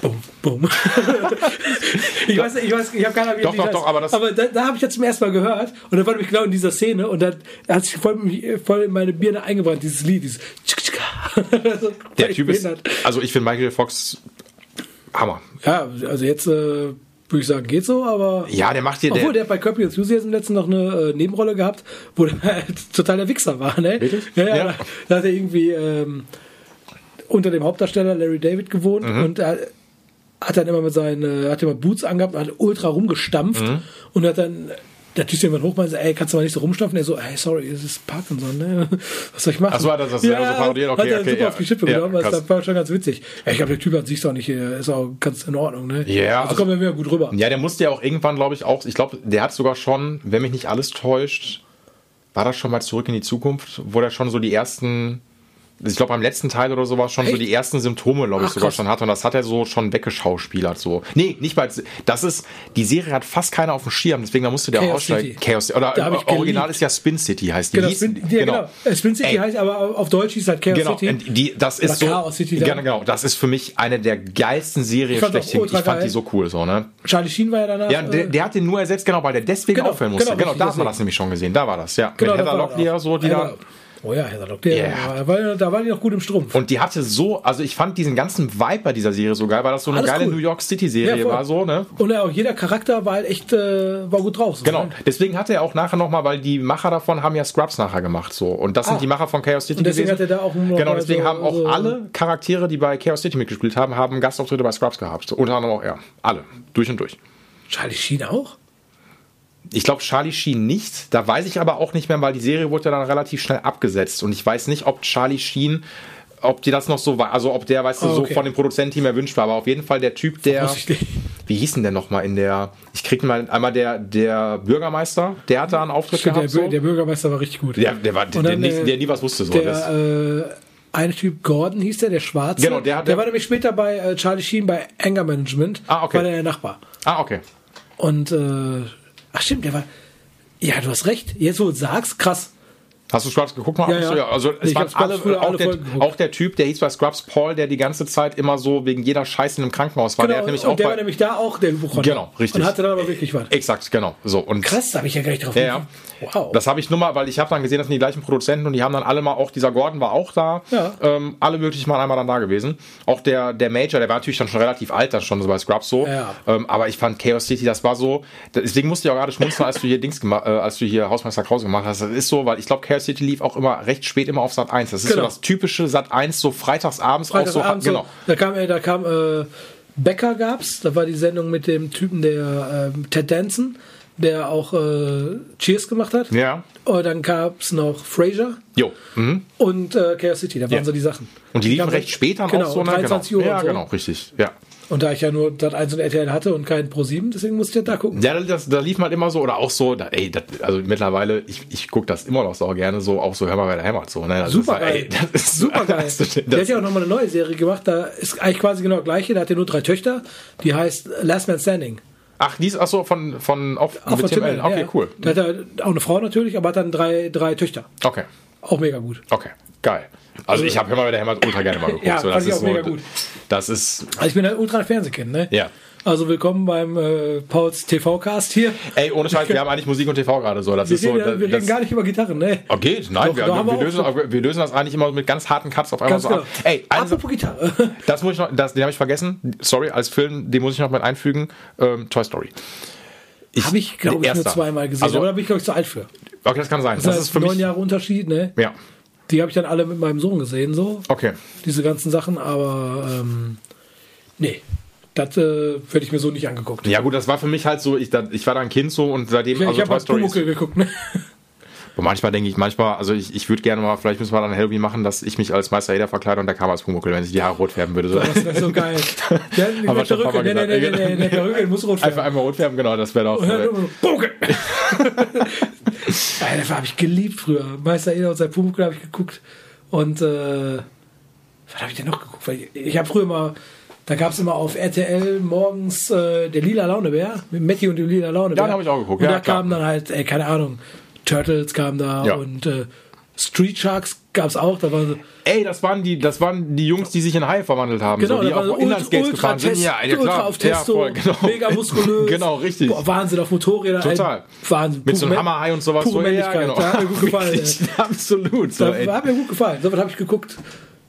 Bum, bum. ich weiß, ich weiß, ich habe keine Ahnung, wie Doch, doch, heißt. doch, aber das- aber da, da habe ich jetzt zum ersten Mal gehört und dann war nämlich genau in dieser Szene und dann hat sich voll, voll in meine Birne eingebrannt, dieses Lied, dieses. So Der Typ ist, also ich finde Michael. Fox Hammer. Ja, also jetzt äh, würde ich sagen, geht so, aber. Ja, der macht hier, Obwohl, der, der hat bei Kirby Enthusiasm letztens noch eine äh, Nebenrolle gehabt, wo der halt total der Wichser war, ne? Wirklich? Ja, ja, Ja. Da, da hat er irgendwie ähm, unter dem Hauptdarsteller Larry David gewohnt Mhm. und er hat dann immer mit seinen, äh, hat immer Boots angehabt und hat ultra rumgestampft Mhm. und hat dann der Typ jemand hoch meinte, ey, kannst du mal nicht so rumstampfen? Er so, ey, sorry, es ist Parkinson, ne? Was soll ich machen? Ach so, hat er das selber so parodiert? Okay, hat er okay, super ja. auf die Schippe Ja, genommen, das war schon ganz witzig. Ja, ich glaube, der Typ an sich auch nicht, äh, ist auch ganz in Ordnung, ne? Ja, also, also- kommen wir wieder gut rüber. ja, der musste ja auch irgendwann, glaube ich, auch, ich glaube, der hat sogar schon, wenn mich nicht alles täuscht, war das schon mal zurück in die Zukunft, wo der schon so die ersten, ich glaube beim letzten Teil oder sowas schon so Echt? die ersten Symptome, glaube ich, Ach, sogar krass. schon hatte und das hat er so schon weggeschauspielert so. Nee, nicht mal, das ist, die Serie hat fast keiner auf dem Schirm, deswegen da musste der Chaos auch aussteigen. City. Chaos, oder Original ist ja Spin City heißt die. Genau, Spin, ja, genau. Äh, Spin City Ey. heißt aber auf Deutsch hieß halt Chaos Genau, City. die, das ist Oder so. Chaos City genau, genau, das ist für mich eine der geilsten Serien schlechthin. Ich fand die so cool, so, ne? Charlie Sheen war ja danach. Ja, der, äh, der hat den nur ersetzt, genau, weil der deswegen Genau, aufhören musste. genau, Genau, richtig, da hat man das nämlich schon gesehen. Da war das, ja. genau, Mit Heather war Locklear, so, die da. Oh ja, Heather Locklear. Ja. Da, war, da war die noch gut im Strumpf. Und die hatte so, also ich fand diesen ganzen Vibe bei dieser Serie so geil, weil das so eine Alles geile cool. New York City Serie Ja, war, so, ne? Und ja, auch jeder Charakter war halt echt, äh, war gut drauf. So, Genau, ne? deswegen hat er auch nachher nochmal, weil die Macher davon haben ja Scrubs nachher gemacht, so. Und das Ah. sind die Macher von Chaos City Und deswegen gewesen. hat er da auch Genau, deswegen so- haben auch so- alle Charaktere, die bei Chaos City mitgespielt haben, haben Gastauftritte bei Scrubs gehabt. Unter anderem auch er. Alle. Durch und durch. Charlie Sheen auch? Ich glaube, Charlie Sheen nicht. Da weiß ich aber auch nicht mehr, weil die Serie wurde ja dann relativ schnell abgesetzt. Und ich weiß nicht, ob Charlie Sheen, ob die das noch so war, also ob der, weißt du, so okay. von dem Produzententeam erwünscht war. Aber auf jeden Fall der Typ, der. Wie hieß denn der nochmal in der. Ich krieg mal einmal der, der Bürgermeister, der hat da einen Auftritt Der, gehabt. Bür- So. der Bürgermeister war richtig gut. Der, der, war, der, der, nie, äh, der nie was wusste. So. Das- Der äh, eine Typ, Gordon hieß der, der Schwarze. Genau, der hat- der war nämlich später bei äh, Charlie Sheen bei Anger Management. Ah, okay. War der Nachbar. ah, okay. Und, äh, ach stimmt, der war, ja, du hast recht. Jetzt, wo du sagst, krass. Hast du Scrubs geguckt? Mal? Ja, ja. ja. Also es Ich waren alle, auch, alle der, auch der Typ, der hieß bei Scrubs Paul, der die ganze Zeit immer so wegen jeder Scheiße einem Krankenhaus war. der hat nämlich Genau, und auch der bei, war nämlich da auch der Buchhändler. Genau, richtig. Und hatte dann aber wirklich was. Exakt, genau. So, und Krass, da habe ich ja gar nicht drauf Ja, ja. Wow. Das habe ich nur mal, weil ich habe dann gesehen, das sind die gleichen Produzenten und die haben dann alle mal, auch dieser Gordon war auch da, Ja. ähm, alle möglich mal einmal dann da gewesen. Auch der, der Major, der war natürlich dann schon relativ alt, dann schon so bei Scrubs so. Ja. Ähm, aber ich fand Chaos City, das war so, deswegen musste ich auch gerade schmunzeln, als du hier Dings gemacht, äh, als du hier Hausmeister Krause gemacht hast. Das ist so, weil ich glaube, Chaos City lief auch immer recht spät immer auf Sat 1. Das ist Genau. so das typische Sat 1, so freitagsabends auch so. Freitagabend so, Genau. da kam, äh, da kam äh, Becker gab's, da war die Sendung mit dem Typen, der äh, Ted Danson, der auch äh, Cheers gemacht hat. Ja. Und dann gab es noch Frasier Jo. Mhm. und äh, Chaos City. Da waren Ja. so die Sachen. Und die liefen recht spät dann genau, auch so, ne? 23 genau. Uhr. Ja, und so. genau, richtig. Ja. Und da ich ja nur Sat 1 und RTL hatte und kein Pro 7, deswegen musste ich ja da gucken. Ja, das, da lief halt immer so, oder auch so, da, ey, das, also mittlerweile, ich, ich gucke das immer noch so gerne, so, auch so, hör mal bei der Heimat, so, ne? Super geil. ey, das ist Super geil. Das, das, Der hat ja auch nochmal eine neue Serie gemacht. Da ist eigentlich quasi genau das gleiche. Da hat er nur drei Töchter. Die heißt Last Man Standing. ach, die ist, ach so, von, von, auf, Auch von Tim. Allen, Okay, ja. cool. Da hat er auch eine Frau natürlich, aber hat dann drei, drei Töchter. Okay, Auch mega gut. okay, geil. Also ich habe mal bei der Heimat ultra gerne mal geguckt. Ja, so, das ist so, gut. Das ist, Also ich bin halt ultra Fernsehkind, ne? ja. Also willkommen beim äh, Pauls TV-Cast hier. Ey, ohne Scheiß, wir haben eigentlich Musik und TV gerade so. Das Wir, ist so. reden, wir das, reden gar nicht über Gitarren, ne? Oh, geht, nein, Doch, wir, wir, wir lösen, auch wir lösen das eigentlich immer mit ganz harten Cuts auf einmal Ganz so genau. ab. Ey, Apropos Gitarre. das muss ich noch, das, den habe ich vergessen. Sorry, als Film, den muss ich noch mit einfügen. Ähm, Toy Story. Habe ich, glaube ich, nur zweimal gesehen. Also, aber da bin ich, glaube ich, zu alt für. okay, das kann sein. Das, Das, heißt, ist für neun mich. Jahre Unterschied, ne? Ja, Die habe ich dann alle mit meinem Sohn gesehen, so. okay. Diese ganzen Sachen, aber ähm, nee. Das äh, werde ich mir so nicht angeguckt. Ja gut, das war für mich halt so, ich, da, ich war da ein Kind so und seitdem, Ich, also ich habe Pumuckl geguckt, ne? Und manchmal denke ich, manchmal, also ich, ich würde gerne mal, vielleicht müssen wir dann Halloween machen, dass ich mich als Meister Hader verkleide und der kam als Pumuckel, wenn sich die Haare rot färben würde. So. Das wäre so geil. Ja, ein paar Perücke. Mal Nee, nee, nee, gesagt. nee, nee, der Perücke muss rot Einfach färben. einmal rot färben, genau, das wäre doch. Pumuckl. Das habe ich geliebt früher. Meister Eder und sein Pumuckl habe ich geguckt. Und äh, was habe ich denn noch geguckt? Weil ich ich habe früher mal, da gab es immer auf RTL morgens äh, der lila Launebär, mit Matti und dem lila Launebär. Ja, den hab ich auch geguckt, Und ja, da klar. kamen dann halt, ey, keine Ahnung, Turtles kamen da Ja. und äh, Street Sharks gab es auch. Da war ey, das waren die, das waren die Jungs, die sich in Haie verwandelt haben, Genau, so, die auf Inlandsgates gefahren sind. Test, Ja, ja, ultra auf Testo, ja, voll, genau. mega muskulös. genau, richtig. Boah, Wahnsinn auf Motorrädern. Total. Wahnsinn. Mit so einem Hammerhai und sowas. Pure so, ja, genau. Da hat mir gut gefallen. Richtig, absolut. So, Da ey. hat mir gut gefallen. So was habe ich geguckt.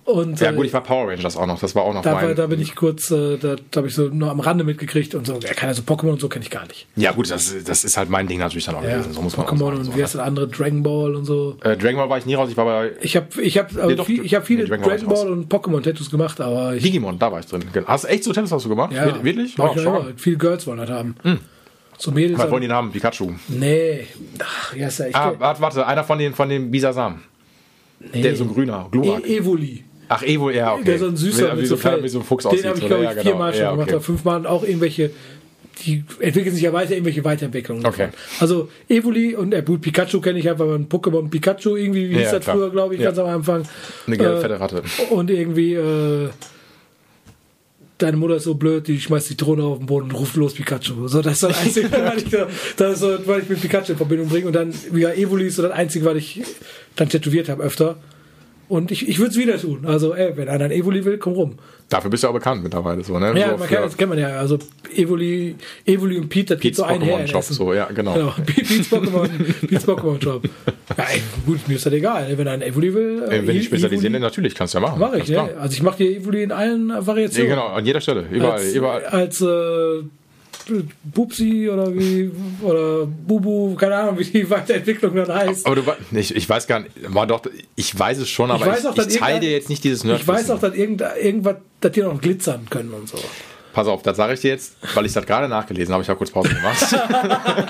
Und, Ja äh, gut, ich war Power Rangers auch noch, das war auch noch da, war, mein... da bin ich kurz, äh, da, da habe ich so nur am Rande mitgekriegt und so. Ja, keine so Pokémon und so kenne ich gar nicht. Ja gut, das, das ist halt mein Ding natürlich dann auch Ja, gewesen, so muss man auch Pokémon sagen. und So, wie heißt das andere? Dragon Ball und so. äh, Dragon Ball war ich nie raus, ich war bei Ich habe ich hab, also doch, viel, ich hab viele nee, Dragon Ball Dragon war Ball und Pokémon-Tattoos gemacht, aber ich. Digimon, da war ich drin. Hast du echt so Tennis hast du gemacht? Ja, Wir- Wirklich? Oh, ich ja. Viele Girls wollen das haben. So Mädels. Was wollen die Namen? Pikachu. Nee. Ach, ja, ist ja echt. Ah, warte, warte, einer von den, von den Bisasam. nee. Der ist so ein grüner, Glurak. E Evoli. Ach, Evo, ja, okay. Der so ein süßer wie, mit so, kleiner, wie so ein Fuchs Den habe ich, glaube ich, Ja, viermal schon ja, gemacht. okay. Oder fünfmal und auch irgendwelche, die entwickeln sich ja weiter, irgendwelche Weiterentwicklungen. Okay. Also Evoli und äh, gut, Pikachu kenne ich ja, weil man Pokémon Pikachu irgendwie, wie Ja, hieß das klar. früher, glaube ich, Ja. ganz am Anfang. Eine Äh, fette Ratte. Und irgendwie, äh, deine Mutter ist so blöd, die schmeißt die Drohne auf den Boden und ruft los Pikachu. So, das ist das Einzige, was ich, da- das ist so, weil ich mit Pikachu in Verbindung bringe. Und dann, ja, Evoli ist so das Einzige, was ich dann tätowiert habe öfter. Und ich, ich würde es wieder tun. Also, ey, wenn einer ein Evoli will, komm rum. Dafür bist du ja auch bekannt mittlerweile. So, ne? Ja, so man kann, das kennt man ja. Also Evoli, Evoli und Pete, das geht Pete's so einher. Shop. So, ja, genau. Genau, Pete's Pokémon, Pete's Pokémon Shop. Ja, ey, gut, mir ist das egal. Wenn er ein Evoli will, Äh, Wenn ich spezialisieren, Evoli, natürlich, kannst du ja machen. Mache ich, ne? Also ich mache dir Evoli in allen Ja, Variationen. genau, an jeder Stelle. Überall, als, überall. Als äh, Bubsi oder wie, oder Bubu, keine Ahnung, wie die Weiterentwicklung dann heißt. Aber du ich, ich weiß gar nicht, war doch, ich weiß es schon, aber weiß ich, auch, ich, dass teile dir jetzt nicht dieses Nerd. Ich weiß auch, dass irgend, irgendwas, dass die noch glitzern können und so. Pass auf, das sage ich dir jetzt, weil ich das gerade nachgelesen habe. Ich habe kurz Pause gemacht.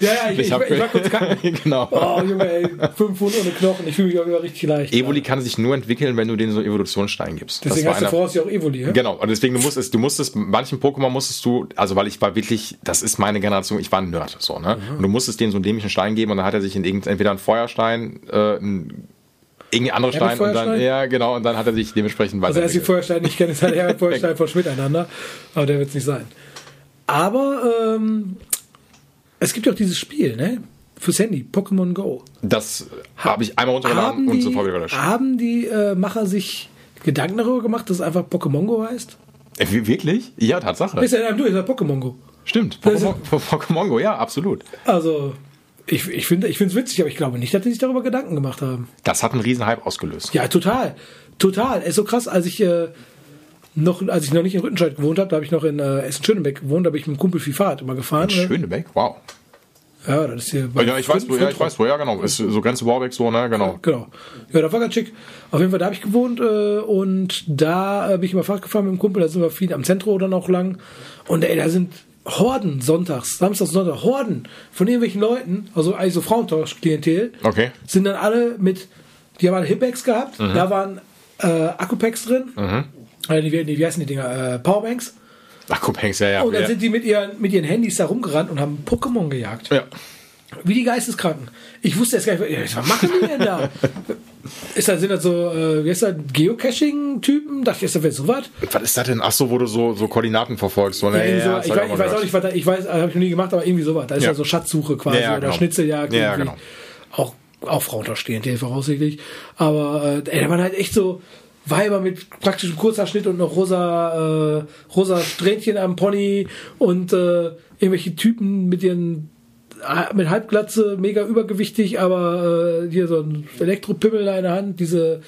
Ja, ja, ich, ich, hab- ich war kurz kacken. genau. Oh, Junge, ey, fünf Pfund ohne Knochen. Ich fühle mich auch immer richtig leicht. Evoli kann sich nur entwickeln, wenn du denen so einen Evolutionsstein gibst. Deswegen hast du einer- voraus ja auch Evoli, ja? Genau, und deswegen du musstest, du musstest, manchen Pokémon musstest du, also weil ich war wirklich, das ist meine Generation, ich war ein Nerd, so, ne? Mhm. Und du musstest denen so einen dämlichen Stein geben und dann hat er sich in irgendein, entweder einen Feuerstein, äh, ein, irgendein anderer Herbert Stein und dann, Feuerstein? ja, genau, und dann hat er sich dementsprechend Also erst die. Feuersteine, ich kenne jetzt halt Herbert Feuerstein von Schmiteinander, aber der wird es nicht sein. Aber ähm, es gibt ja auch dieses Spiel, ne? Fürs Handy, Pokémon Go. Das habe ich einmal runtergeladen und sofort wieder gelöscht. haben die äh, Macher sich Gedanken darüber gemacht, dass es einfach Pokémon Go heißt? Äh, wirklich? Ja, Tatsache. Ist ja, du, ist ja Pokémon Go. Stimmt. Ist- Pokémon Go, ja, absolut. Also, ich, ich finde es witzig, aber ich glaube nicht, dass die sich darüber Gedanken gemacht haben. Das hat einen riesen Hype ausgelöst. Ja, total. Total. Es ist so krass, als ich äh, noch, als ich noch nicht in Rüttenscheid gewohnt habe, da habe ich noch in äh, Essen-Schönebeck gewohnt, da bin ich mit einem Kumpel viel Fahrrad immer gefahren. ne? Schönebeck, wow. Ja, das ist hier. bei Ja, ich weiß, wo, ja, ich weiß, wo, ja, genau. Ist so Grenze Warbeck, so, ne, genau. Genau. Ja, das war ganz schick. Auf jeden Fall, da habe ich gewohnt äh, und da äh, bin ich immer Fahrrad gefahren mit dem Kumpel, da sind wir viel am Zentrum dann auch lang. Und ey, da sind Horden sonntags, Samstag, Sonntag, Horden von irgendwelchen Leuten, also eigentlich so Frauentausch-Klientel, Okay. sind dann alle mit, die haben alle Hipbags gehabt, da waren äh, Akkupacks drin, äh, die, die, wie heißen die Dinger, äh, Powerbanks. Hengst, ja, ja. Und dann ja. sind die mit ihren, mit ihren Handys da rumgerannt und haben Pokémon gejagt. ja. Wie die Geisteskranken. Ich wusste jetzt gar nicht, was machen die denn da? Ist das, sind das so, äh, wie heißt das, Geocaching-Typen? Dachte ich, ist das jetzt sowas? Was ist das denn? Ach so, wo du so, so Koordinaten verfolgst. So, ne? Irgendwie so, ich, weiß, ich weiß auch nicht, was da, ich weiß, habe ich noch nie gemacht, aber irgendwie sowas. Da ist ja, Ja. so Schatzsuche quasi Ja, ja, oder genau. Schnitzeljagd. Ja, irgendwie. genau. Auch, auch Frauentausch-Klientel voraussichtlich. Aber äh, ey, da waren halt echt so Weiber mit praktischem Kurzhaarschnitt und noch rosa, äh, rosa Strähnchen am Pony und äh, irgendwelche Typen mit ihren äh, mit Halbglatze, mega übergewichtig, aber äh, hier so ein Elektropimmel in der Hand, diese,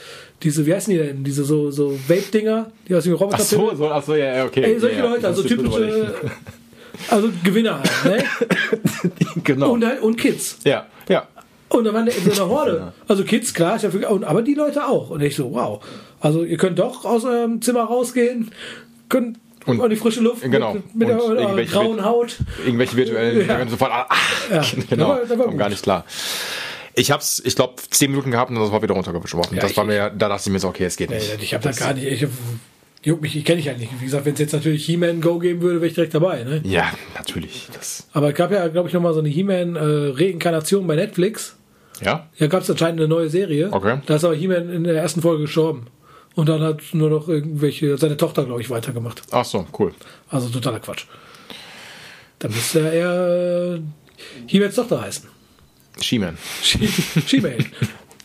diese, wie heißen die denn? Diese so, so Vape-Dinger, die aus dem Ach Roboter so, so, ach so, ja, okay. Ey, solche ja. Leute, also typische, also Gewinner halt, ne? genau. Und, halt- und Kids. ja, ja. Und dann waren die in so einer Horde. Also Kids, klar, ist ja für, aber die Leute auch. Und ich so, wow. Also ihr könnt doch aus eurem Zimmer rausgehen, könnt Und- an die frische Luft genau. mit, mit Und der, irgendwelche grauen Haut. Irgendwelche virtuellen, Ja. sofort, ah, Ja, genau, da war- da war gar nicht klar. Ich hab's, ich glaube, zehn Minuten gehabt und das war wieder runtergeworfen. Ja, das ich- war mir, da dachte ich mir so, okay, es geht nicht. Ich habe da gar nicht. Ich, juckt mich, ich kenne ich halt nicht. Wie gesagt, wenn es jetzt natürlich He-Man Go geben würde, wäre ich direkt dabei. Ne? Ja, natürlich. Das, Aber es gab ja, glaube ich, nochmal so eine He-Man-Reinkarnation bei Netflix. ja, Ja, gab es anscheinend eine neue Serie. Okay. Da ist aber He-Man in der ersten Folge gestorben. Und dann hat nur noch irgendwelche, seine Tochter, glaube ich, weitergemacht. ach so, cool. Also totaler Quatsch. Dann müsste er eher äh, He-Mans Tochter heißen. She-Man. She- She-Man.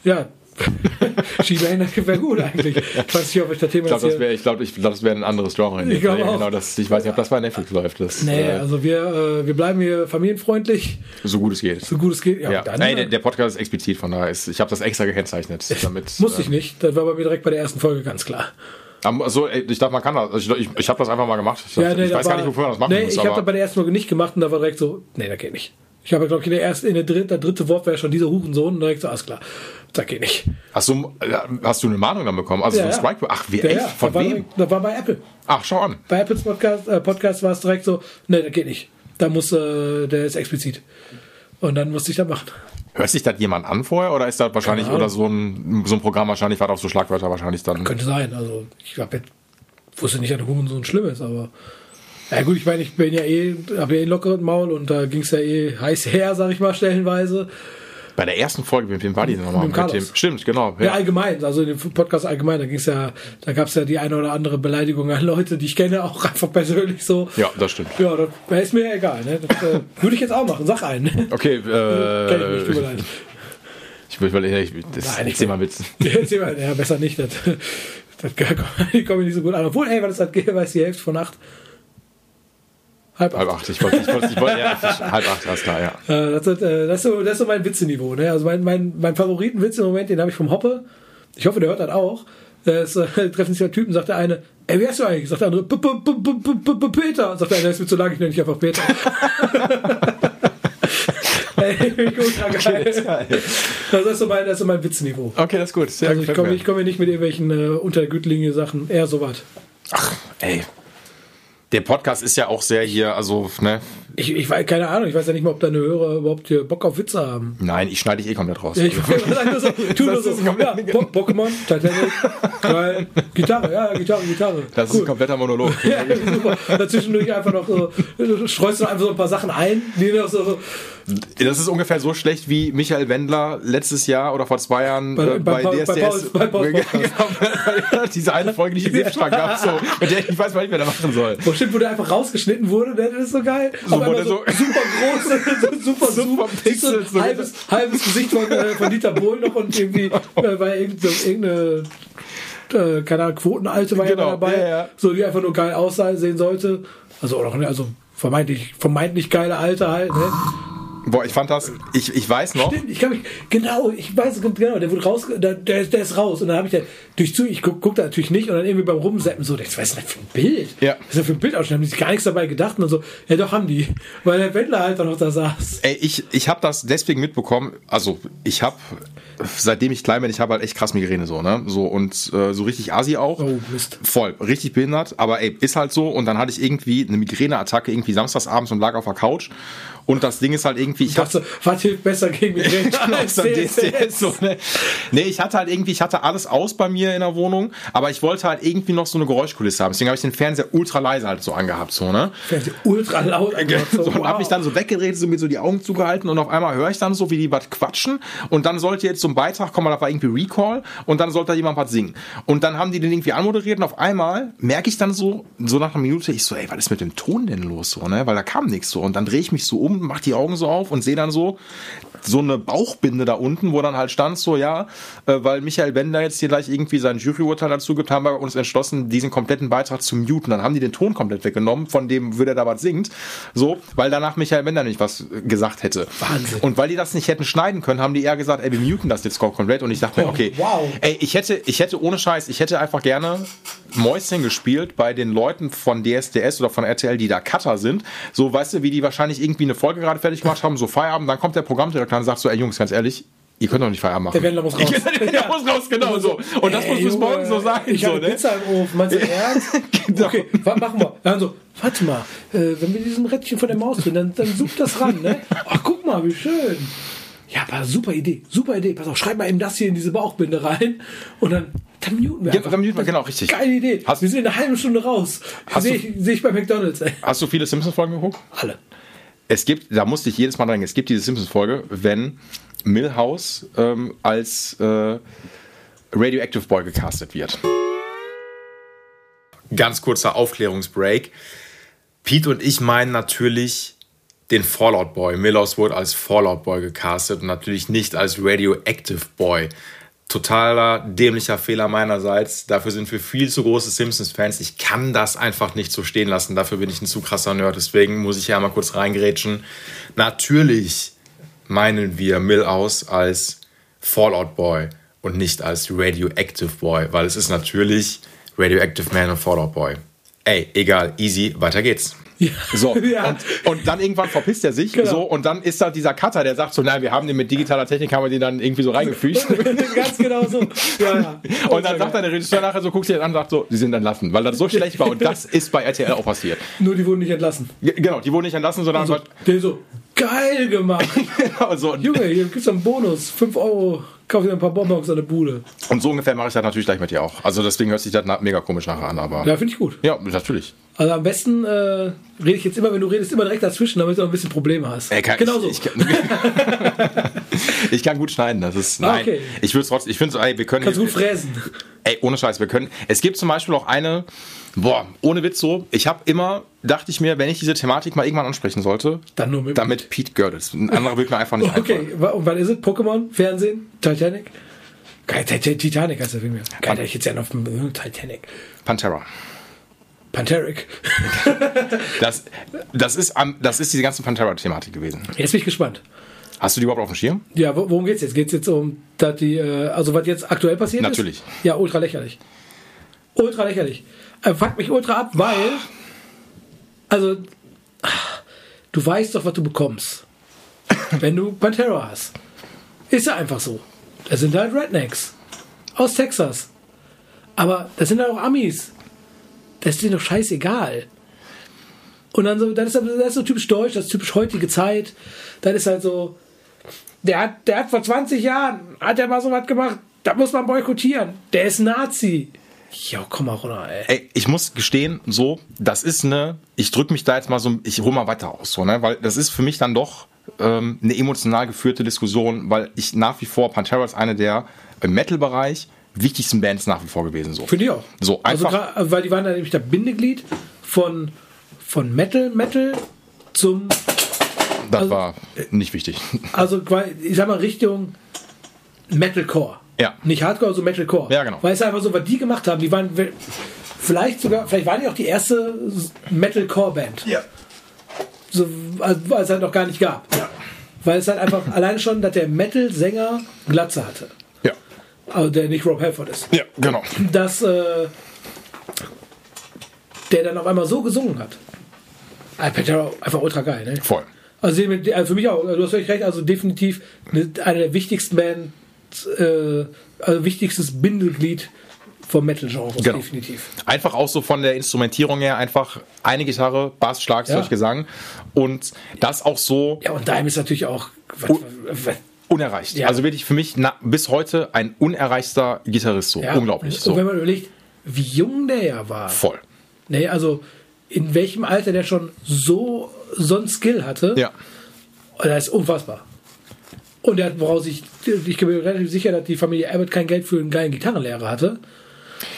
ja. She-Man wäre gut eigentlich. Ich weiß nicht, ob ich das Thema Ich glaube, das wäre, ich glaube, ich glaub, das wäre ein anderes Genre. Ich glaub Ja, auch. Genau, das, ich weiß nicht, ob das bei Netflix läuft. Das, Nee, äh, also wir, äh, wir bleiben hier familienfreundlich, so gut es geht. so gut es geht. Ja, Ja, dann, Nein, äh, der, der Podcast ist explizit, von daher ist, ich habe das extra gekennzeichnet, damit. musste ich äh, nicht. Das war bei mir direkt bei der ersten Folge ganz klar. Also, ich dachte, man kann das. Also ich, ich habe das einfach mal gemacht. Ich, dachte, ich da weiß gar war- nicht, wofür man das machen nee, muss. ich habe das bei der ersten Folge nicht gemacht und da war direkt so, nee, das geht nicht. Ich habe, glaube ich, in der ersten, in der dritten, der dritte Wort wäre schon dieser Hurensohn und direkt so, alles klar, das geht nicht. Hast du, hast du eine Mahnung dann bekommen? Also Ja, so ein. Strike? Ach, wie Ja, echt? Von war, wem? Das war bei Apple. Ach, schau an. Bei Apples Podcast, äh, Podcast war es direkt so, nee, das geht nicht. Da muss, äh, der ist explizit. Und dann musste ich das machen. Hört sich das jemand an vorher oder ist das wahrscheinlich oder so ein, so ein Programm wahrscheinlich war auf so Schlagwörter wahrscheinlich dann? Könnte sein. Also ich hab jetzt, wusste nicht, dass der Hurensohn schlimm ist, aber. Ja gut, ich meine, ich bin ja eh, habe ja eh einen lockeren Maul und da ging es ja eh heiß her, sag ich mal, stellenweise. Bei der ersten Folge, mit wem war die denn nochmal? Mit dem Carlos. Stimmt, genau. Ja, Ja. allgemein, also in dem Podcast allgemein, da ging's ja, da gab es ja die eine oder andere Beleidigung an Leute, die ich kenne, auch einfach persönlich so. ja, das stimmt. Ja, das, ist mir egal. Ne? Das äh, würde ich jetzt auch machen. Sag einen. Okay, Kenn ich nicht, tut mir äh, leid. ich will, ich, ich, das, Nein, erzähl mal Witz. Erzähl mal, ja, besser nicht. Das, das die kommen nicht so gut an. Obwohl, ey, was ist das? Weiß die Hälfte von acht? Halb acht. Halb acht. Ich wollte, ich wollte, ich wollte, ja, halb acht, alles klar, ja. Äh, das, ist, äh, das, ist so, das ist so mein Witzeniveau. Ne? Also mein, mein, mein Favoritenwitz im Moment, den habe ich vom Hoppe. Ich hoffe, der hört das auch. Das, äh, treffen sich zwei Typen, sagt der eine, ey, wer ist du eigentlich? Sagt der andere, "P- P- P- Peter. Sagt der eine, ist mir zu lang, ich nenne dich einfach Peter. ey, ultra geil. Das ist so mein, das ist so mein Witzniveau. Okay, das ist gut. Sehr Also ich komme ich komme nicht mit irgendwelchen äh, untergütlinge Sachen, eher sowas. Ey. Der Podcast ist ja auch sehr hier, also, ne? Ich, ich weiß, keine Ahnung, ich weiß ja nicht mal, ob deine Hörer überhaupt hier Bock auf Witze haben. Nein, ich schneide dich eh komplett raus. Ja, ich wollte sagen, nur so, tu nur Das so, ja, Po- Pokémon, Titanic, geil, Gitarre, ja, Gitarre, Gitarre. das ist ein kompletter Monolog. ja, super. Dazwischendurch einfach noch so, streust du einfach so ein paar Sachen ein, die noch so, Das ist ungefähr so schlecht wie Michael Wendler letztes Jahr oder vor zwei Jahren Bei- äh, bei bei, Paul- bei DSDS. Pauls- bei Genau, diese eine Folge, die ich im Liebstrang gab, so, mit der ich nicht weiß, was ich mehr da machen soll. wo stimmt, wo der einfach rausgeschnitten wurde, das ist so geil. So, der so, so- super groß, so super, super, Pixel, so halbes, halbes Gesicht von, äh, von Dieter Bohlen noch und irgendwie äh, bei irgendeine, äh, keine Ahnung, Quotenalte war ja Genau, dabei, ja, ja. so die einfach nur geil aussehen sollte. Also auch noch, also vermeintlich, vermeintlich geile Alte halt, ne? Boah, ich fand das, ich, ich weiß noch. Stimmt, ich kann mich, genau, ich weiß genau, der wurde raus, der, der, ist- der ist raus. Und dann habe ich da durch zu, ich guck, guck da natürlich nicht und dann irgendwie beim Rumseppen so, was ist das denn für ein Bild? Ja. Was ist das für ein Bildausschnitt? Haben die sich gar nichts dabei gedacht und so, ja doch haben die, weil der Wendler halt dann noch da saß. Ey, ich, ich habe das deswegen mitbekommen, also ich habe, seitdem ich klein bin, ich habe halt echt krass Migräne so, ne? So und äh, so richtig Asi auch. Oh, Mist. Voll, richtig behindert, aber ey, ist halt so. Und dann hatte ich irgendwie eine Migräneattacke irgendwie samstagsabends und lag auf der Couch. Und das Ding ist halt irgendwie, ich Was, hatte was hilft besser gegen Migräne als Dann DSDS? So, ne? Nee, ich hatte halt irgendwie, ich hatte alles aus bei mir in der Wohnung, aber ich wollte halt irgendwie noch so eine Geräuschkulisse haben. Deswegen habe ich den Fernseher ultra leise halt so angehabt, so, ne? Fernseher ultra laut. angemacht, So, und wow. habe mich dann so weggeredet, so mir so die Augen zugehalten und auf einmal höre ich dann so, wie die was quatschen und dann sollte jetzt so ein Beitrag kommen, da war irgendwie Recall und dann sollte da jemand was singen. Und dann haben die den irgendwie anmoderiert und auf einmal merke ich dann so, so nach einer Minute, ich so, ey, was ist mit dem Ton denn los so, ne? Weil da kam nichts so. Und dann drehe ich mich so um, mach die Augen so auf und sehe dann so, so eine Bauchbinde da unten, wo dann halt stand so, ja, äh, weil Michael Bender jetzt hier gleich irgendwie sein Juryurteil dazu gibt, haben wir uns entschlossen, diesen kompletten Beitrag zu muten. Dann haben die den Ton komplett weggenommen, von dem, würde er da was singt, so, weil danach Michael Bender nicht was äh, gesagt hätte. Wahnsinn. Und weil die das nicht hätten schneiden können, haben die eher gesagt, ey, wir muten das jetzt komplett. Und ich dachte mir, Oh, okay, wow. ey, ich hätte, ich hätte ohne Scheiß, ich hätte einfach gerne Mäuschen gespielt bei den Leuten von DSDS oder von RTL, die da Cutter sind. So, weißt du, wie die wahrscheinlich irgendwie eine Folge gerade fertig gemacht haben, so Feierabend, dann kommt der Programmdirektor und sagt so, ey Jungs, ganz ehrlich, ihr könnt doch nicht Feierabend machen. Der Wendler muss raus. Der Wendler muss raus, genau so. Und das musst du bis morgen so sagen. Ich so, habe ne? Pizza im Ofen, meinst du ernst? Genau. Okay, was machen wir? Dann so, warte mal, äh, wenn wir diesen Rädchen von der Maus drin, dann, dann sucht das ran, ne? Ach, guck mal, wie schön. Ja, aber super Idee, super Idee. Pass auf, schreib mal eben das hier in diese Bauchbinde rein und dann, dann muten wir Ja, dann muten wir, genau, richtig. Geile Idee. Hast- wir sind in einer halben Stunde raus. Hast Sehe du- ich, seh ich bei McDonalds, ey. Hast du viele Simpsons-Folgen geguckt? Alle. Es gibt, da musste ich jedes Mal dran, es gibt diese Simpsons-Folge, wenn Millhouse ähm, als äh, Radioactive Boy gecastet wird. Ganz kurzer Aufklärungsbreak. Pete und ich meinen natürlich den Fallout Boy. Millhouse wurde als Fallout Boy gecastet und natürlich nicht als Radioactive Boy. Totaler dämlicher Fehler meinerseits. Dafür sind wir viel zu große Simpsons-Fans. Ich kann das einfach nicht so stehen lassen. Dafür bin ich ein zu krasser Nerd. Deswegen muss ich hier einmal kurz reingerätschen. Natürlich meinen wir Millhouse als Fallout Boy und nicht als Radioactive Boy, weil es ist natürlich Radioactive Man und Fallout Boy. Ey, egal, easy, weiter geht's. Ja. So, Ja. und, und dann irgendwann verpisst er sich Genau. so und dann ist da dieser Cutter, der sagt so, nein, wir haben den mit digitaler Technik, haben wir den dann irgendwie so reingefügt. Ganz genau so. Ja, ja. Und dann sagt dann der Regisseur nachher so, guckt sich das an und sagt so, die sind entlassen, weil das so schlecht war und das ist bei RTL auch passiert. Nur die wurden nicht entlassen. Genau, die wurden nicht entlassen, sondern So, der so, geil gemacht. halt, so, Junge, hier gibt's einen Bonus. 5 Euro. Kauf dir ein paar Bonbons an der Bude. und so ungefähr mache ich das natürlich gleich mit dir auch. Also deswegen hört sich das mega komisch nachher an, aber Ja, finde ich gut. ja, natürlich. Also am besten äh, rede ich jetzt immer, wenn du redest, immer direkt dazwischen, damit du auch ein bisschen Probleme hast. Ey, kann, genau so. ich, ich, kann, ich kann gut schneiden, das ist nein. Okay. Ich würde trotzdem, ich finde so, ey, wir können Kannst gut fräsen. Ey, ohne Scheiß, wir können. Es gibt zum Beispiel auch eine, boah, ohne Witz so, ich habe immer, dachte ich mir, wenn ich diese Thematik mal irgendwann ansprechen sollte, Dann nur mit. damit Pete Görlitz. Ein anderer wird mir einfach nicht Okay, einfallen. wa- und wann ist es? Pokémon? Fernsehen? Titanic? Geil, Titanic heißt der Film ja. Geil, ich jetzt ja dem äh, Titanic. Pantera. Panteric. Das, das, ist, das ist diese ganze Pantera-Thematik gewesen. Jetzt bin ich gespannt. Hast du die überhaupt auf dem Schirm? Ja, wo- worum geht's jetzt? Geht's jetzt um, dass die, äh, also was jetzt aktuell passiert Natürlich. ist? Ja, ultra lächerlich. Ultra lächerlich. Äh, fuckt mich ultra ab, weil, also, du weißt doch, was du bekommst, wenn du Pantera hast. Ist ja einfach so. Das sind halt Rednecks aus Texas. Aber das sind halt auch Amis. Das ist denen doch scheißegal. Und dann so, das ist, das ist so typisch deutsch, das ist typisch heutige Zeit. Dann ist halt so, der hat, der hat vor 20 Jahren, hat er mal so was gemacht, da muss man boykottieren. Der ist Nazi. Jo, komm mal runter, ey. Ey, ich muss gestehen, so, das ist eine, ich drücke mich da jetzt mal so, ich hole mal weiter aus, so, ne, weil das ist für mich dann doch ähm, eine emotional geführte Diskussion, weil ich nach wie vor, Pantera ist eine der im Metal-Bereich wichtigsten Bands nach wie vor gewesen, so. Finde ich auch. So, also, einfach- gra- weil die waren da nämlich der Bindeglied von, von Metal, Metal zum, Das also- war nicht wichtig. also ich sag mal Richtung Metalcore. Ja. Nicht Hardcore, also Metalcore. Ja, genau. Weil es einfach so, was die gemacht haben, die waren vielleicht sogar, vielleicht waren die auch die erste Metalcore-Band. Ja. So, als als es halt noch gar nicht gab. Ja. Weil es halt einfach allein schon, dass der Metal-Sänger Glatze hatte. Also der nicht Rob Halford ist. Ja, genau. Dass äh, der dann auf einmal so gesungen hat. Ah, Pantera, einfach ultra geil, ne? Voll. Also also für mich auch, du hast völlig recht, also definitiv eine, der wichtigsten Bands, äh, also wichtigstes Bindeglied vom Metal-Genre, Genau. definitiv. Einfach auch so von der Instrumentierung her, einfach eine Gitarre, Bass, Schlagzeug, Ja. Gesang und das auch so Ja, und Dime ist natürlich auch. Was, was, unerreicht. Ja. Also wirklich für mich na, bis heute ein unerreichster Gitarrist so. ja. Unglaublich. Und So. wenn man überlegt, wie jung der ja war. Voll. Ne, also in welchem Alter der schon so, so ein Skill hatte. Ja. Und das ist unfassbar. Und er hat, woraus ich, ich bin mir relativ sicher, dass die Familie Abbott kein Geld für einen geilen Gitarrenlehrer hatte.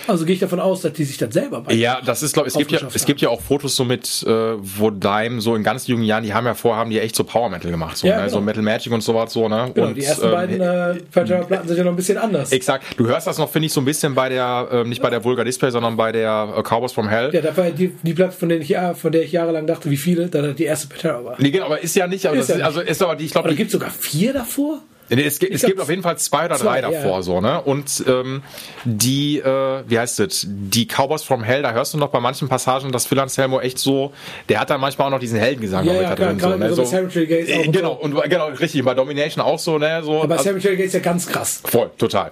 Also gehe ich davon aus, dass die sich das selber bei. Ja, das ist, glaube ich, es gibt ja, Aufgeschafft es gibt ja auch Fotos so mit, äh, wo Dime so in ganz jungen Jahren, die haben ja vorher, haben die echt so Power Metal gemacht, so, Ja, ne? genau. so Metal Magic und sowas, so, ne? Genau, und, die ersten ähm, beiden äh, Pantera-Platten sind ja noch ein bisschen anders. Exakt. Du hörst das noch, finde ich, so ein bisschen bei der, ähm, nicht bei der Vulgar Display, sondern bei der äh, Cowboys from Hell. Ja, das war die, die Platte, von der, ich, ja- von der ich jahrelang dachte, wie viele, da die erste Pantera war. Nee, genau, aber ist ja nicht, aber Ist ja ist, also ist aber die, ich glaube, Oder gibt es sogar vier davor? Es, gibt, es gibt auf jeden Fall zwei oder zwei, drei ja. davor, so, ne? Und ähm, die, äh, wie heißt es, die Cowboys from Hell, da hörst du noch bei manchen Passagen, dass Phil Anselmo echt so, der hat dann manchmal auch noch diesen Heldengesang Ja, noch ja, mit da drin, so, ne? so bei Cemetery Gates auch Äh, genau, so. und genau, richtig, bei Domination auch so, ne? So, Aber also, Cemetery Gates ist ja ganz krass. voll, total.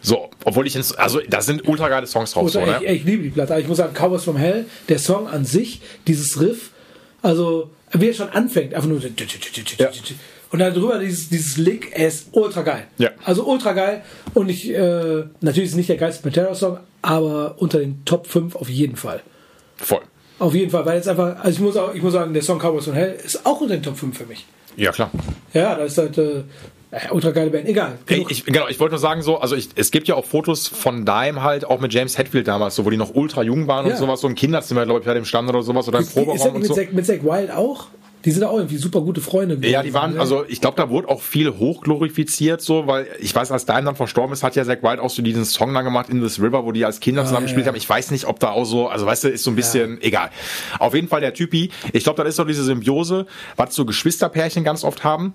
So, obwohl ich ins, also da sind ultra geile Songs drauf, so, Oder ne? ich, ich liebe die Platte. Aber ich muss sagen, Cowboys from Hell, der Song an sich, dieses Riff, also wie er schon anfängt, einfach nur so Ja. Und dann drüber dieses, dieses Lick, er ist ultra geil. Ja. Also ultra geil und ich, äh, natürlich ist es nicht der geilste Pantera-Song, aber unter den Top 5 auf jeden Fall. Voll. Auf jeden Fall, weil jetzt einfach, also ich muss auch, ich muss sagen, der Song Cowboys from Hell ist auch unter den Top 5 für mich. Ja, klar. Ja, das ist halt, äh, äh, ultra geile Band. Egal. Genug. ich, genau, ich wollte nur sagen, so, also ich, es gibt ja auch Fotos von Dime halt, auch mit James Hetfield damals, so, wo die noch ultra jung waren Ja. und sowas, so im Kinderzimmer, glaube ich, bei dem Stand oder sowas, oder im ist, ist das Proberaum und mit, so. Zack, mit Zack Wild auch? Die sind auch irgendwie super gute Freunde. Ja, die waren, ne? also ich glaube, da wurde auch viel hochglorifiziert, so, weil ich weiß, als Dime dann verstorben ist, hat ja Zack White auch so diesen Song dann gemacht, In This River, wo die als Kinder zusammen Ah, ja, gespielt ja. haben. Ich weiß nicht, ob da auch so, also weißt du, ist so ein bisschen egal. Auf jeden Fall der Typi, ich glaube, das ist doch diese Symbiose, was so Geschwisterpärchen ganz oft haben.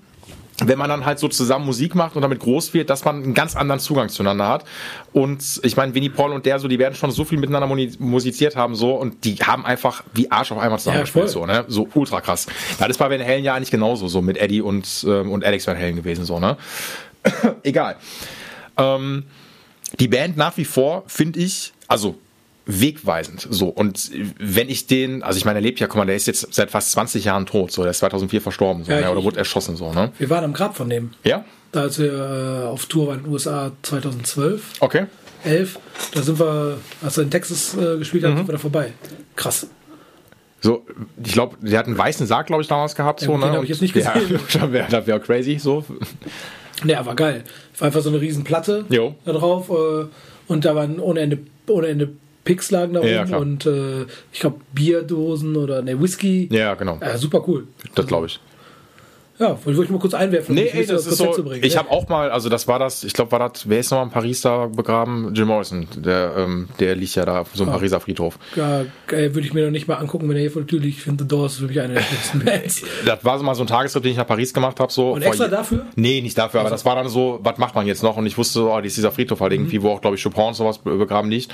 Wenn man dann halt so zusammen Musik macht und damit groß wird, dass man einen ganz anderen Zugang zueinander hat. Und ich meine, Winnie Paul und der so, die werden schon so viel miteinander musiziert haben so und die haben einfach wie Arsch auf einmal zusammengespielt voll. so, ne? So ultra krass. Das ist bei Van Halen ja eigentlich genauso so mit Eddie und ähm, und Alex Van Halen gewesen so, ne? Egal. Ähm, die Band nach wie vor finde ich, also wegweisend so und wenn ich den, also ich meine, er lebt ja, guck mal, der ist jetzt seit fast 20 Jahren tot, so, der ist 2004 verstorben, so, Ja, ne? oder wurde erschossen, so, ne? Wir waren am Grab von dem. Ja? Da als wir äh, auf Tour waren in den USA 2012, Okay. 11, da sind wir, als er in Texas äh, gespielt Mhm. hat, sind wir da vorbei. Krass. So, ich glaube, der hat einen weißen Sarg, glaube ich, damals gehabt, so, gut, ne? den hab ich jetzt nicht ja, gesehen. das wäre das wär crazy, so. Ja, war geil. War einfach so eine riesen Platte Jo. da drauf äh, und da waren ohne Ende, ohne Ende Picks lagen da Ja, oben und äh, ich glaube Bierdosen oder ne Whisky. Ja, genau. Ja, super cool. Das glaube ich. Ja, wollte ich mal kurz einwerfen, Nee, ey, das aufs ist so. zu bringen. Ich ne? habe auch mal, also das war das, ich glaube, war das, wer ist noch mal in Paris da begraben? Jim Morrison, der, ähm, der liegt ja da auf so einem Pariser Friedhof. ja, äh, würde ich mir noch nicht mal angucken, wenn er hier vor der Tür liegt. Ich finde, The Doors ist für mich eine der besten Bands. Das war so mal so ein Tagestrip, den ich nach Paris gemacht habe. So Und extra dafür? Nee, nicht dafür, aber das war dann so, was macht man jetzt noch? Und ich wusste, so, oh, das ist dieser Friedhof halt irgendwie, Mhm. wo auch, glaube ich, Chopin und sowas be- begraben liegt.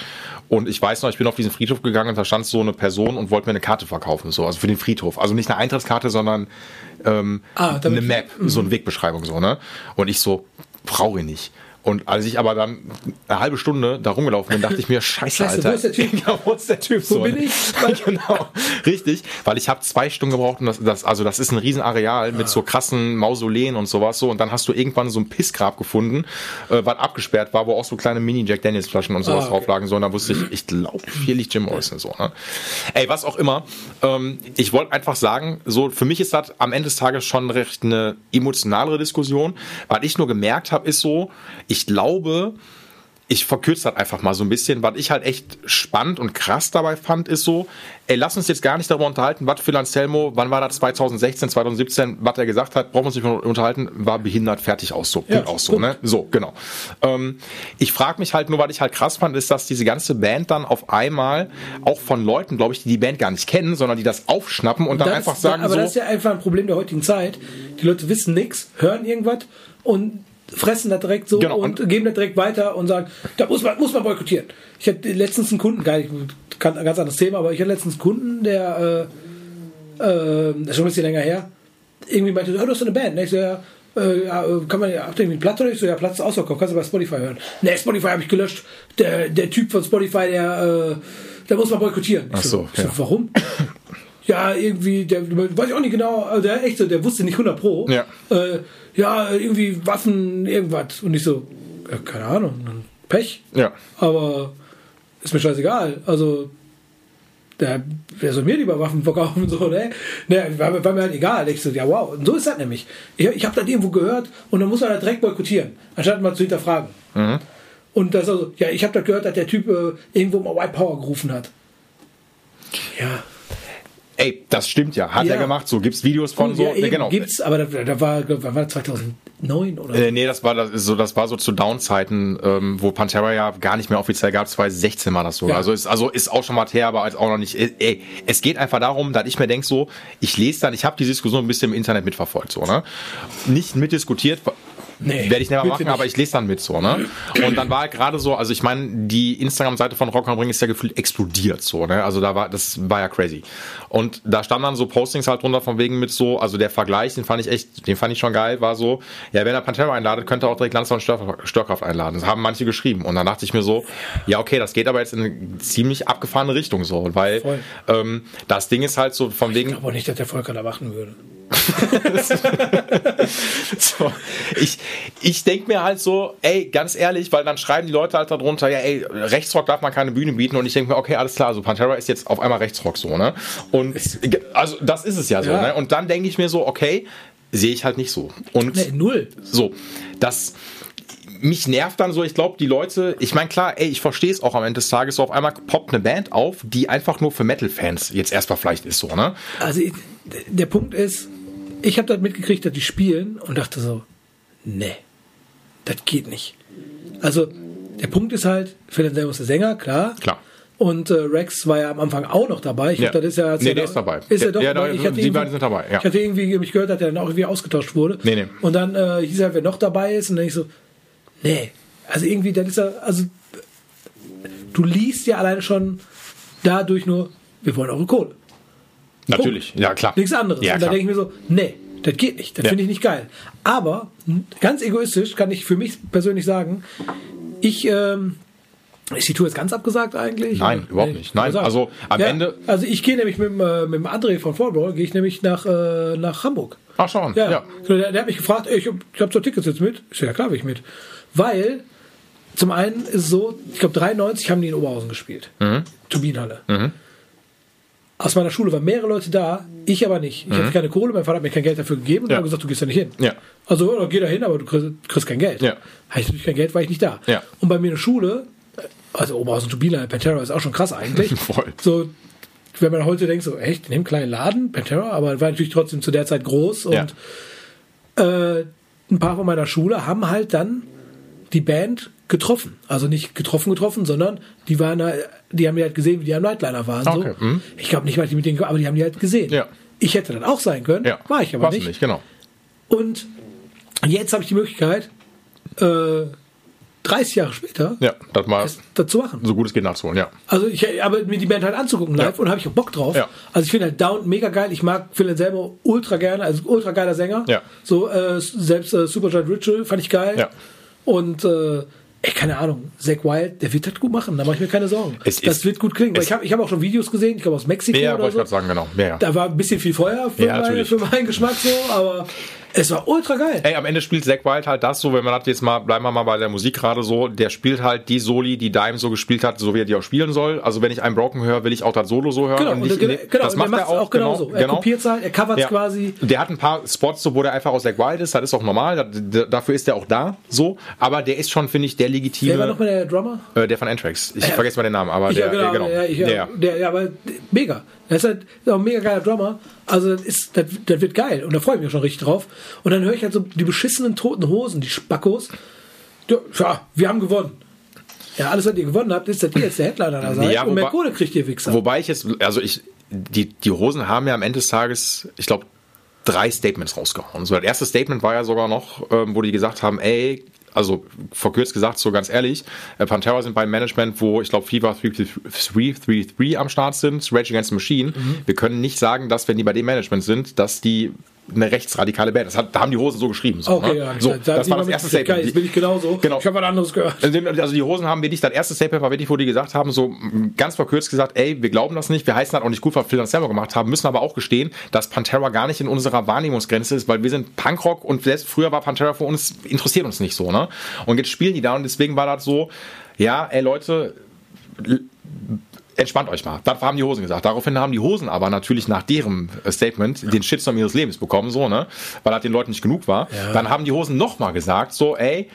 Und ich weiß noch, ich bin auf diesen Friedhof gegangen und da stand so eine Person und wollte mir eine Karte verkaufen, so, also für den Friedhof. Also nicht eine Eintrittskarte, sondern ähm, Ah, eine Map, so eine Wegbeschreibung, so, ne? Und ich so, brauche ich nicht. Und als ich aber dann eine halbe Stunde da rumgelaufen bin, dachte ich mir, scheiße, Scheiße, Alter. wo ist der Typ? Ja, wo ist der Typ? Wo so, bin ne? ich? genau, richtig, weil ich habe zwei Stunden gebraucht und das, das, also das ist ein Riesenareal Ah. mit so krassen Mausoleen und sowas so und dann hast du irgendwann so ein Pissgrab gefunden, äh, was abgesperrt war, wo auch so kleine Mini Jack Daniels Flaschen und sowas Ah, okay. drauf lagen so und dann wusste ich, ich glaube, hier liegt Jim Morrison so. Ne? Ey, was auch immer, ähm, ich wollte einfach sagen, so für mich ist das am Ende des Tages schon recht eine emotionalere Diskussion, weil ich nur gemerkt habe, ist so, ich glaube ich verkürze das einfach mal so ein bisschen. Was ich halt echt spannend und krass dabei fand, ist so, ey, lass uns jetzt gar nicht darüber unterhalten, was Phil Anselmo, wann war das, 2016, 2017, was er gesagt hat, brauchen wir uns nicht mehr unterhalten, war behindert, fertig aus, so, Ja, aus, so, ne? So, genau. Ähm, ich frage mich halt nur, was ich halt krass fand, ist, dass diese ganze Band dann auf einmal auch von Leuten, glaube ich, die die Band gar nicht kennen, sondern die das aufschnappen und dann Das einfach sagen aber so, das ist ja einfach ein Problem der heutigen Zeit. Die Leute wissen nichts, hören irgendwas und fressen das direkt so Genau, und, und- geben das direkt weiter und sagen, da muss man, muss man boykottieren. Ich hatte letztens einen Kunden, gar nicht, ganz anderes Thema, aber ich hatte letztens einen Kunden, der, äh, äh, das ist schon ein bisschen länger her, irgendwie meinte, oh, du hast so eine Band. Ne? Ich so, ja, äh, ja, kann man, ihr irgendwie Platz oder ich so, ja, Platz ist ausverkauft, kannst du bei Spotify hören. Ne, Spotify habe ich gelöscht. Der, der Typ von Spotify, der, äh, der muss man boykottieren. Ich Ach so, so ja. warum? ja, irgendwie, der weiß ich auch nicht genau, also der echt so, der wusste nicht 100 Pro. Ja. Äh, ja, irgendwie Waffen, irgendwas. Und ich so, ja, keine Ahnung, Pech. ja, Aber ist mir scheißegal. Also, der, wer soll mir lieber Waffen verkaufen und so, ne? ne war, war mir halt egal. Ich so, ja, wow. Und so ist das nämlich. Ich, ich habe das irgendwo gehört und dann muss man das direkt boykottieren, anstatt mal zu hinterfragen. Und das also, ja, ich habe das gehört, dass der Typ äh, irgendwo mal White Power gerufen hat. Ja, ey, das stimmt ja, hat Ja. er gemacht, so gibt's Videos von so, ja, ne, eben, genau. gibt's, aber da, da war, wann war das 2009 oder? Äh, nee, das war das, so, das war so zu Down-Zeiten, ähm, wo Pantera ja gar nicht mehr offiziell gab. 2016 war das so. Ja. Also ist also ist auch schon mal her, aber als auch noch nicht. Äh, Ey, es geht einfach darum, dass ich mir denk so, ich lese dann, ich habe die Diskussion ein bisschen im Internet mitverfolgt, so ne, nicht mitdiskutiert. Nee, Werde ich nicht mehr bitte machen, nicht. aber ich lese dann mit so, ne? Und dann war halt gerade so, also ich meine, die Instagram-Seite von Rock am Ring ist ja gefühlt explodiert so, ne? Also da war, das war ja crazy. Und da standen dann so Postings halt drunter von wegen mit so, also der Vergleich, den fand ich echt, den fand ich schon geil, war so, ja, wenn er Pantera einladet, könnte er auch direkt Lanzer und Stör, Störkraft einladen. Das haben manche geschrieben. Und dann dachte ich mir so, ja, okay, das geht aber jetzt in eine ziemlich abgefahrene Richtung so, weil ähm, das Ding ist halt so von Ich wegen, glaube auch nicht, dass der Volker da machen würde. So, ich ich denke mir halt so, ey, ganz ehrlich, weil dann schreiben die Leute halt darunter, ja, ey, Rechtsrock darf man keine Bühne bieten und ich denke mir, okay, alles klar, also Pantera ist jetzt auf einmal Rechtsrock so, ne? Und also das ist es ja so, Ja. ne? Und dann denke ich mir so, okay, sehe ich halt nicht so. Und Nee, null. so, das mich nervt dann so, ich glaube, die Leute, ich meine, klar, ey, ich verstehe es auch am Ende des Tages, so auf einmal poppt eine Band auf, die einfach nur für Metal-Fans jetzt erstmal vielleicht ist so, ne? Also der Punkt ist, ich habe das mitgekriegt, dass die spielen und dachte so, nee, das geht nicht. Also der Punkt ist halt, Phil Anselmo ist der Sänger, klar. Klar. Und äh, Rex war ja am Anfang auch noch dabei. Ich Ja. glaub, das ist ja, Nee, ja der ist dabei. Ist er Ja, doch ja, dabei? da- Ich hatte die beiden sind dabei, ja. Ich hatte irgendwie mich gehört, dass er dann auch irgendwie ausgetauscht wurde. Nee, nee. Und dann äh, hieß er, wer noch dabei ist. Und dann ich so, nee. Also irgendwie, dann ist er, also du liest ja alleine schon dadurch nur, wir wollen eure Kohle. Natürlich, ja, klar. Nichts anderes. Ja, und da denke ich mir so, nee, das geht nicht. Das Ja. finde ich nicht geil. Aber ganz egoistisch kann ich für mich persönlich sagen, ich, ähm, ist die Tour jetzt ganz abgesagt eigentlich? Nein, Oder? überhaupt nicht. Nein, also am ja, Ende- Also ich gehe nämlich mit, dem, äh, mit dem André von Fallball, gehe ich nämlich nach, äh, nach Hamburg. Ach schon, Ja. ja. So, Der, der hat mich gefragt, ey, ich habe hab so Tickets jetzt mit. Ich so, ja klar, will ich mit. Weil, zum einen ist es so, ich glaube 93 haben die in Oberhausen gespielt. Mhm. Turbinenhalle. Aus meiner Schule waren mehrere Leute da, ich aber nicht. Ich hatte keine Kohle, mein Vater hat mir kein Geld dafür gegeben und Mhm. Ja. hat gesagt, du gehst da nicht hin. Ja. Also, oder geh da hin, aber du kriegst, kriegst kein Geld. Ja. Hatte ich natürlich kein Geld, war ich nicht da. Ja. Und bei mir in der Schule, also Oberhausen Turbinenhalle, Pantera ist auch schon krass eigentlich. Voll. So, wenn man heute denkt, so, echt, in dem kleinen Laden, Pantera, aber war natürlich trotzdem zu der Zeit groß und Ja. äh, ein paar von meiner Schule haben halt dann die Band getroffen. Also nicht getroffen, getroffen, sondern die waren da, die haben die halt gesehen, wie die am Nightliner waren. Okay, So. mhm. Ich glaube nicht mal, die mit denen, aber die haben die halt gesehen. Ja. Ich hätte dann auch sein können, Ja. war ich aber Warst nicht. nicht, genau. Und jetzt habe ich die Möglichkeit, äh, 30 Jahre später, Ja, das mal das, das zu machen. so gut es geht nachzuholen, ja. Also ich aber mir die Band halt anzugucken live Ja. und habe ich auch Bock drauf. Ja. Also ich finde halt Down mega geil. Ich mag Phil Anselmo ultra gerne, also ultra geiler Sänger. Ja. So äh, selbst äh, Supergiant Ritual fand ich geil. Ja. Und äh, ey, keine Ahnung, Zack Wild, der wird das gut machen. Da mache ich mir keine Sorgen. Es das wird gut klingen. Weil ich habe ich hab auch schon Videos gesehen, ich glaube aus Mexiko Ja, oder wollte ich so. gerade sagen, genau. Ja, ja. Da war ein bisschen viel Feuer für, Ja, natürlich. für meinen Geschmack so, aber Es war ultra geil. Ey, am Ende spielt Zack Wild halt das so, wenn man hat jetzt mal, bleiben wir mal bei der Musik gerade so, der spielt halt die Soli, die Dime so gespielt hat, so wie er die auch spielen soll. Also wenn ich einen Broken höre, will ich auch das Solo so hören. Genau, und nicht, der- genau, das macht der er auch, auch genauso. Er kopiert halt, er covert Ja. quasi. Der hat ein paar Spots, so, wo der einfach aus Zack Wild ist, das ist auch normal, da- da- dafür ist der auch da, so. Aber der ist schon, finde ich, der legitime, Wer war nochmal der Drummer? äh, der von Anthrax. Ich vergesse mal den Namen, aber der, ja, genau, genau. Ja, ich, ja, der. Der, ja, aber mega. Das ist halt auch ein mega geiler Drummer. Also das, ist, das, das wird geil. Und da freue ich mich schon richtig drauf. Und dann höre ich halt so die beschissenen toten Hosen, die Spackos. Ja, wir haben gewonnen. Ja, alles, was ihr gewonnen habt, ist, dass ihr jetzt der Headliner da seid. Ja, und mehr wobei- Kohle kriegt ihr Wichser. Wobei ich jetzt, also ich, die, die Hosen haben ja am Ende des Tages, ich glaube, drei Statements rausgehauen. So, das erste Statement war ja sogar noch, ähm, wo die gesagt haben, ey, also verkürzt gesagt, so ganz ehrlich, äh, Pantera sind beim Management, wo ich glaube FIFA 333 am Start sind, Rage Against the Machine. Mhm. Wir können nicht sagen, dass wenn die bei dem Management sind, dass die eine rechtsradikale Band. Das hat, da haben die Hosen so geschrieben. So, okay, ne? ja. so da- da das war das erste mitgekriegt. Geil, Statement. Jetzt bin ich genauso. Genau. Ich habe was anderes gehört. Also die Hosen haben wirklich, das erste Statement war wirklich, wo die gesagt haben, so ganz verkürzt gesagt, ey, wir glauben das nicht, wir heißen das auch nicht gut, was Phil und Sammo gemacht haben, müssen aber auch gestehen, dass Pantera gar nicht in unserer Wahrnehmungsgrenze ist, weil wir sind Punkrock und selbst früher war Pantera für uns, interessiert uns nicht so, ne? Und jetzt spielen die da und deswegen war das so, ja, ey Leute, entspannt euch mal. Das haben die Hosen gesagt. Daraufhin haben die Hosen aber natürlich nach deren äh, Statement den Shitstorm ihres Lebens bekommen, so, ne? Weil das den Leuten nicht genug war. Ja. Dann haben die Hosen nochmal gesagt, so, ey,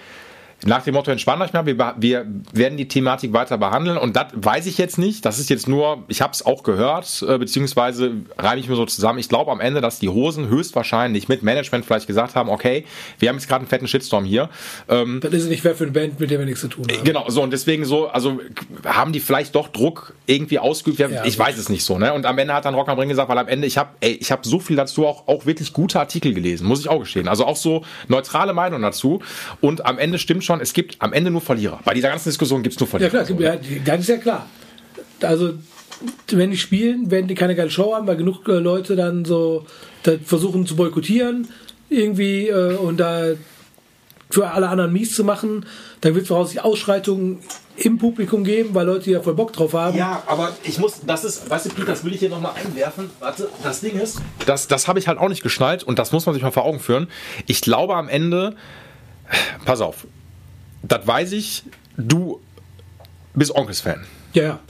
nach dem Motto, entspannt euch mal, wir, wir werden die Thematik weiter behandeln und das weiß ich jetzt nicht. Das ist jetzt nur, ich habe es auch gehört, äh, beziehungsweise reime ich mir so zusammen. Ich glaube am Ende, dass die Hosen höchstwahrscheinlich mit Management vielleicht gesagt haben, okay, wir haben jetzt gerade einen fetten Shitstorm hier. Ähm, Das ist nicht wer für eine Band, mit der wir nichts zu tun haben. Genau, so und deswegen so, also haben die vielleicht doch Druck irgendwie ausgeübt. Ja, Ja, ich weiß es nicht so, ne? Und am Ende hat dann Rock am Ring gesagt, weil am Ende ich habe, ey, ich habe so viel dazu auch auch wirklich gute Artikel gelesen, muss ich auch gestehen. Also auch so neutrale Meinung dazu. Und am Ende stimmt schon, es gibt am Ende nur Verlierer. Bei dieser ganzen Diskussion gibt es nur Ja Verlierer. klar, so, ja, ne? das ist ja klar. Also wenn die spielen, werden die keine geile Show haben, weil genug äh, Leute dann so versuchen zu boykottieren irgendwie äh, und da für alle anderen mies zu machen. Dann wird es voraussichtlich Ausschreitungen im Publikum geben, weil Leute ja voll Bock drauf haben. Ja, aber ich muss, das ist, weißt du, Pete, das will ich hier nochmal einwerfen. Warte, das Ding ist. Das, das habe ich halt auch nicht geschnallt und das muss man sich mal vor Augen führen. Ich glaube am Ende, pass auf, das weiß ich, du bist Onkels-Fan. ja. ja.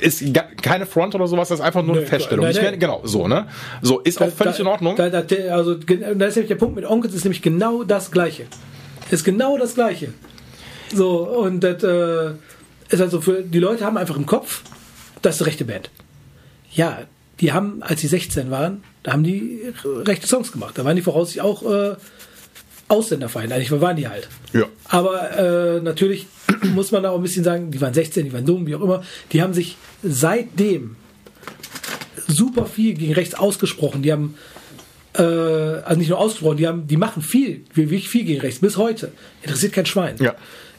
Ist ga- keine Front oder sowas, das ist einfach nur eine Nee, Feststellung. nein, Ich nein. meine, genau, so, ne? So, ist auch völlig in Ordnung. Da, da, da, also, da ist nämlich der Punkt mit Onkels, ist nämlich genau das Gleiche. Ist genau das Gleiche. So, und das äh, ist also für die Leute haben einfach im Kopf, das ist die rechte Band. Ja, die haben, als sie 16 waren, da haben die rechte Songs gemacht. Da waren die voraussichtlich auch äh, Ausländerfeinde. Eigentlich waren die halt. Ja. Aber äh, natürlich muss man da auch ein bisschen sagen, die waren 16, die waren dumm, wie auch immer. Die haben sich seitdem super viel gegen rechts ausgesprochen. Die haben äh, also nicht nur ausgesprochen, die haben, die machen viel, wirklich viel gegen rechts bis heute. Interessiert kein Schwein. Ja.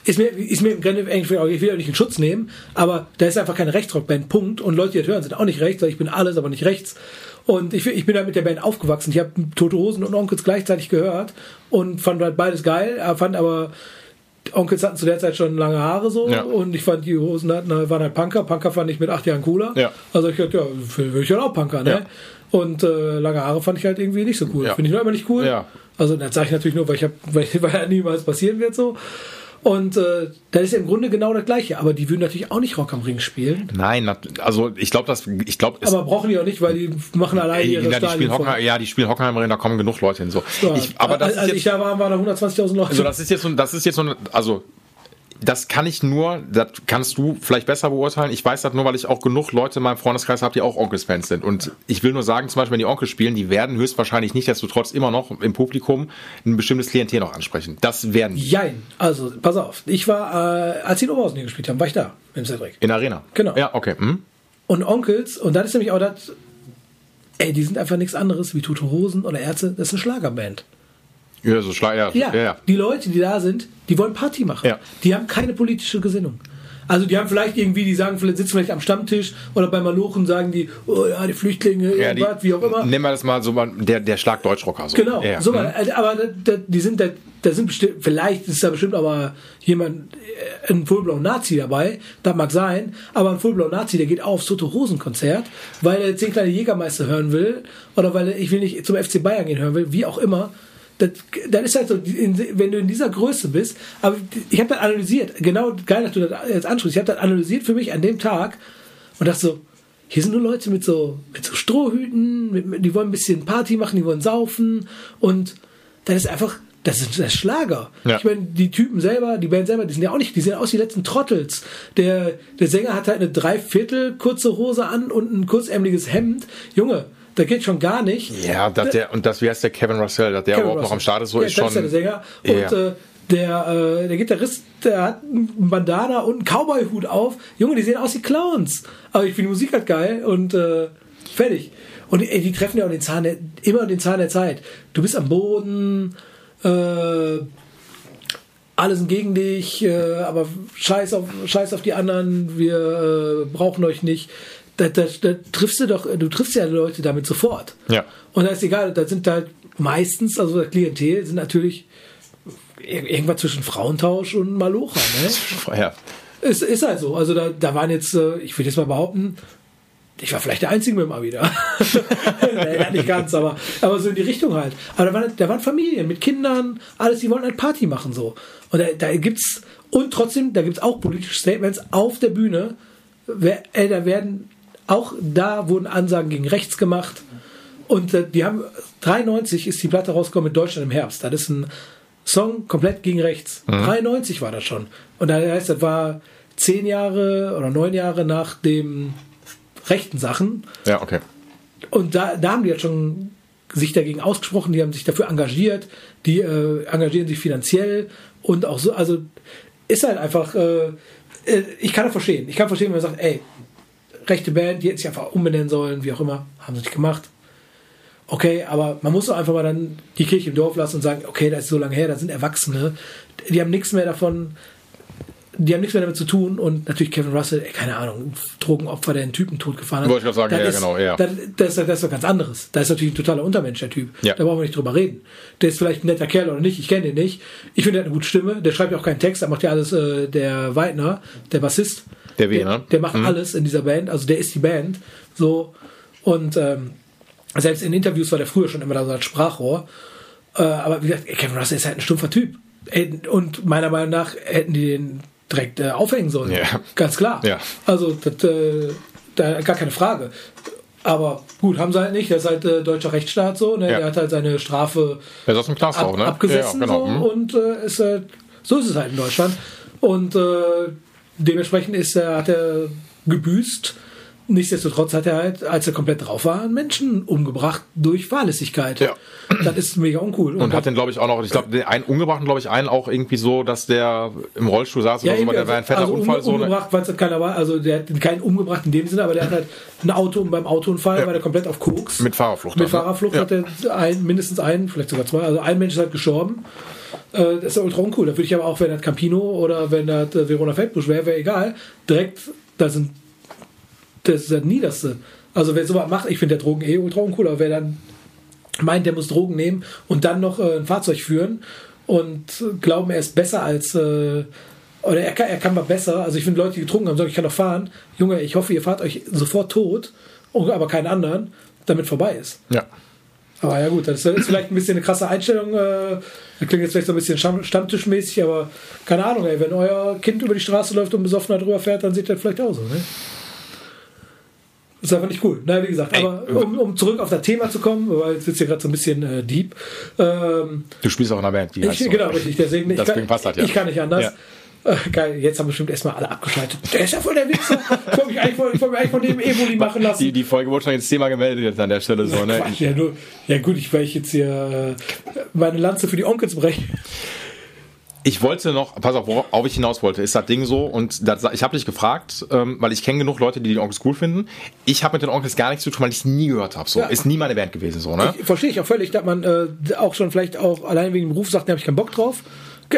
Ist mir, ist mir im Grunde eigentlich, ich will ja nicht in Schutz nehmen, aber da ist einfach keine Rechtsrockband, Punkt. Und Leute, die das hören, sind auch nicht rechts, weil ich bin alles, aber nicht rechts. Und ich, ich bin halt mit der Band aufgewachsen. Ich habe Tote Hosen und Onkels gleichzeitig gehört und fand halt beides geil, aber fand aber Onkels hatten zu der Zeit schon lange Haare so Ja. und ich fand die Hosen hatten, waren halt Punker. Punker fand ich mit acht Jahren cooler. Ja. Also ich dachte, ja, will ich halt auch Punker, ne? Ja. Und äh, lange Haare fand ich halt irgendwie nicht so cool. Finde ich noch immer nicht cool. Also das sage ich natürlich nur, weil ich hab, weil, weil ja niemals passieren wird so. Und äh, das ist ja im Grunde genau das Gleiche. Aber die würden natürlich auch nicht Rock am Ring spielen. Nein, also ich glaube, dass ich glaube, Aber brauchen die auch nicht, weil die machen alleine ihre ja, die spielen. Hockenheim, ja, die spielen Hockenheim Ring, da kommen genug Leute hin. So. Ja. Ich, aber das als ist ich jetzt, da war, waren da 120.000 Leute. also das ist jetzt so, das ist jetzt so, also das kann ich nur, das kannst du vielleicht besser beurteilen. Ich weiß das nur, weil ich auch genug Leute in meinem Freundeskreis habe, die auch Onkels-Fans sind. Und ich will nur sagen, zum Beispiel, wenn die Onkels spielen, die werden höchstwahrscheinlich nicht, desto trotz immer noch im Publikum ein bestimmtes Klientel noch ansprechen. Das werden die. Jein. Also, pass auf. Ich war, äh, als die in Oberhausen hier gespielt haben, war ich da mit Cedric. In der Arena. Genau. Ja, okay. Hm? Und Onkels, und das ist nämlich auch das, ey, die sind einfach nichts anderes wie Tote Hosen oder Ärzte, das ist eine Schlagerband. Ja, so schla ja, Ja, ja, ja. die Leute, die da sind, die wollen Party machen. Ja. Die haben keine politische Gesinnung. Also die haben vielleicht irgendwie, die sagen, vielleicht sitzen vielleicht am Stammtisch oder bei Malochen sagen die, oh ja, die Flüchtlinge, Ja, die, wie auch immer. Nehmen wir das mal so, mal der, der Schlag Deutschrocker. So. Genau, Ja, so, Hm. aber da, die sind da, da sind bestimmt, vielleicht ist da bestimmt aber jemand, äh, ein Fullblau Nazi dabei, das mag sein, aber ein Fullblau Nazi, der geht auf aufs Tote Hosen Konzert, weil er zehn kleine Jägermeister hören will oder weil er, ich will nicht zum FC Bayern gehen hören will, wie auch immer. Das, das ist halt so, wenn du in dieser Größe bist, aber ich habe das analysiert, genau, geil, dass du das jetzt ansprichst, ich habe das analysiert für mich an dem Tag und dachte so, hier sind nur Leute mit so, mit so Strohhüten, mit, die wollen ein bisschen Party machen, die wollen saufen und das ist einfach, das ist der Schlager. Ja. Ich meine, die Typen selber, die Band selber, die sind ja auch nicht, die sehen aus wie die letzten Trottels. Der, der Sänger hat halt eine Dreiviertel kurze Hose an und ein kurzärmeliges Hemd. Junge, da geht schon gar nicht. Ja, dass der, und das, wie heißt der Kevin Russell, dass der Kevin überhaupt Russell. noch am Start ist, so ja, ist schon. Ist ja der Sänger. Und äh, der, äh, der Gitarrist, der hat einen Bandana und einen Cowboy-Hut auf. Junge, die sehen aus wie Clowns. Aber ich finde die Musik halt geil und äh, fertig. Und ey, die treffen ja auch den Zahn der, immer den Zahn der Zeit. Du bist am Boden, äh, alle sind gegen dich, äh, aber scheiß auf, scheiß auf die anderen, wir äh, brauchen euch nicht. Da, da, da, triffst du doch, du triffst ja Leute damit sofort. Ja. Und da ist egal, da sind halt meistens, also das Klientel sind natürlich irgendwas zwischen Frauentausch und Malocha. Ne? Ja. Es ist halt so. Also da, da waren jetzt, äh, ich würde jetzt mal behaupten, ich war vielleicht der Einzige mit dem Abi da. naja, nicht ganz, aber, aber so in die Richtung halt. Aber da waren, da waren Familien mit Kindern, alles, die wollten halt Party machen so. Und da, da gibt's, und trotzdem, da gibt's auch politische Statements auf der Bühne. Wer, ey, da werden, auch da wurden Ansagen gegen rechts gemacht. Und äh, die haben, 93 ist die Platte rausgekommen mit Deutschland im Herbst. Das ist ein Song komplett gegen rechts. Mhm. 93 war das schon. Und da heißt, das war zehn Jahre oder neun Jahre nach dem rechten Sachen. Ja, okay. Und da, da haben die jetzt schon sich dagegen ausgesprochen, die haben sich dafür engagiert, die äh, engagieren sich finanziell und auch so, also ist halt einfach, äh, äh ich kann das verstehen. Ich kann verstehen, wenn man sagt, ey, rechte Band, die hätten sich einfach umbenennen sollen, wie auch immer, haben sie nicht gemacht. Okay, aber man muss doch einfach mal dann die Kirche im Dorf lassen und sagen, okay, das ist so lange her, da sind Erwachsene, die haben nichts mehr davon, die haben nichts mehr damit zu tun und natürlich Kevin Russell, ey, keine Ahnung, Drogenopfer, der einen Typen totgefahren hat. Wollte ich gerade sagen, ja, ist, genau, ja. Das, das, ist, das ist was ganz anderes. Da ist natürlich ein totaler Untermensch, der Typ. Ja. Da brauchen wir nicht drüber reden. Der ist vielleicht ein netter Kerl oder nicht, ich kenne den nicht. Ich finde, er hat eine gute Stimme, der schreibt ja auch keinen Text, da macht ja alles äh, der Weidner, der Bassist. Der W, ne? Der macht mhm. alles in dieser Band, also der ist die Band. So. Und ähm, selbst in Interviews war der früher schon immer da so als Sprachrohr. Äh, aber wie gesagt, Kevin Russell ist halt ein stumpfer Typ. Und meiner Meinung nach hätten die den direkt äh, aufhängen sollen. Ja. Ganz klar. Ja. Also das, äh, da gar keine Frage. Aber gut, haben sie halt nicht. Das ist halt äh, deutscher Rechtsstaat so. Ne? Ja. Der hat halt seine Strafe der ist ab, auch, ne? abgesessen ja, genau. so, mhm. und äh, ist halt, so ist es halt in Deutschland. Und äh, dementsprechend ist er, hat er gebüßt Nichtsdestotrotz hat er halt, als er komplett drauf war, einen Menschen umgebracht durch Fahrlässigkeit. Ja. Das ist mega uncool. Und, und hat den, glaube ich, auch noch, ich glaube, den einen umgebracht, glaube ich, einen auch irgendwie so, dass der im Rollstuhl saß ja, oder so, weil der war ein fetter also Unfall. Um, so umgebracht, weil es keiner war, also der hat keinen umgebracht in dem Sinne, aber der hat halt ein Auto beim Autounfall, ja. war der komplett auf Koks. Mit Fahrerflucht. Mit ne? Fahrerflucht ja. hat er ein, mindestens einen, vielleicht sogar zwei, also ein Mensch ist halt gestorben. Äh, das ist ja ultra uncool. Da würde ich aber auch, wenn das Campino oder wenn das äh, Verona Feldbusch wäre, wäre egal, direkt, da sind das ist das Niederste. Also wer sowas macht, ich finde der Drogen eh ultra uncool, aber wer dann meint, der muss Drogen nehmen und dann noch äh, ein Fahrzeug führen und glauben, er ist besser als oder er kann, er kann mal besser. Also ich finde Leute, die getrunken haben, sagen, ich kann doch fahren. Junge, ich hoffe, ihr fahrt euch sofort tot, aber keinen anderen, damit vorbei ist. Ja. Aber ja gut, das ist vielleicht ein bisschen eine krasse Einstellung. Äh, das klingt jetzt vielleicht so ein bisschen stammtischmäßig, aber keine Ahnung, ey, wenn euer Kind über die Straße läuft und besoffen drüber fährt, dann sieht das vielleicht auch so, ne? Das ist einfach nicht cool. Na, wie gesagt, Ey, aber um, um, zurück auf das Thema zu kommen, weil jetzt wird hier gerade so ein bisschen äh, deep. Ähm, du spielst auch in einer Band, die ich, Genau, richtig. Deswegen, ich, kann, passt halt, ja. ich kann nicht anders. Ja. Äh, geil, jetzt haben bestimmt erstmal alle abgeschaltet. Der ist ja voll der Wichser. Ich wollte mich eigentlich, wollte mich eigentlich von dem Evoli machen lassen. Die, die Folge wurde schon ins Thema gemeldet jetzt an der Stelle so, ne? Quatsch, ja, nur, ja gut, ich ich jetzt hier äh, meine Lanze für die Onkels breche ich wollte noch, pass auf, worauf ich hinaus wollte, ist das Ding so und das, ich habe dich gefragt, ähm, weil ich kenne genug Leute, die die Onkels cool finden. Ich habe mit den Onkels gar nichts zu tun, weil ich es nie gehört habe. So ja. ist nie meine Band gewesen, so ne? Verstehe ich auch völlig, dass man äh, auch schon vielleicht auch allein wegen dem Beruf sagt, da habe ich keinen Bock drauf.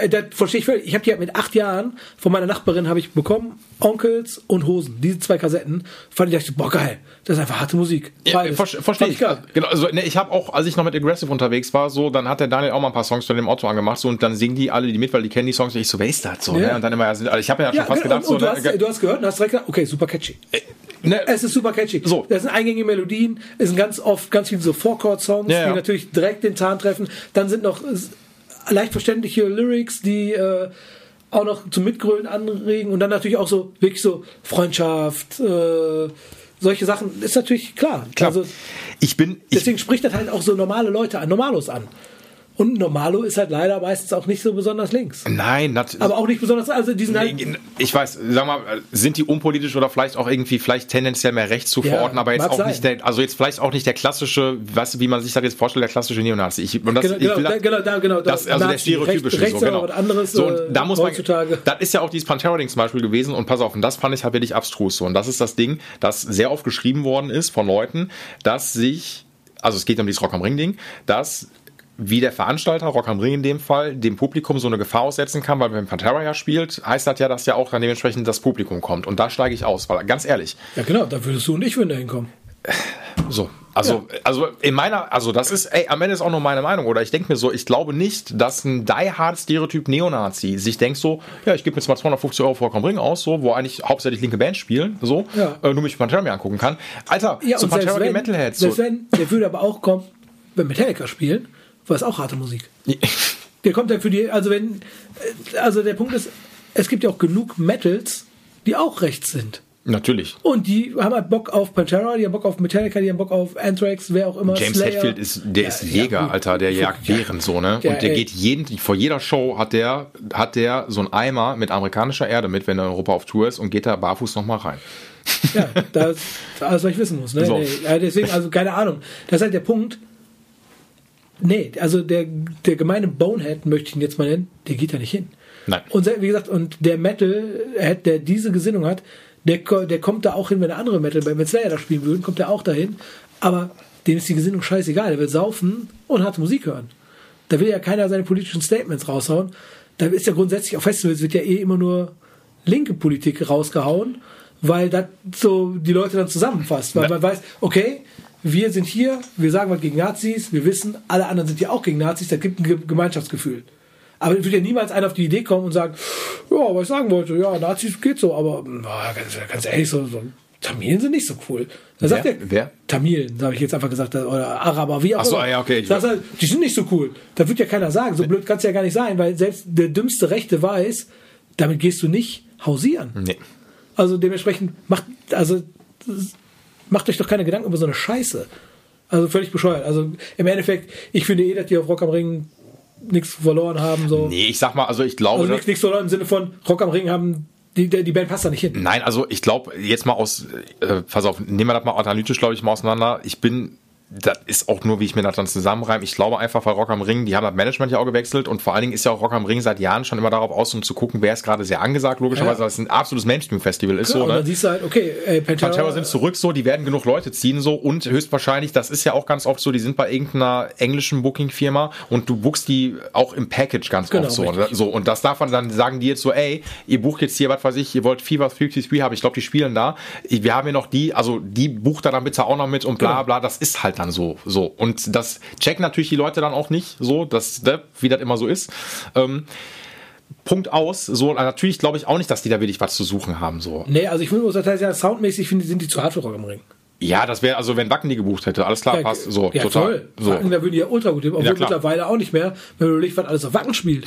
Das verstehe ich völlig. Ich habe die halt mit acht Jahren von meiner Nachbarin habe ich bekommen Onkels und Hosen. Diese zwei Kassetten fand ich dachte, boah geil, das ist einfach harte Musik. Ja, ver verstehe ich. Geil. Genau, also ne, ich habe auch, als ich noch mit Aggressive unterwegs war, so dann hat der Daniel auch mal ein paar Songs von dem Auto angemacht so, und dann singen die alle die mit, weil die kennen die Songs. Und ich so, wer ist das so? Ne? Ja. Ne? Und dann immer, also ich habe ja schon fast und, gedacht, und, so, du, hast, ne, du hast gehört und hast direkt gedacht, okay, super catchy. Äh, Ne, Es ist super catchy. So. Das sind eingängige Melodien, es sind ganz oft ganz viele so Four-Chord-Songs, Ja, ja. die natürlich direkt den Zahn treffen. Dann sind noch leicht verständliche Lyrics, die äh, auch noch zum Mitgrölen anregen und dann natürlich auch so wirklich so Freundschaft, äh, solche Sachen. Ist natürlich klar. Klar. Also ich bin, ich, deswegen spricht das halt auch so normale Leute an, Normalos an. Und Normalo ist halt leider meistens auch nicht so besonders links. nein, Aber auch nicht besonders, also die sind halt, ich weiß, sag mal, sind die unpolitisch oder vielleicht auch irgendwie vielleicht tendenziell mehr rechts zu Ja, verorten, aber jetzt auch sein. nicht der, also jetzt vielleicht auch nicht der klassische, weißt du, wie man sich das jetzt vorstellt, der klassische Neonazi. Ich, und das, Genau, ich genau, will da- genau, da- genau, da- das, also der Nazi, stereotypische rechts- so, genau. was anderes, so, und äh, da muss man, heutzutage. das ist ja auch dieses Pantera-Ding zum Beispiel gewesen und pass auf, und das fand ich halt wirklich abstrus so. Und das ist das Ding, das sehr oft geschrieben worden ist von Leuten, dass sich, also es geht um dieses Rock am Ring-Ding, dass wie der Veranstalter, Rock am Ring in dem Fall, dem Publikum so eine Gefahr aussetzen kann, weil wenn Pantera ja spielt, heißt das ja, dass ja auch dann dementsprechend das Publikum kommt. Und da steige ich aus, weil ganz ehrlich, ja genau, da würdest du und ich würden da hinkommen. so, also, also in meiner, also das ist, ey, am Ende ist auch nur meine Meinung, oder ich denke mir so, ich glaube nicht, dass ein die-hard Stereotyp Neonazi sich denkt so, ja, ich gebe jetzt mal 250 Euro am Ring aus, so, wo eigentlich hauptsächlich linke Bands spielen, so, Ja. äh, nur mich Pantera mir angucken kann. Alter, Ja, selbst Pantera die wenn, Metalheads, so. wenn, der würde aber auch kommen, wenn Metallica spielen, war es auch harte Musik. Der kommt dann für die, also wenn, also der Punkt ist, es gibt ja auch genug Metals, die auch rechts sind. Natürlich. Und die haben halt Bock auf Pantera, die haben Bock auf Metallica, die haben Bock auf Anthrax, wer auch immer. James Slayer. Hetfield ist, der Ja, ist ja, Jäger, gut. Alter, der jagt Ja. Bären so, ne? Ja, und der ey. geht jeden, vor jeder Show hat der, hat der so einen Eimer mit amerikanischer Erde mit, wenn er in Europa auf Tour ist und geht da barfuß nochmal rein. Ja, das ist alles, was ich wissen muss. Ne? So. Nee, ja, deswegen, also keine Ahnung. Das ist halt der Punkt. Nee, also der, der gemeine Bonehead, möchte ich ihn jetzt mal nennen, der geht da nicht hin. Nein. Und wie gesagt, und der Metal, der diese Gesinnung hat, der, der kommt da auch hin, wenn der andere Metal, wenn Slayer da spielen würden, kommt der auch dahin. Aber dem ist die Gesinnung scheißegal. Der will saufen und harte Musik hören. Da will ja keiner seine politischen Statements raushauen. Da ist ja grundsätzlich auf Festivals wird ja eh immer nur linke Politik rausgehauen, weil das so die Leute dann zusammenfasst. Weil Ja. man weiß, okay, wir sind hier, wir sagen was gegen Nazis, wir wissen, alle anderen sind ja auch gegen Nazis, da gibt ein Ge- Gemeinschaftsgefühl. Aber es wird ja niemals einer auf die Idee kommen und sagen, ja, was ich sagen wollte, ja, Nazis geht so, aber na, ganz, ganz ehrlich, so, so Tamilen sind nicht so cool. Da sagt Wer? der, Wer? Tamilen, habe ich jetzt einfach gesagt, oder Araber, wie auch Ach so, immer. ja, okay, ich heißt, die sind nicht so cool. Da wird ja keiner sagen. So blöd kann es ja gar nicht sein, weil selbst der dümmste Rechte weiß, damit gehst du nicht hausieren. Nee. Also dementsprechend macht, also macht euch doch keine Gedanken über so eine Scheiße. Also völlig bescheuert. Also im Endeffekt, ich finde eh, dass die auf Rock am Ring nichts verloren haben. So. Nee, ich sag mal, also ich glaube, Also nichts verloren im Sinne von Rock am Ring haben, die, die Band passt da nicht hin. Nein, also ich glaube, jetzt mal aus, äh, pass auf, nehmen wir das mal analytisch, glaube ich, mal auseinander. Ich bin, das ist auch nur, wie ich mir das dann zusammenreime. Ich glaube einfach, weil Rock am Ring, die haben das Management ja auch gewechselt und vor allen Dingen ist ja auch Rock am Ring seit Jahren schon immer darauf aus, um zu gucken, wer ist gerade sehr angesagt, logischerweise, Ja. dass es ein absolutes Mainstream-Festival ist. Ja, so, und ne? dann siehst du halt, okay, äh, Pantera, Pantera sind zurück so, die werden genug Leute ziehen so und höchstwahrscheinlich, das ist ja auch ganz oft so, die sind bei irgendeiner englischen Booking-Firma und du buchst die auch im Package ganz Genau, oft so. richtig. Ne? so. Und das davon dann sagen die jetzt so, ey, ihr bucht jetzt hier, was weiß ich, ihr wollt Fever 53 haben, ich glaube, die spielen da. Wir haben hier noch die, also die bucht da dann bitte auch noch mit und bla Genau. bla, das ist halt dann so. so. Und das checken natürlich die Leute dann auch nicht so, dass, ne, wie das immer so ist. Ähm, Punkt aus. So, natürlich glaube ich auch nicht, dass die da wirklich was zu suchen haben. So. Nee, also ich würde sagen, ja, soundmäßig finde, sind die zu hart für Rock am Ring. Ja, das wäre, also wenn Wacken die gebucht hätte, alles klar, Ja, passt. So, ja, total. Toll. So. Wacken, da würden die ja ultra gut hin, obwohl Ja, mittlerweile auch nicht mehr, wenn du überlegst, was alles auf Wacken spielt.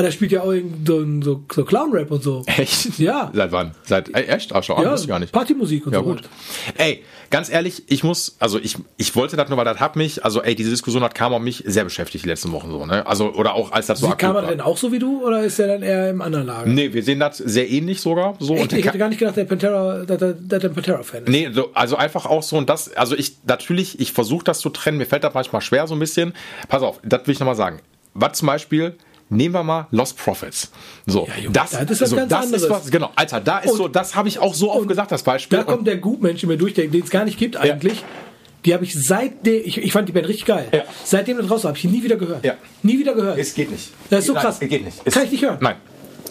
Ah, da spielt ja auch irgend so, so, Clown-Rap und so. Echt? Ja. Seit wann? Seit, ey, echt? Ach, schon, ah, Ja, wusste ich gar nicht. Partymusik und Ja, so gut. weiter. Ey, ganz ehrlich, ich muss, also ich, ich wollte das nur, weil das hat mich, also ey, diese Diskussion hat kam auf mich sehr beschäftigt die letzten Wochen so, ne? Also, oder auch als das so er war. denn auch so wie du oder ist er dann eher im anderen Lager? Nee, wir sehen das sehr ähnlich sogar, so. Echt? und Ich der hätte gar nicht gedacht, der Pantera, dass er, dass er ein Pantera-Fan ist. Nee, so, also einfach auch so und das, also ich, natürlich, ich versuche das zu trennen, mir fällt das manchmal schwer so ein bisschen. Pass auf, das will ich nochmal sagen. Was zum Beispiel, nehmen wir mal Lost Profits. So, Ja, Junge, das, das ist was so, ganz das anderes. ist was, genau, Alter, da ist Und- so, das habe ich auch so oft gesagt, das Beispiel. Da kommt der Gutmensch mir durch, den es gar nicht gibt eigentlich. Die habe ich seitdem, ich, ich fand die Band richtig geil. Ja. Seitdem das raus war, habe ich die nie wieder gehört. Ja. Nie wieder gehört. es geht nicht. Das ist so Nein, krass. Es geht nicht. Kann ich nicht hören. Nein.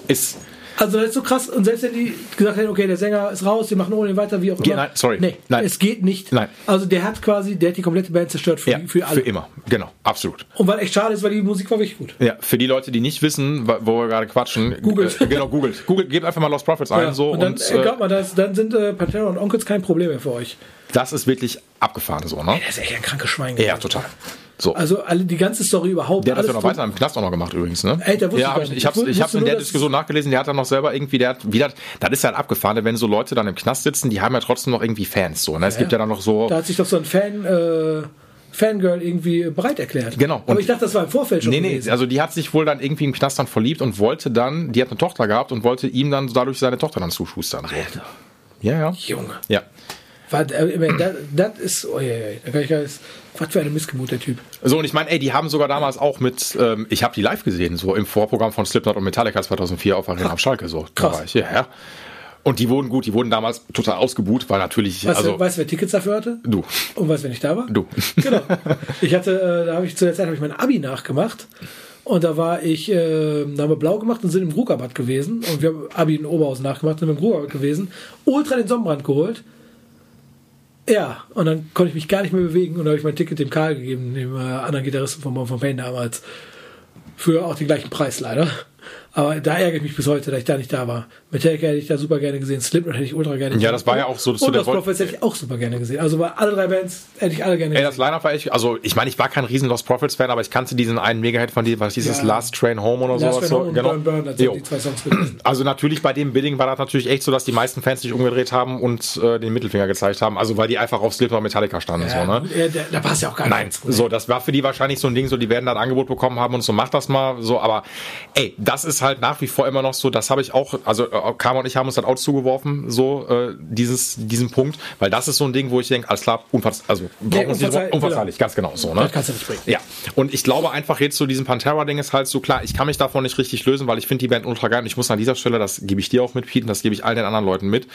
Ist, Also das ist so krass. Und selbst wenn die gesagt hätten, okay, der Sänger ist raus, die machen ohne ihn weiter, wie auch Ge- immer. nein, sorry. Nee, Nein. es geht nicht. Nein. Also der hat quasi, der hat die komplette Band zerstört für, Ja, für alle. für immer. Genau, absolut. Und weil echt schade ist, weil die Musik war wirklich gut. Ja, für die Leute, die nicht wissen, wo wir gerade quatschen, Googelt. Äh, genau, googelt. Googelt, gebt einfach mal Lost Prophets ein Ja. so und dann, und, äh, äh, glaubt mal, das, dann sind äh, Pantera und Onkels kein Problem mehr für euch. das ist wirklich abgefahren so, ne? Der ist echt ein krankes Schwein. Ja, total. So. Also alle, die ganze Story überhaupt. Der hat das ja noch weiter im Knast auch noch gemacht übrigens, ne? Ey, der wusste ja, ich hab ich, nicht. ich hab's, Ich hab's in der Diskussion nachgelesen, der hat dann noch selber irgendwie, der hat wieder, das ist halt abgefahren, wenn so Leute dann im Knast sitzen, die haben ja trotzdem noch irgendwie Fans, so, ne? Es gibt ja dann noch so, Da hat sich doch so ein Fan, äh, Fangirl irgendwie bereit erklärt. Genau. Aber Und- ich dachte, das war im Vorfeld schon Nee, nee, gewesen. also die hat sich wohl dann irgendwie im Knast dann verliebt und wollte dann, die hat eine Tochter gehabt und wollte ihm dann dadurch seine Tochter dann zuschustern. So. Ja, ja. Junge. Ja. Was, äh, das, das ist, oh, ja, ja, da kann ich gar nicht, was für eine Missgemut, der Typ. So, und ich meine, ey, die haben sogar damals auch mit, ähm, ich habe die live gesehen, so im Vorprogramm von Slipknot und Metallica 2004 auf Arena am Schalke, so. Krass. ich, ja, ja. Und die wurden gut, die wurden damals total ausgebuht, weil natürlich, Weißt, also, du, weißt du, wer Tickets dafür hatte? du, Und weißt du, wer nicht da war? du. Genau. Ich hatte, äh, da habe ich zu der Zeit habe ich mein Abi nachgemacht. Und da war ich, äh, da haben wir blau gemacht und sind im Rugerbad gewesen. Und wir haben Abi in Oberhausen nachgemacht und sind im Rugerbad gewesen. Ultra den Sonnenbrand geholt. Ja, und dann konnte ich mich gar nicht mehr bewegen. Und da habe ich mein Ticket dem Karl gegeben, dem äh, anderen Gitarristen von von Pain damals. Für auch den gleichen Preis leider. Aber da ärgere ich mich bis heute, dass ich da nicht da war. Metallica hätte ich da super gerne gesehen. Slipknot hätte ich ultra gerne Ja, das war ja auch so zu Und das Vol- Prophets hätte ich auch super gerne gesehen. Also bei alle drei Bands hätte ich alle gerne Ey, gesehen. das Line-Up war echt, also ich meine, ich war kein riesen Lost Prophets Fan, aber ich kannte diesen einen Mega-Hit von dir, was dieses Ja. Last Train Home oder Last sowas. Train So, Home genau. Burn Burn, das sind Jo. die zwei Songs gewesen. Also natürlich bei dem Bidding war das natürlich echt so, dass die meisten Fans sich umgedreht haben und äh, den Mittelfinger gezeigt haben. Also weil die einfach auf Slipknot und Metallica standen. Ja, so, ne? ja, da, da passt ja auch gar Nein, nichts. zu. so, das war für die wahrscheinlich so ein Ding, so, die werden das Angebot bekommen haben und so, mach das mal, so, aber, ey, das ist halt nach wie vor immer noch so, das habe ich auch, also, äh, Karma und ich haben uns das auch zugeworfen, so, äh, dieses, diesen Punkt, weil das ist so ein Ding, wo ich denke, alles klar, unverz also, brauchen wir uns nicht- unverzeih- unverzeihlich, ganz genau, so, ne? Das kannst du nicht bringen. Ja, und ich glaube einfach jetzt zu diesem Pantera-Ding ist halt so klar, ich kann mich davon nicht richtig lösen, weil ich finde die Band ultra geil und ich muss an dieser Stelle, das gebe ich dir auch mit, Pete, und das gebe ich allen den anderen Leuten mit,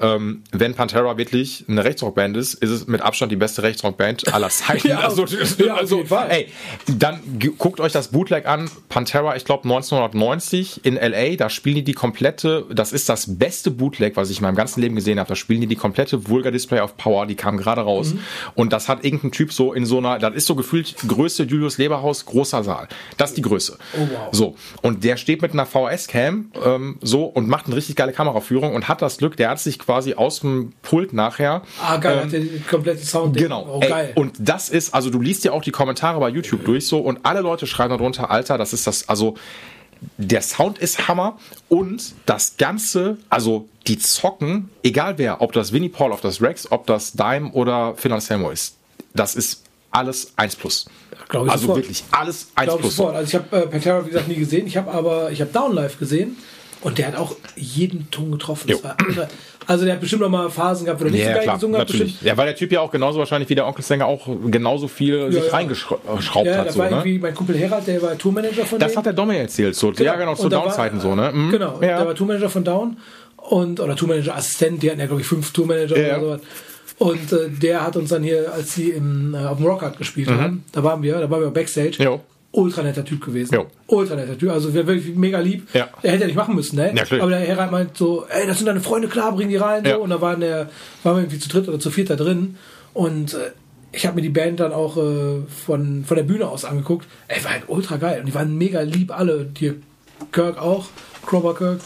ähm, wenn Pantera wirklich eine Rechtsrockband ist, ist es mit Abstand die beste Rechtsrockband aller Zeiten. Ja, also, ja, also ey, dann guckt euch das Bootleg an, Pantera, ich glaube 1990 in LA, da spielen die die komplette, das ist das beste Bootleg, was ich in meinem ganzen Leben gesehen habe, da spielen die die komplette Vulgar Display of Power, die kam gerade raus Mhm. und das hat irgendein Typ so in so einer, das ist so gefühlt Größe Julius Leberhaus, großer Saal. Das ist die Größe. Oh, wow. So, und der steht mit einer VS-Cam ähm, so und macht eine richtig geile Kameraführung und hat das Glück, der hat sich quasi aus dem Pult nachher Ah, geil, ähm, hat den kompletten Sound. Genau. Oh, Ey, geil. und das ist, also du liest ja auch die Kommentare bei YouTube durch so und alle Leute schreiben darunter, Alter, das ist das, also der Sound ist Hammer und das Ganze, also die zocken, egal wer, ob das Winnie Paul, ob das Rex, ob das Dime oder Phil Anselmo ist, das ist alles 1 plus. Glaub ich also sofort. wirklich alles 1 Glaub ich plus. sofort. Also ich habe äh, Pantera, wie gesagt, nie gesehen. Ich habe aber, ich habe Down Live gesehen und der hat auch jeden Ton getroffen. Also der hat bestimmt noch mal Phasen gehabt, wo er nicht so Ja, geil klar, gesungen hat. natürlich. Ja, weil der Typ ja auch genauso wahrscheinlich wie der Onkelsänger auch genauso viel sich ja. reingeschraubt Ja, hat. das So, war ne? irgendwie mein Kumpel Herald, der war Tourmanager von Das dem. hat der Domi erzählt. So. Ja, genau, zu Down-Zeiten so, ne? Mhm. Genau, Ja. der war Tourmanager von Down und oder Tourmanager-Assistent, die hatten ja, glaube ich, fünf Tourmanager Ja. oder sowas. Und äh, der hat uns dann hier, als sie im, äh, auf dem Rockhard gespielt haben, da waren wir, da waren wir Backstage. Mhm. Jo. Ultra netter Typ gewesen. Jo. Ultra netter Typ. Also wir wirklich mega lieb. Ja. Der hätte ja nicht machen müssen, ne? Ja. Aber der Herr meint so, ey, das sind deine Freunde, klar, bring die rein. Ja. So. Und da waren, der, waren wir irgendwie zu dritt oder zu viert da drin. Und äh, ich habe mir die Band dann auch äh, von, von der Bühne aus angeguckt. Ey, war halt ultra geil. Und die waren mega lieb, alle. Die Kirk auch, Crowbar Kirk.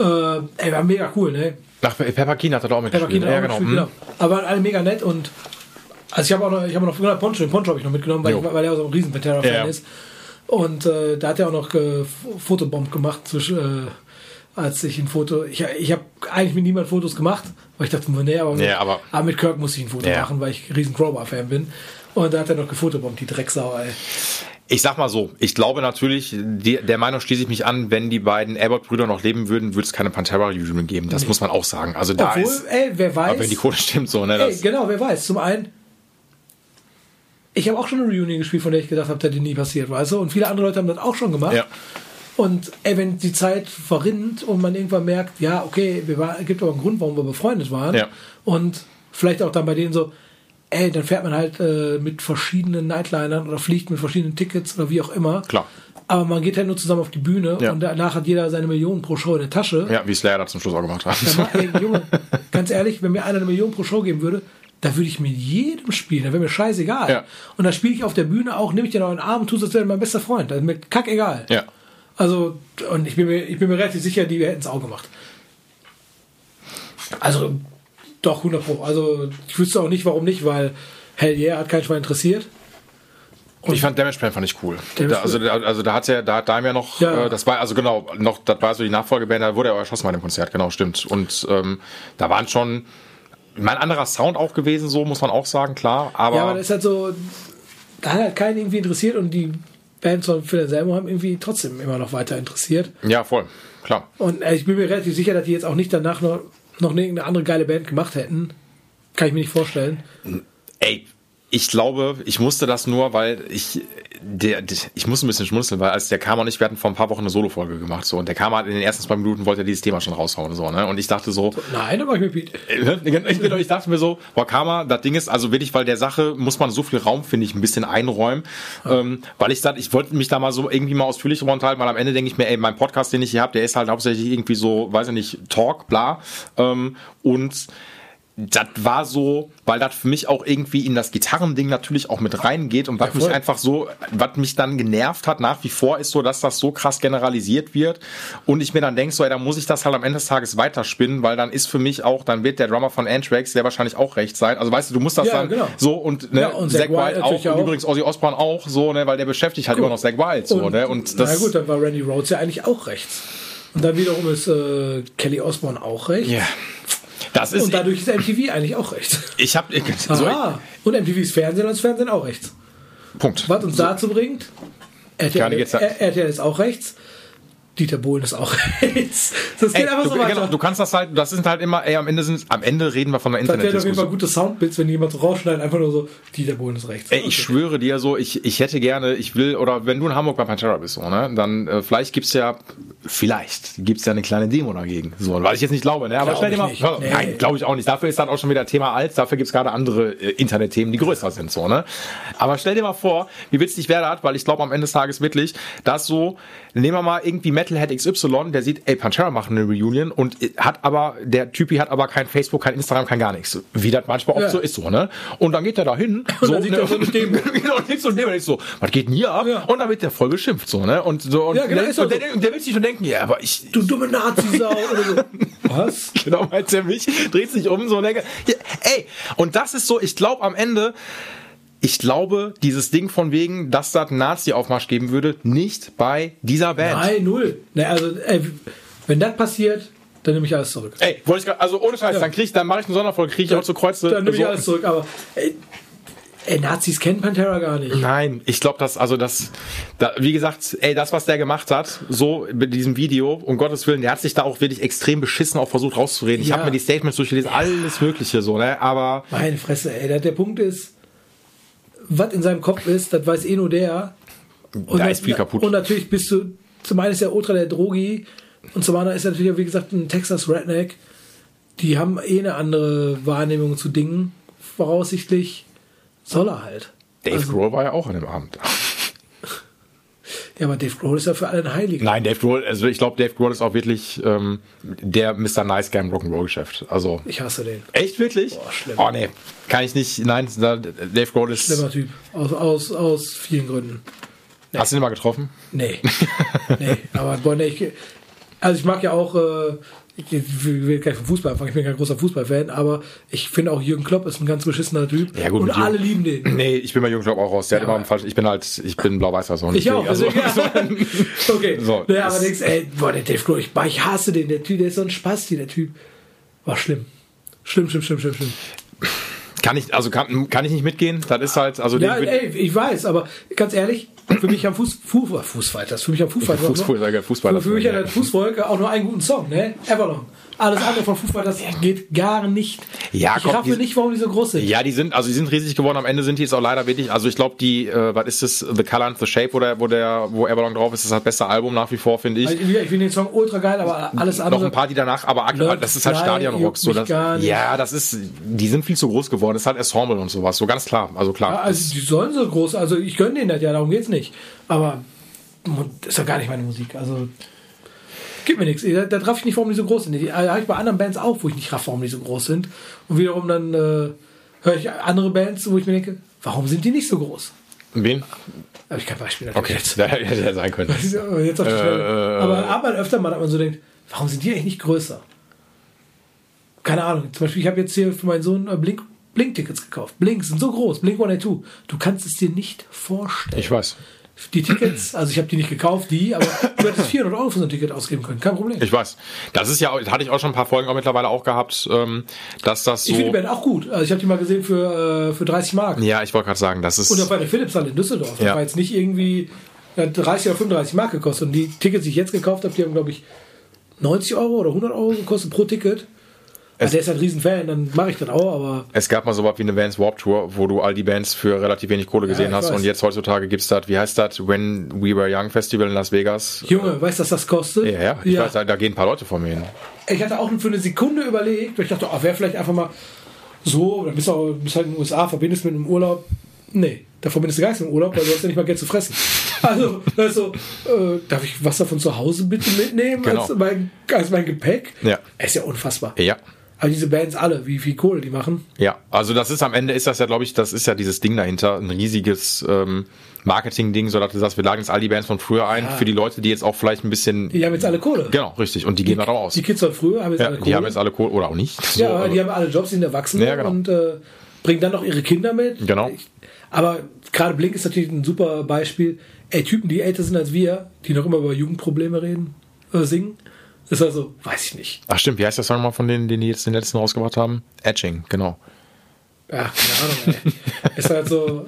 Äh, ey, war mega cool, ne? Ach, Pepper Keen hat er da auch Pepper mitgespielt. Keen Ja, auch genau. gespielt, Mhm. genau. Aber waren alle mega nett und also ich habe auch noch, ich habe noch genau, Poncho, den Poncho habe ich noch mitgenommen, weil, ich, weil er auch so ein riesen Veteran-Fan Ja, ist. Und äh, da hat er auch noch äh, Fotobomb gemacht, zwischen, äh, als ich ein Foto. Ich, ich habe eigentlich mit niemand Fotos gemacht, weil ich dachte, nee, aber mit, Ja, aber- mit Kirk muss ich ein Foto Ja. machen, weil ich ein riesen Crowbar-Fan bin. Und da hat er noch gefotobombt, die Drecksau, ey. Ich sag mal so, ich glaube natürlich, die, der Meinung schließe ich mich an, wenn die beiden Abbott-Brüder noch leben würden, würde es keine Pantera-Reunion geben. Das muss man auch sagen. Also da Obwohl, ist, ey, wer weiß. aber wenn die Quote stimmt so, ne? Ey, Das, genau, wer weiß. Zum einen, ich habe auch schon eine Reunion gespielt, von der ich gedacht habe, das hätte nie passiert, weißt du? Und viele andere Leute haben das auch schon gemacht. ja. Und ey, wenn die Zeit verrinnt und man irgendwann merkt, ja, okay, wir war, gibt aber einen Grund, warum wir befreundet waren. Ja. Und vielleicht auch dann bei denen so, ey, dann fährt man halt äh, mit verschiedenen Nightlinern oder fliegt mit verschiedenen Tickets oder wie auch immer. Klar. aber man geht halt nur zusammen auf die Bühne Ja. und danach hat jeder seine Millionen pro Show in der Tasche. Ja, wie Slayer das zum Schluss auch gemacht hat. Dann ey, Junge, ganz ehrlich, wenn mir einer eine Million pro Show geben würde, da würde ich mit jedem spielen. Da wäre mir scheißegal. Ja. Und da spiele ich auf der Bühne auch, nehme ich dir noch in den Arm und tue es, als wäre mein bester Freund. Das ist mir kackegal. Ja. Also, und ich bin mir, ich bin mir relativ sicher, die hätten es auch gemacht. Also, doch, 100 Pro. Also, ich wüsste auch nicht, warum nicht, weil Hell Yeah hat kein Schwein interessiert. Und Ich fand Damage Plan fand ich cool. Da, also, da, also da hat ja, da hat Daim ja noch, Ja. äh, das war also genau, noch, das war so die Nachfolgeband, da wurde er erschossen bei dem Konzert, genau, stimmt. Und ähm, da waren schon, mein anderer Sound auch gewesen, so muss man auch sagen, klar. Aber, ja, aber das ist halt so, da hat halt keinen irgendwie interessiert und die Bands von Phil Anselmo haben irgendwie trotzdem immer noch weiter interessiert. ja, voll, klar. Und äh, ich bin mir relativ sicher, dass die jetzt auch nicht danach noch, noch irgendeine andere geile Band gemacht hätten. Kann ich mir nicht vorstellen. Ey, ich glaube, ich musste das nur, weil ich der, ich muss ein bisschen schmunzeln, weil als der Karma und ich, wir hatten vor ein paar Wochen eine Solo-Folge gemacht, so, und der Karma hat in den ersten zwei Minuten wollte er dieses Thema schon raushauen, so, ne, und ich dachte so, Nein, war ich mit Pete. ich, ich dachte mir so, boah, Karma, das Ding ist, also wirklich, weil der Sache muss man so viel Raum, finde ich, ein bisschen einräumen, ähm, weil ich sagte, ich wollte mich da mal so irgendwie mal ausführlich drüber unterhalten, weil am Ende denke ich mir, ey, mein Podcast, den ich hier habe, der ist halt hauptsächlich irgendwie so, weiß ich nicht, Talk, bla, ähm, und das war so, weil das für mich auch irgendwie in das Gitarrending natürlich auch mit reingeht und was Ja, mich einfach so, was mich dann genervt hat nach wie vor, ist so, dass das so krass generalisiert wird und ich mir dann denke, so, ey, da muss ich das halt am Ende des Tages weiterspinnen, weil dann ist für mich auch, dann wird der Drummer von Anthrax sehr wahrscheinlich auch recht sein. Also weißt du, du musst das Ja, dann genau. so und, ne, Ja, und Zack Zack Wild auch, natürlich und auch. übrigens Ozzy Osbourne auch so, ne, weil der beschäftigt halt immer noch Zack Wild so, ne, und das. na gut, dann war Randy Rhodes ja eigentlich auch rechts. Und dann wiederum ist äh, Kelly Osbourne auch rechts. ja. Das ist, Und dadurch ist MTV eigentlich auch rechts. ich hab, so. Und MTV ist Fernsehen und das Fernsehen auch rechts. Punkt. Was uns dazu bringt, RTL, RTL ist auch rechts. Dieter Bohlen ist auch rechts. Das geht Ey, einfach du, so weiter. genau, du kannst das halt, das sind halt immer, ey, am Ende sind, am Ende reden wir von einer das wäre auf jeden Fall gute Soundbits, wenn jemand so rausschneidet, einfach nur so, Dieter Bohlen ist rechts. Ey, ich schwöre dir so, ich, ich hätte gerne, ich will, oder wenn du in Hamburg bei Pantera bist, so, ne, dann äh, vielleicht gibt's ja, vielleicht gibt's ja eine kleine Demo dagegen. So, weil ich jetzt nicht glaube, ne? Aber Glaub stell dir mal, nicht. hör, Nee. nein, glaube ich auch nicht. Dafür ist dann auch schon wieder Thema alt, dafür gibt's gerade andere äh, Internetthemen, die größer sind, so, ne? Aber stell dir mal vor, wie witzig wäre das, weil ich glaube am Ende des Tages wirklich, dass so, nehmen wir mal irgendwie Metalhead XY, der sieht, ey, Pantera machen eine Reunion und hat aber, der Typi hat aber kein Facebook, kein Instagram, kein gar nichts. Wie das manchmal auch Ja. so ist, so, ne? Und dann geht er da hin, so, dann sieht er so eine Demo. genau, und so so, was geht denn hier ab? Ja. Und dann wird der voll beschimpft, so, ne? Und so, und Ja, genau, der, so. der, der will sich schon denken, ja, aber ich, Du dumme Nazi-Sau oder so. Was? genau, meint er mich, dreht sich um, so, und denke, ja, ey, und das ist so, ich glaube am Ende, ich glaube, dieses Ding von wegen, dass das einen Nazi-Aufmarsch geben würde, nicht bei dieser Band. Nein, null. Ne, also, ey, wenn das passiert, dann nehme ich alles zurück. Ey, wollte ich grad, also ohne Scheiß, Ja. dann krieg ich, dann mache ich eine Sonderfolge, kriege ich auch zu Kreuze. Dann nehme ich alles zurück. Aber ey, ey, Nazis kennen Pantera gar nicht. Nein, ich glaube, dass, also das, da, wie gesagt, ey, das, was der gemacht hat, so mit diesem Video, um Gottes Willen, der hat sich da auch wirklich extrem beschissen auch versucht rauszureden. Ich Ja. habe mir die Statements durchgelesen, alles Mögliche so, ne? Aber Meine Fresse, ey. Der, der Punkt ist, was in seinem Kopf ist, das weiß eh nur der. Und Da ist viel kaputt. Und natürlich bist du, zum einen ist der Ultra der Drogi und zum anderen ist er natürlich, auch, wie gesagt, ein Texas Redneck. Die haben eh eine andere Wahrnehmung zu Dingen. Voraussichtlich soll er halt. Dave Also- Grohl war ja auch an dem Abend. Ja, aber Dave Grohl ist ja für alle ein Heiliger. Nein, Dave Grohl, also ich glaube, Dave Grohl ist auch wirklich ähm, der Mr. Nice Guy im Rock'n'Roll-Geschäft. Also Ich hasse den. echt wirklich? Boah, schlimm. Oh nee, kann ich nicht. Nein, da, Dave Grohl ist. Schlimmer Typ. Aus, aus, aus vielen Gründen. Hast du ihn mal getroffen? Nee. nee. Aber boah, nee, ich, also ich mag ja auch, äh, ich will gleich vom Fußball anfangen, ich bin kein großer Fußballfan, aber ich finde auch Jürgen Klopp ist ein ganz beschissener Typ. Ja, gut, und alle lieben den. Nee, ich bin bei Jürgen Klopp auch raus. Der Ja. hat immer falsch. Ich bin halt, ich bin blau-weiß also Ich auch. Also, ja. okay. So, nee, aber denkst, ey, boah, der Dave Grohl, ich, boah, ich hasse den, der Typ, der ist so ein Spasti, der Typ. War schlimm. Schlimm, schlimm, schlimm, schlimm, schlimm. Kann ich, also kann, kann ich nicht mitgehen. Das ist halt, also Ja, den, ey, ich weiß, aber ganz ehrlich, für mich am Fuß, Fuß, Fußfighters, für mich am Fußfighter, Fuß- Fuß- Fußballer- für, mich hat der Fußvolk auch nur einen guten Song, ne? Everlong. Alles andere von Fußfighters geht gar nicht. Ja, ich komm, raffe die- nicht, warum die so groß sind. Ja, die sind, also die sind riesig geworden. Am Ende sind die jetzt auch leider wirklich, also ich glaube, die, äh, was ist das, The Color and the Shape, wo der, wo der, wo Everlong drauf ist, ist das beste Album nach wie vor, finde ich. Also, ich, ich finde den Song ultra geil, aber alles andere. Noch ein paar, die danach, aber aktuell, Love das ist halt Stadionrock. So, das, ja, das ist, die sind viel zu groß geworden. Das ist halt Ensemble und sowas. So ganz klar. Also klar. Ja, also die sollen so groß, also ich gönne denen das ja, darum geht's nicht. Aber ist doch gar nicht meine Musik. Also gibt mir nichts. Da, da raff ich nicht, warum die so groß sind. Die habe ich bei anderen Bands auch, wo ich nicht raff, warum die so groß sind. Und wiederum dann äh, höre ich andere Bands, wo ich mir denke, warum sind die nicht so groß? Wen? Habe ich kein Beispiel Okay, jetzt. da hätte ja sein können. Jetzt auf die Äh, äh, aber aber öfter mal, dass man so denkt, warum sind die eigentlich nicht größer? Keine Ahnung. Zum Beispiel, ich habe jetzt hier für meinen Sohn äh, Blink, Blink-Tickets gekauft. Blink sind so groß, Blink 182. Du kannst es dir nicht vorstellen. Ich weiß. Die Tickets, also ich habe die nicht gekauft, die, aber du hättest 400 Euro für so ein Ticket ausgeben können. Kein Problem. Ich weiß. Das ist ja, hatte ich auch schon ein paar Folgen auch mittlerweile auch gehabt, ähm, dass das so. Ich finde die Band auch gut. Also ich habe die mal gesehen für, äh, für 30 Mark. ja, ich wollte gerade sagen, das ist. Und auf der Philipshalle in Düsseldorf. Das Ja. war jetzt nicht irgendwie äh, 30 oder 35 Mark gekostet. Und die Tickets, die ich jetzt gekauft habe, die haben, glaube ich, 90 Euro oder 100 Euro gekostet pro Ticket. Also der ist halt ein Riesenfan, dann mache ich das auch, aber Es gab mal so was wie eine Vans Warp Tour, wo du all die Bands für relativ wenig Kohle gesehen ich hast. weiß. Und jetzt heutzutage gibt's das, wie heißt das, When We Were Young Festival in Las Vegas. Junge, weißt du, was das kostet? Ja, ja, ich weiß, da, da gehen ein paar Leute vor mir hin. Ich hatte auch für eine Sekunde überlegt, weil ich dachte, oh, wäre vielleicht einfach mal so, dann bist du, auch, bist halt in den USA, verbindest mit einem Urlaub. Nee, da verbindest du gar nichts mit dem Urlaub, weil du hast ja nicht mal Geld zu fressen. Also, also äh, darf ich was davon zu Hause bitte mitnehmen Genau. als, mein, als mein Gepäck? Ja. Ist ja unfassbar. Ja. Aber diese Bands alle, wie viel Kohle die machen. Ja, also das ist am Ende ist das ja, glaube ich, das ist ja dieses Ding dahinter, ein riesiges ähm, Marketing-Ding, so dass du sagst, wir laden jetzt all die Bands von früher ein, Ja. für die Leute, die jetzt auch vielleicht ein bisschen. Die haben jetzt alle Kohle. Genau, richtig. Und die gehen da drauf aus. Die Kids von früher haben jetzt Ja, alle Kohle. die haben jetzt alle Kohle oder auch nicht. So, ja, aber- die haben alle Jobs, die sind Erwachsene Ja, genau. und äh, bringen dann noch ihre Kinder mit. Genau. Ich, aber gerade Blink ist natürlich ein super Beispiel. Ey, Typen, die älter sind als wir, die noch immer über Jugendprobleme reden, äh, singen. Ist also, weiß ich nicht. Ach stimmt, wie heißt der Song mal von denen, den die jetzt den letzten rausgebracht haben? Etching, genau. Ja, keine Ahnung, ey. ist halt so,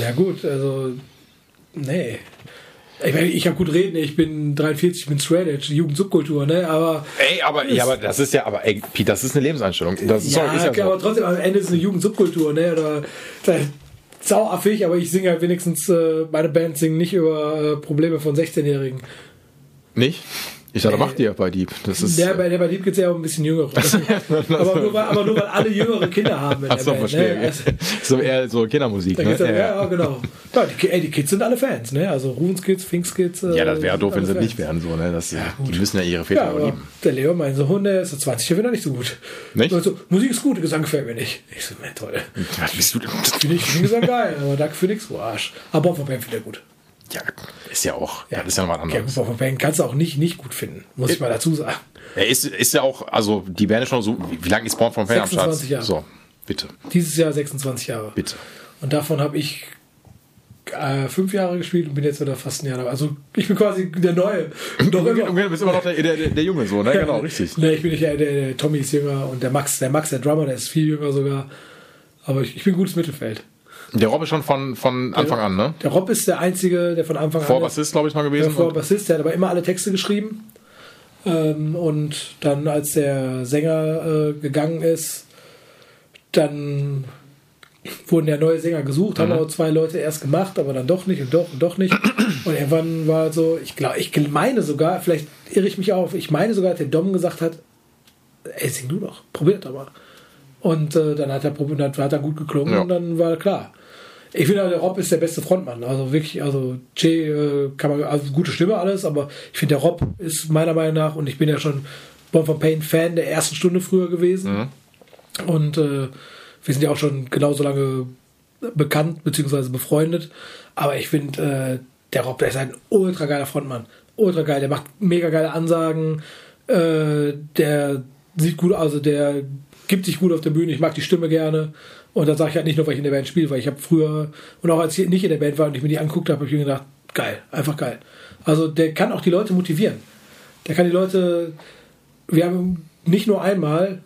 ja gut, also, nee. Ich, meine, ich habe gut reden, ich bin 43, ich bin straight edge, Jugendsubkultur, ne, aber Ey, aber, ja, aber das ist ja, aber ey, Pete, das ist eine Lebenseinstellung. Das ist, ja, doch- ist ja klar, so. aber trotzdem, am Ende ist es eine Jugendsubkultur, ne? Oder sauaffig, aber ich singe halt wenigstens, äh, meine Band singen nicht über äh, Probleme von 16-Jährigen. Nicht? Ich dachte, macht ihr bei Dieb. Das ist. Der, bei- der bei Dieb geht es ja um ein bisschen jüngere. aber, nur weil, aber nur weil alle jüngere Kinder haben in der Ach so, Band. verstehe. Ne? Also, so eher so Kindermusik, ne? geht's ja, Ja, ja, ja, genau. Ja, die, ey, die Kids sind alle Fans, ne? Also Rubens Kids, Finks Kids. Äh, ja, das wäre doof, wenn sie alle nicht Fans. wären, so, ne? Das, gut. die müssen ja ihre Väter Ja, auch lieben. der Leo, mein Sohn, der ist so 20, der findet er nicht so gut. Nicht? Also, Musik ist gut, Gesang gefällt mir nicht. Ich so, man, toll. Was bist du denn? Finde ich, find Gesang geil, aber danke für nix, du Arsch. Aber Bob von Band findet er gut. Ja, ist ja auch. Ja, das ist ja noch was Ja, anderes. Bob von Band kannst du auch nicht, nicht gut finden, muss ich mal dazu sagen. Er ist, ist ja auch, also die Band ist schon so. Wie, wie lange ist Born from Fan am Start? 26 Jahre. So, bitte, Dieses Jahr 26 Jahre. bitte. Und davon habe ich äh, fünf Jahre gespielt und bin jetzt wieder fast ein Jahr dabei. Also ich bin quasi der Neue. Doch Du immer. bist immer noch der, der, der Junge, so, ne? Genau, richtig. Nee, ich bin nicht der, der, der Tommy ist jünger und der Max, der Max, der Drummer, der ist viel jünger sogar. Aber ich, ich bin gutes Mittelfeld. Der Rob ist schon von, von Anfang an, ne? Der Rob ist der Einzige, der von Anfang an. Vorbassist, glaube ich, mal Der gewesen. vor Bassist, der hat aber immer alle Texte geschrieben. Ähm, und dann, als der Sänger äh, gegangen ist, dann wurden ja neue Sänger gesucht, haben auch zwei Leute erst gemacht, aber dann doch nicht und doch und doch nicht. Und irgendwann war so, ich glaube, ich meine sogar, vielleicht irre ich mich auf, ich meine sogar, dass der Dom gesagt hat, ey, sing du doch, probiert mal. Und äh, dann hat er probiert, hat, hat er gut geklungen Ja. und dann war klar. Ich finde, der Rob ist der beste Frontmann. Also wirklich, also Che äh, kann man, also gute Stimme alles, aber ich finde, der Rob ist meiner Meinung nach, und ich bin ja schon Born from Pain Fan der ersten Stunde früher gewesen. Und äh, wir sind ja auch schon genauso lange bekannt bzw. befreundet. Aber ich finde, äh, der Rob, der ist ein ultra geiler Frontmann. Ultra geil. Der macht mega geile Ansagen. Äh, der sieht gut, also der gibt sich gut auf der Bühne. Ich mag die Stimme gerne. Und das sage ich halt nicht nur, weil ich in der Band spiele, weil ich habe früher und auch als ich nicht in der Band war und ich mir die anguckt habe, habe ich mir gedacht, geil, einfach geil. Also der kann auch die Leute motivieren. Der kann die Leute, wir haben nicht nur einmal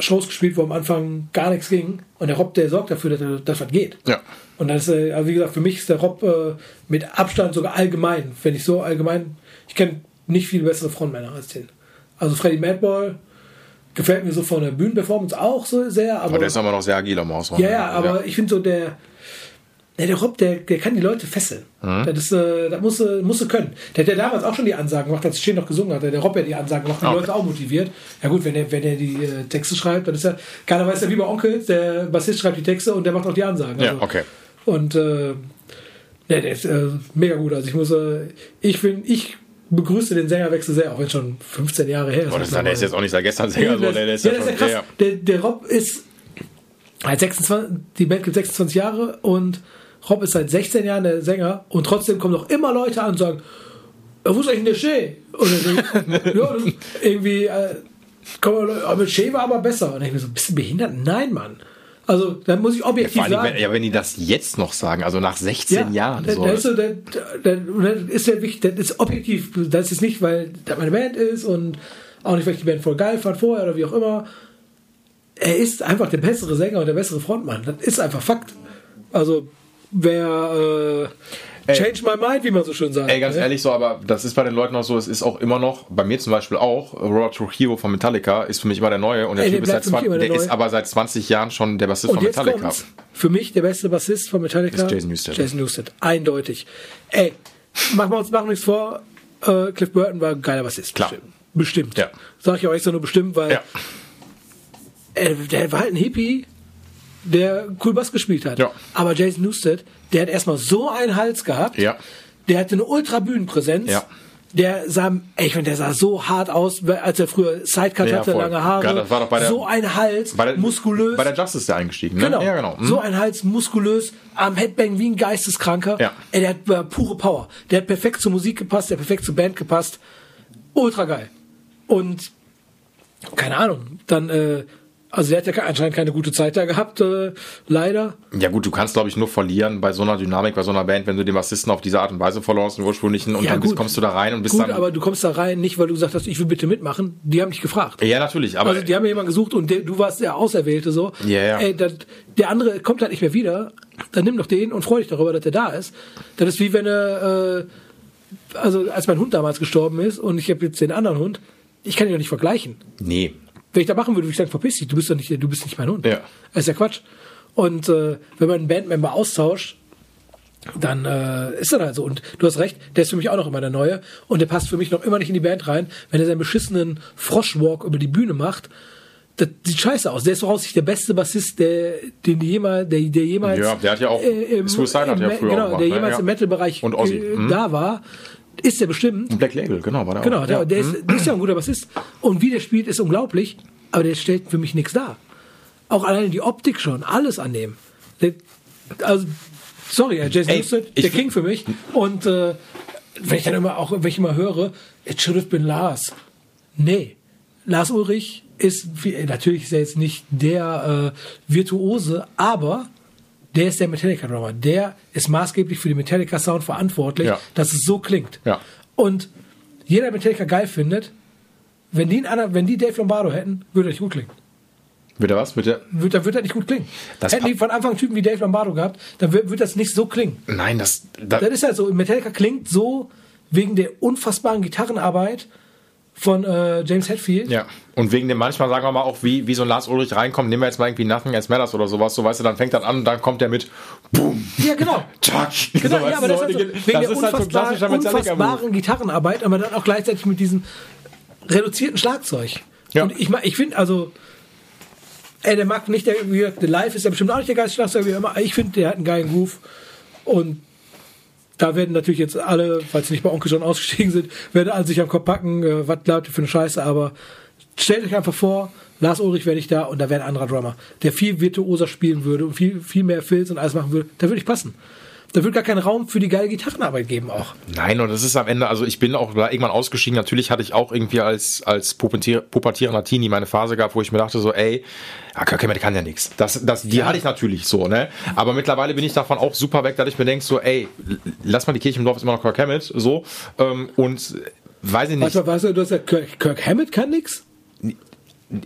Shows gespielt, wo am Anfang gar nichts ging und der Rob, der sorgt dafür, dass, dass was geht. Ja. Und das ist, äh, also wie gesagt, für mich ist der Rob äh, mit Abstand sogar allgemein, wenn ich so allgemein, ich kenne nicht viel bessere Frontmänner als den. Also Freddy Madball gefällt mir so von der Bühnenperformance auch so sehr, aber, Aber der ist aber noch sehr agil am Haus. ja, ja, aber ich finde so der, der, der Rob, der, der kann die Leute fesseln. Das, ist, äh, das musst, du- musst du können. Der hat ja damals auch schon die Ansagen gemacht, als Schien noch gesungen hat. Der, der Rob ja die Ansagen gemacht, die Okay. Leute auch motiviert. Ja gut, wenn er, wenn er die äh, Texte schreibt, dann ist ja, keiner weiß ja wie bei Onkel, der Bassist schreibt die Texte und der macht auch die Ansagen. Ja, Also, okay. und äh, Der, der ist äh, mega gut. Also ich muss, äh, ich finde, ich begrüße den Sängerwechsel sehr, auch wenn schon 15 Jahre her ist. Oh, das ist der ist jetzt auch nicht seit gestern Sänger, so, der ist ja, ja, schon, ist ja krass. Der, der Rob ist halt 26, die Band gibt 26 Jahre und Rob ist seit 16 Jahren der Sänger und trotzdem kommen noch immer Leute an und sagen, "Ja, wo ist eigentlich der Shea? Und dann so, ja, irgendwie, äh, komm, mit Shea war aber besser. Und ich mir so, bist du behindert? Nein, Mann. Also, da muss ich objektiv allem, sagen. wenn, ja, wenn die das jetzt noch sagen, also nach 16 Jahren. Da, So. da ist so, da, da, da ist der wichtig, das ist objektiv. Das ist nicht, weil das meine Band ist und auch nicht, weil ich die Band voll geil fand vorher oder wie auch immer. Er ist einfach der bessere Sänger und der bessere Frontmann. Das ist einfach Fakt. Also, wer äh, change my mind, wie man so schön sagt. Ey, ganz ne? ehrlich so, aber das ist bei den Leuten auch so, es ist auch immer noch, bei mir zum Beispiel auch, Robert Trujillo von Metallica ist für mich immer der Neue und der Ey, der Typ ist seit bleibt für mich 20, immer der der ist aber seit 20 Jahren schon der Bassist Und von Metallica. kommt's. Für mich der beste Bassist von Metallica Ist Jason Newsted. Jason Newsted. Eindeutig. Ey, machen wir uns machen nichts vor. Äh, Cliff Burton war ein geiler Bassist. Klar. Bestimmt. Bestimmt. Ja. Sag ich auch extra nur bestimmt, weil Ja. äh, der war halt ein Hippie, der cool Bass gespielt hat. Ja. Aber Jason Newsted, der hat erstmal so einen Hals gehabt. Ja. Der hatte eine ultra Bühnenpräsenz. Ja. Der sah, ey, ich finde, der sah so hart aus, als er früher Sidecut Ja, hatte, voll. lange Haare. Bei der- so ein Hals, Bei der, muskulös. Bei der Justice ist der eingestiegen, ne? Genau. Ja, genau. Hm. So ein Hals, muskulös, am Headbang wie ein Geisteskranker. Ja. Ey, der hat äh, pure Power. Der hat perfekt zur Musik gepasst, der hat perfekt zur Band gepasst. Ultra geil. Und keine Ahnung, dann, äh, also der hat ja anscheinend keine gute Zeit da gehabt, äh, leider. Ja gut, du kannst glaube ich nur verlieren bei so einer Dynamik, bei so einer Band, wenn du den Bassisten auf diese Art und Weise verloren hast, den ursprünglichen, und Ja, dann bist, kommst du da rein und bist Gut, dann... aber du kommst da rein, nicht weil du gesagt hast, ich will bitte mitmachen. Die haben dich gefragt. ja, natürlich, aber... also die haben ja jemanden gesucht und der, du warst der Auserwählte so. Ja, ja. Ey, das, der andere kommt halt nicht mehr wieder. Dann nimm doch den und freu dich darüber, dass der da ist. Das ist wie wenn er, äh, also als mein Hund damals gestorben ist und ich habe jetzt den anderen Hund, ich kann ihn doch nicht vergleichen. nee. Wenn ich da machen würde, würde ich sagen, verpiss dich, du bist doch nicht, du bist nicht mein Hund. Ja. Das ist ja Quatsch. Und äh, wenn man einen Bandmember austauscht, dann äh, ist das halt so. Und du hast recht, der ist für mich auch noch immer der Neue. Und der passt für mich noch immer nicht in die Band rein. Wenn er seinen beschissenen Froschwalk über die Bühne macht, das sieht scheiße aus. Der ist voraussichtlich der beste Bassist, der, den die jemals, der, der jemals. Ja, der hat ja auch- Suicide hat im ja Me- früher Genau, auch gemacht, der ne? jemals Ja. im Metal-Bereich äh, Mhm. da war. Ist der bestimmt. Black Label, genau, war der Genau, auch. der, ja. der, ist, der ist ja ein guter Bassist. Und wie der spielt, ist unglaublich. Aber der stellt für mich nichts dar. Auch alleine die Optik schon, alles an dem. Der, also, sorry, Jason Ey, Newsted, der King für mich. Und äh, wenn ich dann immer auch, wenn ich immer höre, it should have been Lars. Nee. Lars Ulrich ist, natürlich ist er jetzt nicht der äh, Virtuose, aber der ist der Metallica-Drummer. Der ist maßgeblich für den Metallica-Sound verantwortlich, Ja. dass es so klingt. Ja. Und jeder der Metallica geil findet, wenn die, einen wenn die Dave Lombardo hätten, würde er nicht gut klingen. Wird er was? Mit der, Würde, dann würde er nicht gut klingen. Das Hätten die von Anfang an Typen wie Dave Lombardo gehabt, dann würde würd das nicht so klingen. nein, das... da- Das ist halt so, Metallica klingt so wegen der unfassbaren Gitarrenarbeit von äh, James Hetfield. Ja, und wegen dem manchmal sagen wir mal auch, wie, wie so ein Lars Ulrich reinkommt, nehmen wir jetzt mal irgendwie Nothing Else Matters oder sowas, so weißt du, dann fängt das an und dann kommt der mit Boom, Ja, genau. Tack. Genau, so, ja, aber das, ist so, halt so, das wegen der ist halt so unfassbaren, klassischer Metallica-Move. unfassbaren Gitarrenarbeit, aber dann auch gleichzeitig mit diesem reduzierten Schlagzeug. Ja. Und ich, ich finde, also, ey, der mag nicht, der, der Live ist ja bestimmt auch nicht der geilste Schlagzeug, wie immer. Ich finde, der hat einen geilen Groove. Und da werden natürlich jetzt alle, falls sie nicht bei Onkel schon ausgestiegen sind, werden alle sich am Kopf packen, äh, was glaubt ihr für eine Scheiße, aber stellt euch einfach vor, Lars Ulrich wäre nicht da und da wäre ein anderer Drummer, der viel virtuoser spielen würde und viel, viel mehr Fills und alles machen würde, da würde ich passen. Da würde gar keinen Raum für die geile Gitarrenarbeit geben auch. Nein, und das ist am Ende, also ich bin auch da irgendwann ausgestiegen. Natürlich hatte ich auch irgendwie als, als pubertier- pubertierender Teenie meine Phase gehabt, wo ich mir dachte so, ey, ja, Kirk Hammett kann ja nichts. Das, das, die hatte ich natürlich so, ne? Aber mittlerweile bin ich davon auch super weg, dass ich mir denke so, ey, lass mal die Kirche im Dorf ist immer noch Kirk Hammett, so. Ähm, und weiß ich nicht. Weißt du, weißt du, du hast ja Kirk, Kirk Hammett kann nix?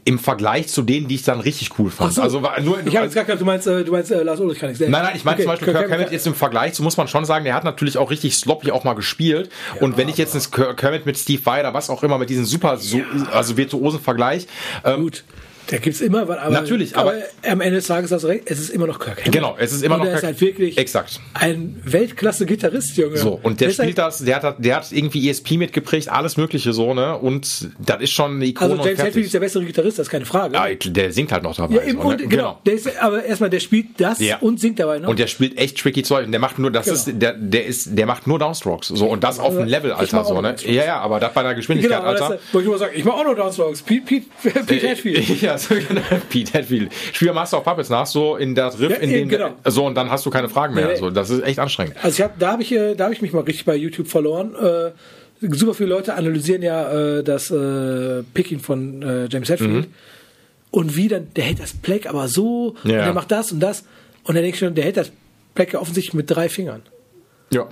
Im Vergleich zu denen, die ich dann richtig cool fand. So. Also nur Ich habe jetzt gar gedacht, du meinst, äh, du meinst äh, Lars Ulrich kann nix. Nein, nein, ich meine Okay, zum Beispiel Kirk, Hammett kann- jetzt im Vergleich, so muss man schon sagen, der hat natürlich auch richtig sloppy auch mal gespielt. und wenn ich jetzt einen Kirk Hammett mit Steve Vai oder was auch immer, mit diesem super, so, also virtuosen Vergleich, ähm, Gut. Da gibt's immer, was, aber, Natürlich, aber- am Ende des Tages hast du recht, es ist immer noch Kirk Hammett. Genau, es ist immer und noch er ist Kirk- halt wirklich Exakt. ein Weltklasse-Gitarrist, Junge. So, und der ist spielt das, der hat, der hat irgendwie ESP mitgeprägt, alles Mögliche so, ne? Und das ist schon eine Ikone Also James Hetfield ist der bessere Gitarrist, das ist keine Frage. Ja, der singt halt noch dabei. Ja, eben, so, ne? und, genau. Der ist, aber erstmal, der spielt das Ja. und singt dabei noch. Und der spielt echt tricky Zeug. Und der macht nur, das Genau. ist, der, der ist, der macht nur Downstrokes. So, und das auf Also, dem Level, Alter, so, ne? Ja, ja, aber das bei der Geschwindigkeit, genau, aber das, Alter. wollte ich mal sagen, ich mach auch noch Downstrokes. Pete, Pete, Pete Hetfield. ja, so, genau. Pete Hetfield. Spiel Master of Puppets nach, so in das Riff, Ja, in dem, genau. so, und dann hast du keine Fragen mehr. Nee. So, das ist echt anstrengend. Also ich hab, da habe ich, äh, da hab ich mich mal richtig bei YouTube verloren. Äh, super viele Leute analysieren ja äh, das äh, Picking von äh, James Hetfield. Und wie dann, der hält das Pleck aber so, und Ja. der macht das und das. Und dann denke ich schon, der hält das Pleck ja offensichtlich mit drei Fingern. Ja.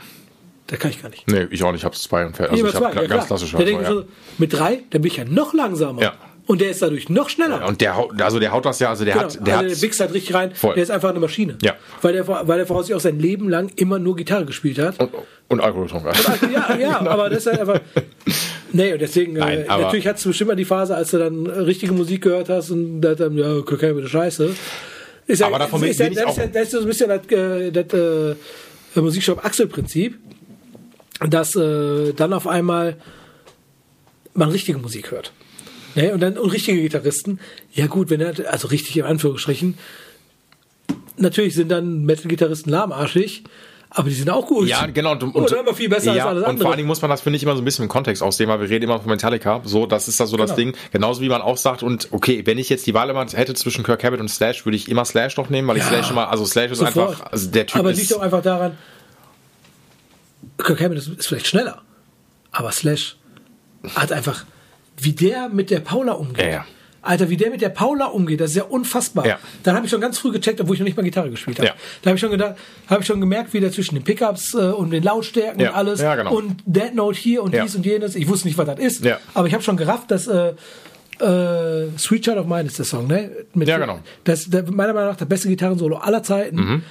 Das kann ich gar nicht. Nee, ich auch nicht. Ich hab's zwei und fertig. Nee, Also, ich aber hab zwei, ja, ganz klar. klassisch. Da denke ich so, mit drei, dann bin ich ja noch langsamer. Ja. Und der ist dadurch noch schneller. Und der haut, also der haut das ja, also der Genau, hat, der also hat, der wichst halt richtig rein. Voll. Der ist einfach eine Maschine. Ja. Weil der, weil der voraussichtlich auch sein Leben lang immer nur Gitarre gespielt hat. und, und Alkohol getrunken hat. Ja, ja, aber das ist halt einfach. Nee, und deswegen, Nein, äh, natürlich hattest du bestimmt mal die Phase, als du dann äh, richtige Musik gehört hast und da dann, ja, Hammett ist scheiße. Ist Aber davon bin- ist ja, bin ich das, auch- ist ja, das ist so ein bisschen das, äh, das äh, Musikshop-Axel-Prinzip, dass äh, dann auf einmal man richtige Musik hört. Ne? Und dann und richtige Gitarristen. Ja gut, wenn er, also richtig in Anführungsstrichen, natürlich sind dann Metal-Gitarristen lahmarschig, aber die sind auch gut. Ja, genau. Und, und, Und aber viel besser ja, als alles Und andere. vor allen Dingen muss man das, finde ich, immer so ein bisschen im Kontext aussehen, weil wir reden immer von Metallica. So, das ist da so das Genau. Ding. Genauso wie man auch sagt, und okay, wenn ich jetzt die Wahl immer hätte zwischen Kirk Hammett und Slash, würde ich immer Slash noch nehmen, weil ich Ja. Slash immer, also Slash ist Sofort. einfach, also der Typ aber liegt auch einfach daran, Kirk Hammett ist, ist vielleicht schneller, aber Slash hat einfach, wie der mit der Paula umgeht. Ja, ja. Alter, wie der mit der Paula umgeht, das ist ja unfassbar. Ja. Dann habe ich schon ganz früh gecheckt, obwohl ich noch nicht mal Gitarre gespielt habe. Ja. Da habe ich schon gedacht, habe ich schon gemerkt, wie der zwischen den Pickups äh, und den Lautstärken Ja. und alles Ja, genau. und Dead Note hier und dies und jenes. Ich wusste nicht, was das ist, Ja. aber ich habe schon gerafft, dass äh, äh, Sweet Child of Mine ist der Song, ne? Mit, Ja, genau. Das der, meiner Meinung nach der beste Gitarrensolo aller Zeiten. Mhm.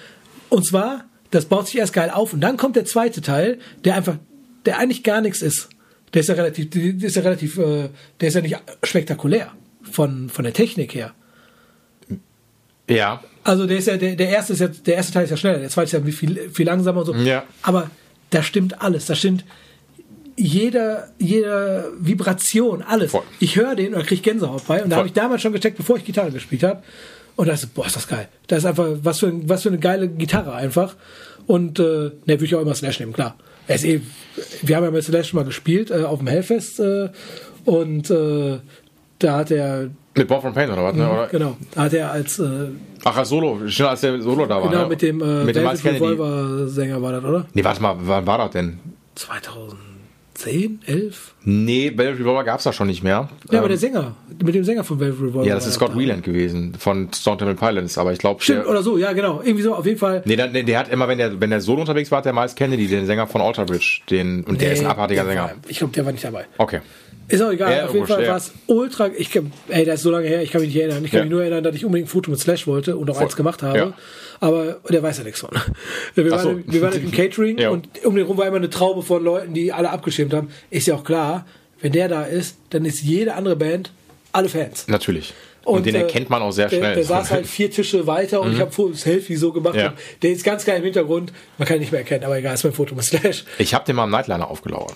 Und zwar, das baut sich erst geil auf und dann kommt der zweite Teil, der einfach, der eigentlich gar nichts ist. Der ist ja relativ, der ist ja relativ, äh, der ist ja nicht spektakulär von, von der Technik her. ja. Also der ist ja, der, der erste ist ja, der erste Teil ist ja schneller, der zweite ist ja viel, viel langsamer und so. Ja. Aber da stimmt alles, da stimmt jede, jede Vibration, alles. Voll. Ich höre den und kriege Gänsehaut bei. Und da habe ich damals schon gecheckt, bevor ich Gitarre gespielt habe. Und da ist, boah, ist das geil. Das ist einfach, was für, ein- was für eine geile Gitarre einfach. Und äh, ne, würde ich auch immer Slash nehmen, klar. Ist eh, wir haben ja mit Slash schon mal gespielt äh, auf dem Hellfest äh, und äh, da hat er, Mit Bob from Pain oder was, ne? Oder? genau, da hat er als äh, Ach, als Solo, schnell als der Solo da war. Genau, ne? mit dem äh, mit dem. Revolver-Sänger war das, oder? Nee, warte mal, wann war das denn? 2010, 11? Nee, Velvet Revolver gab's da schon nicht mehr. Ja, aber Ähm, der Sänger, mit dem Sänger von Velvet Revolver. ja, das ist Scott da. Wieland gewesen von Stone Temple Pilots, aber ich glaube, Stimmt, oder so, ja, genau. Irgendwie so, auf jeden Fall. Nee, der, der hat immer, wenn der, wenn der Solo unterwegs war, hat der Miles Kennedy, den Sänger von Alter Bridge, den, und der ist ein Nee, abartiger der Sänger. War, ich glaube, der war nicht dabei. Okay. Ist auch egal, Ja, auf jeden Fall ja. war es ultra. Ich kann, ey, das ist so lange her, ich kann mich nicht erinnern. Ich kann Ja. mich nur erinnern, dass ich unbedingt ein Foto mit Slash wollte und auch Voll. eins gemacht habe. Ja. Aber der weiß ja nichts von. Wir Ach so. waren, wir waren im Catering und um den rum war immer eine Traube von Leuten, die alle abgeschirmt haben. Ist ja auch klar, wenn der da ist, dann ist jede andere Band alle Fans. Natürlich. Und, den äh, erkennt man auch sehr der, schnell. Der saß halt vier Tische weiter und ich habe ein Selfie so gemacht. Ja. Und der ist ganz geil im Hintergrund. Man kann ihn nicht mehr erkennen, aber egal, ist mein Foto mit Slash. ich habe den mal im Nightliner aufgelauert.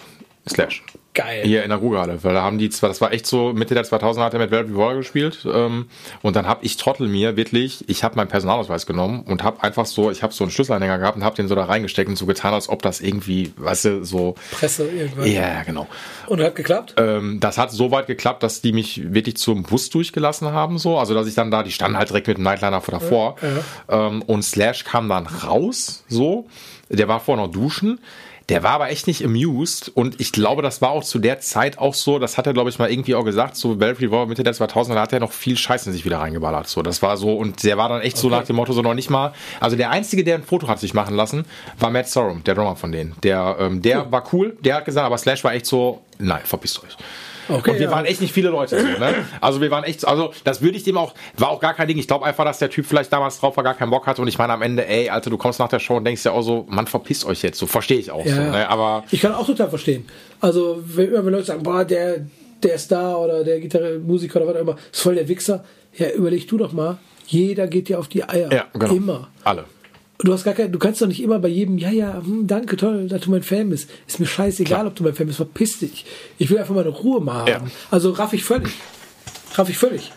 Slash. Geil. Hier in der Ruhrhalle, weil da haben die zwar, das war echt so, Mitte der 2000er hat er mit Velvet Revolver gespielt ähm, und dann habe ich Trottel mir wirklich, ich habe meinen Personalausweis genommen und habe einfach so, ich habe so einen Schlüsselanhänger gehabt und habe den so da reingesteckt und so getan, als ob das irgendwie, weißt du, so, Presse irgendwas. ja, genau. Und hat geklappt? Ähm, das hat so weit geklappt, dass die mich wirklich zum Bus durchgelassen haben, so. Also, dass ich dann da, die standen halt direkt mit dem Nightliner davor. Ähm, und Slash kam dann raus, so. Der war vorher noch duschen. Der war aber echt nicht amused und ich glaube, das war auch zu der Zeit auch so, das hat er glaube ich mal irgendwie auch gesagt, so Velvet Revolver Mitte der 2000er, da hat er noch viel Scheiß in sich wieder reingeballert, so. Das war so und der war dann echt so Okay. nach dem Motto so noch nicht mal, also der einzige, der ein Foto hat sich machen lassen, war Matt Sorum, der Drummer von denen. Der, ähm, der war cool, der hat gesagt, aber Slash war echt so, nein, verpisst euch. Okay, und wir ja. waren echt nicht viele Leute. So, ne? Also wir waren echt, also das würde ich dem auch, war auch gar kein Ding. Ich glaube einfach, dass der Typ vielleicht damals drauf war, gar keinen Bock hatte. Und ich meine am Ende, ey, Alter, du kommst nach der Show und denkst ja auch so, man verpisst euch jetzt. So verstehe ich auch. Ja, so, ne? Aber Ich kann auch total verstehen. Also, wenn, wenn Leute sagen, boah, der, der Star oder der Gitarre, Musiker oder was auch immer, ist voll der Wichser. Ja, überleg du doch mal, jeder geht dir auf die Eier. Ja, genau. Immer. Alle. Du hast gar kein, du kannst doch nicht immer bei jedem, ja, ja, hm, danke, toll, dass du mein Fan bist. Ist mir scheißegal, Klar. ob du mein Fan bist, verpiss dich. Ich will einfach meine Ruhe mal haben. Ja. Also raff ich völlig. Raff ich völlig.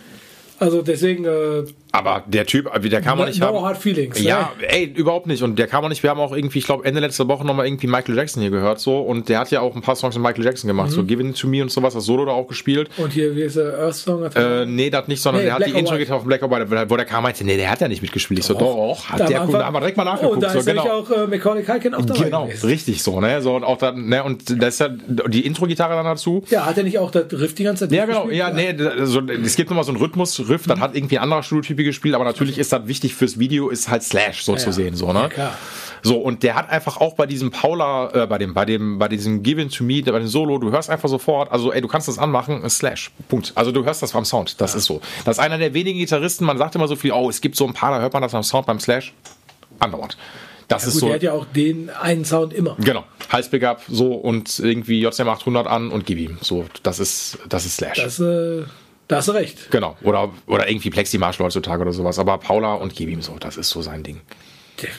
Also deswegen, äh, Aber der Typ, der kann man nicht no haben. hard feelings. Ja, ne? ey, überhaupt nicht. Und der kam auch nicht. Wir haben auch irgendwie, ich glaube, Ende letzter Woche nochmal irgendwie Michael Jackson hier gehört so. Und der hat ja auch ein paar Songs mit Michael Jackson gemacht. Mhm. So Give It To Me und sowas, das Solo da auch gespielt. Und hier, wie ist der Earth Song? Hat Äh, nee, das nicht, sondern Nee, der hat Black die or Intro auf Black or White, wo der kam meinte, nee, der hat ja nicht mitgespielt. Ich so, doch, hat Da der, guck, da haben wir direkt mal nachgeguckt. Oh, da so, ist nämlich auch äh, Macaulay Culkin auch dabei Genau, gewesen. richtig so, ne? So, und auch dann, ne, und das ist ja die Intro-Gitarre dann dazu. Ja, hat er nicht auch das Riff die ganze Zeit Ja, genau, ja, nee, so, es gibt nochmal so einen Rhythmus-Riff, das hat irgendwie ein anderer Studiotyp gespielt, aber natürlich ist das wichtig fürs Video, ist halt Slash so Ja, zu ja. sehen, so, ne? Ja. So, und der hat einfach auch bei diesem Paula, äh, bei dem, bei dem, bei diesem Given to Me, bei dem Solo, du hörst einfach sofort, also ey, du kannst das anmachen, Slash. Punkt. Also du hörst das beim Sound. Das ist so. Das ist einer der wenigen Gitarristen, man sagt immer so viel, oh, es gibt so ein paar, da hört man das beim Sound beim Slash. Andauernd. Das ist Gut, so. der hat ja auch den einen Sound immer. Genau. Halsbackup, so und irgendwie JCM 800 an und gib ihm. So, das ist, das ist Slash. Das, äh, da hast du recht. genau. Oder, oder irgendwie Plexi Marshall heutzutage oder sowas. Aber Paula und gib ihm so, das ist so sein Ding.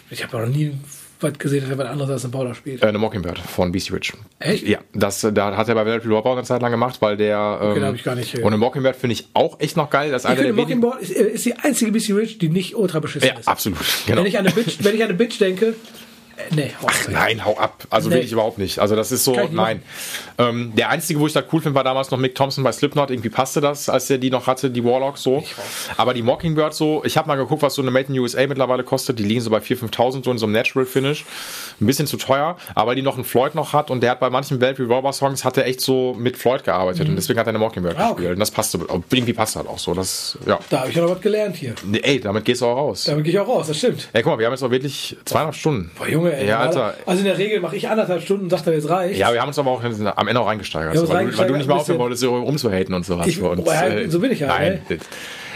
Ich habe noch nie was gesehen, dass er was anderes als ein Paula spielt. Äh, eine Mockingbird von BC Rich. Echt? Ja, das da hat er bei Velvet Dropout eine Zeit lang gemacht, weil der. Ähm, da hab ich gar nicht, äh, und eine Mockingbird finde ich auch echt noch geil. Das ist Ich einer der. Mockingbird ist, äh, ist die einzige BC Rich, die nicht ultra beschissen Ja, ist. absolut. Genau. Wenn ich an eine Bitch, wenn ich an eine Bitch denke, äh, nee, auf. Nein, hau ab. Also Nee. will ich überhaupt nicht. Also das ist so, nein. Ähm, der einzige, wo ich das cool finde, war damals noch Mick Thompson bei Slipknot. Irgendwie passte das, als der die noch hatte, die Warlock so. Aber die Mockingbird so, ich habe mal geguckt, was so eine Made in USA mittlerweile kostet. Die liegen so bei 4.000, 5.000 so in so einem Natural Finish. Ein bisschen zu teuer, aber die noch einen Floyd noch hat und der hat bei manchen Belt Revolver Songs hat er echt so mit Floyd gearbeitet und deswegen hat er eine Mockingbird Ah, okay. gespielt. Und das passte, irgendwie passt halt auch so. Das, ja. Da habe ich ja noch was gelernt hier. Nee, Ey, damit gehst du auch raus. Damit gehe ich auch raus, das stimmt. Ey, guck mal, wir haben jetzt auch wirklich zweieinhalb Stunden. Boah, Junge, ey, Ja, Alter. Also in der Regel mache ich anderthalb Stunden und sage dann, jetzt reicht. Ja, wir haben uns aber auch am Ende auch reingesteigert. Uns weil, du, weil du reingesteigert, nicht mal ein aufhören wolltest, so rumzuhaten und sowas. Ich- für uns. boah, so bin ich ja, Nein.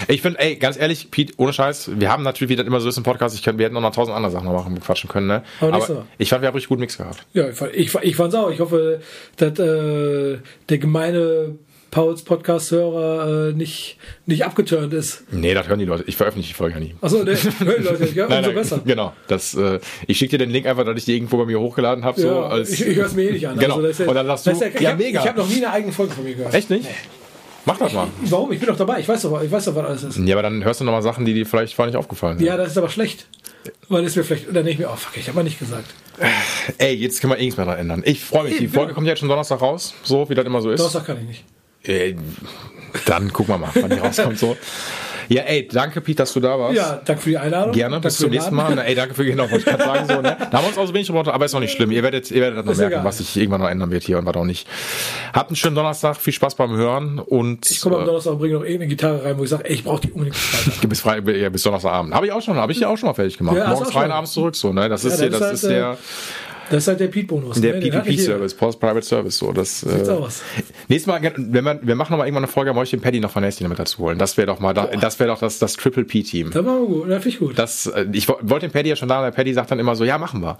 Ich finde, ey, ganz ehrlich, Pete, ohne Scheiß, wir haben natürlich, wie das immer so ist im Podcast, ich könnte, wir hätten noch mal tausend andere Sachen noch machen, quatschen können, ne? Aber Aber, Mal. ich fand, wir haben richtig gut Mix gehabt. Ja, ich, fand- ich, ich fand's auch. Ich hoffe, dass äh, der gemeine Pauls Podcast-Hörer äh, nicht, nicht abgeturnt ist. Nee, das hören die Leute. Ich veröffentliche die Folge ja nie. Achso, ne, hören die Leute ja, umso Nein, nein, besser. Genau. Das, äh, ich schicke dir den Link einfach, dass ich die irgendwo bei mir hochgeladen habe. so, Ja, als, ich ich höre es mir eh nicht an. Genau. das ist Und dann sagst du, ja, ich mega. Ich habe noch nie eine eigene Folge von mir gehört. Echt nicht? Mach das mal. Warum? Ich bin doch dabei. Ich weiß doch, ich weiß doch was alles ist. Ja, aber dann hörst du noch mal Sachen, die dir vielleicht vorher nicht aufgefallen sind. Ja, das ist aber schlecht. Weil es mir vielleicht, dann denke ich mir, oh fuck, ich habe mal nicht gesagt. Ey, jetzt können wir eh nichts mehr dran ändern. Ich freue mich. Die. Folge kommt jetzt schon Donnerstag raus, so wie das immer so ist. Donnerstag kann ich nicht. Äh, dann gucken wir mal, wann die rauskommt so. Ja, ey, danke Pete, dass du da warst. Ja, danke für die Einladung. Gerne, Danke bis zum nächsten. Mal. Na, ey, danke für genau, wollte ich gerade sagen. So, ne? Da haben wir uns auch so wenig drüber, aber ist auch nicht schlimm. Ihr werdet, ihr werdet das noch merken, egal. was sich irgendwann noch ändern wird hier und was auch nicht. Habt einen schönen Donnerstag, viel Spaß beim Hören und Ich komme am äh, Donnerstag und bringe noch irgendeine Gitarre rein, wo ich sage, ey, ich brauche die unbedingt bis, ja, bis Donnerstagabend. Habe ich auch schon, habe ich ja auch schon mal fertig gemacht. Ja, Morgens rein, abends zurück, so, ne? Das ist, Ja, der, das das ist ist halt, der, Das ist halt der Pete-Bonus. der ne? PPP-Service, Post-Private Service, so. Das, Sieht's äh, aus. Nächstes Mal, wenn wir, wir machen noch mal irgendwann eine Folge, um euch den Paddy noch von Nasty mit dazu holen. Das wäre doch mal, da, das wäre doch das, das Triple P-Team. Das war gut, das finde ich gut. Das, äh, ich wo- wollte den Paddy ja schon da, der Paddy sagt dann immer so, ja, machen wir.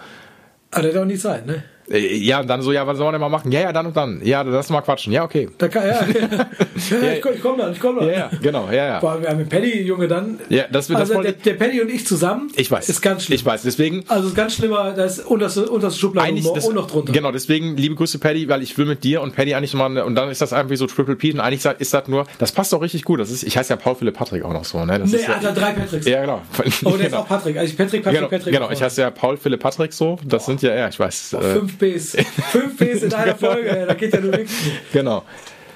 Aber der hat auch nie Zeit, ne? Äh, Ja, und dann so, ja, was soll man denn mal machen? Ja, ja, dann und dann. Ja, lass mal quatschen. Ja, okay. Da kann, ja, ja, ich, komm- ich komme dann, ich komme dann. Ja, ja, genau, ja, ja. Wir haben mit Paddy, Junge, dann. Ja, das- das also der, der Paddy und ich zusammen. Ich weiß. Ist ganz schlimm. Ich weiß, deswegen. Also ist ganz schlimmer, das ist unterste, unterste Schublade Eigentlich und noch drunter. Genau, deswegen liebe Grüße Paddy, weil ich will mit dir und Paddy eigentlich mal und dann ist das irgendwie so Triple P und eigentlich ist das nur, das passt doch richtig gut. Das ist, ich heiße ja Paul Philipp Patrick auch noch so, ne? Das Nee, ist ja, Alter, drei Patricks. ja, genau. Oh, der ist genau. auch Patrick. Also Patrick, Patrick, Genau, Patrick. genau, ich heiße ja Paul Philipp Patrick so. Das sind ja, ja, ich weiß. Äh, Fünf Bs. Fünf Bs in einer Folge, ey, da geht ja nur nichts. genau.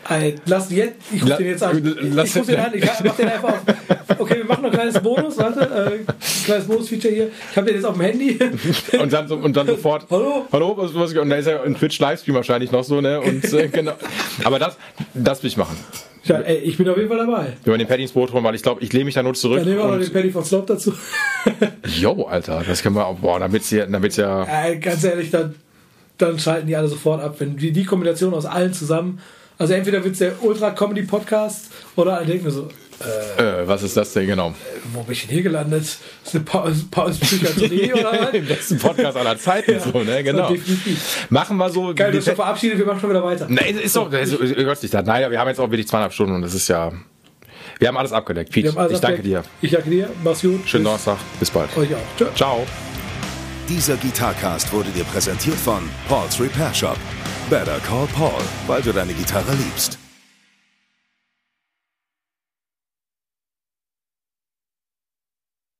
Ey, lass jetzt, ich ruf La- den jetzt an. lass- ich ruf den an, ich mach den einfach auf. Okay, wir machen noch ein kleines Bonus, warte, äh, ein kleines Bonus-Feature hier. Ich habe den jetzt auf dem Handy. Und dann, so, und dann sofort, Hallo? hallo, was, was, und da ist ja ein Twitch-Livestream wahrscheinlich noch so, ne? Und äh, genau. Aber das, das will ich machen. Ja, ey, ich bin auf jeden Fall dabei. Wir den Paddy ins Boot holen, weil ich glaube, ich lehne mich da nur zurück. Dann nehmen wir noch den Paddy von Slope dazu. yo, Alter, das können wir auch, boah, damit's ja, damit's ja, Ey, ganz ehrlich, dann, dann schalten die alle sofort ab. Wenn die, die Kombination aus allen zusammen, also entweder wird es der Ultra-Comedy-Podcast oder alle denken so, Äh, was ist das denn genau? Wo bin ich denn hier gelandet? Ist eine Pa- Pauspsychiatrie oder was? Im besten Podcast aller Zeiten, so, ne? Genau. definitiv. Machen wir so. Geil, du wir- hast doch verabschiedet, wir machen schon wieder weiter. Nein, ist doch, ist, ist, ist nicht da. Nein, wir haben jetzt auch wirklich zweieinhalb Stunden und das ist ja. Wir haben alles abgedeckt. Pete, alles ich danke dir. abgedeckt. Ich danke dir. Mach's gut. Schönen Bis- Donnerstag. Bis bald. Euch auch. Tschö. Ciao. Dieser Gitarcast wurde dir präsentiert von Paul's Repair Shop. Better call Paul, weil du deine Gitarre liebst.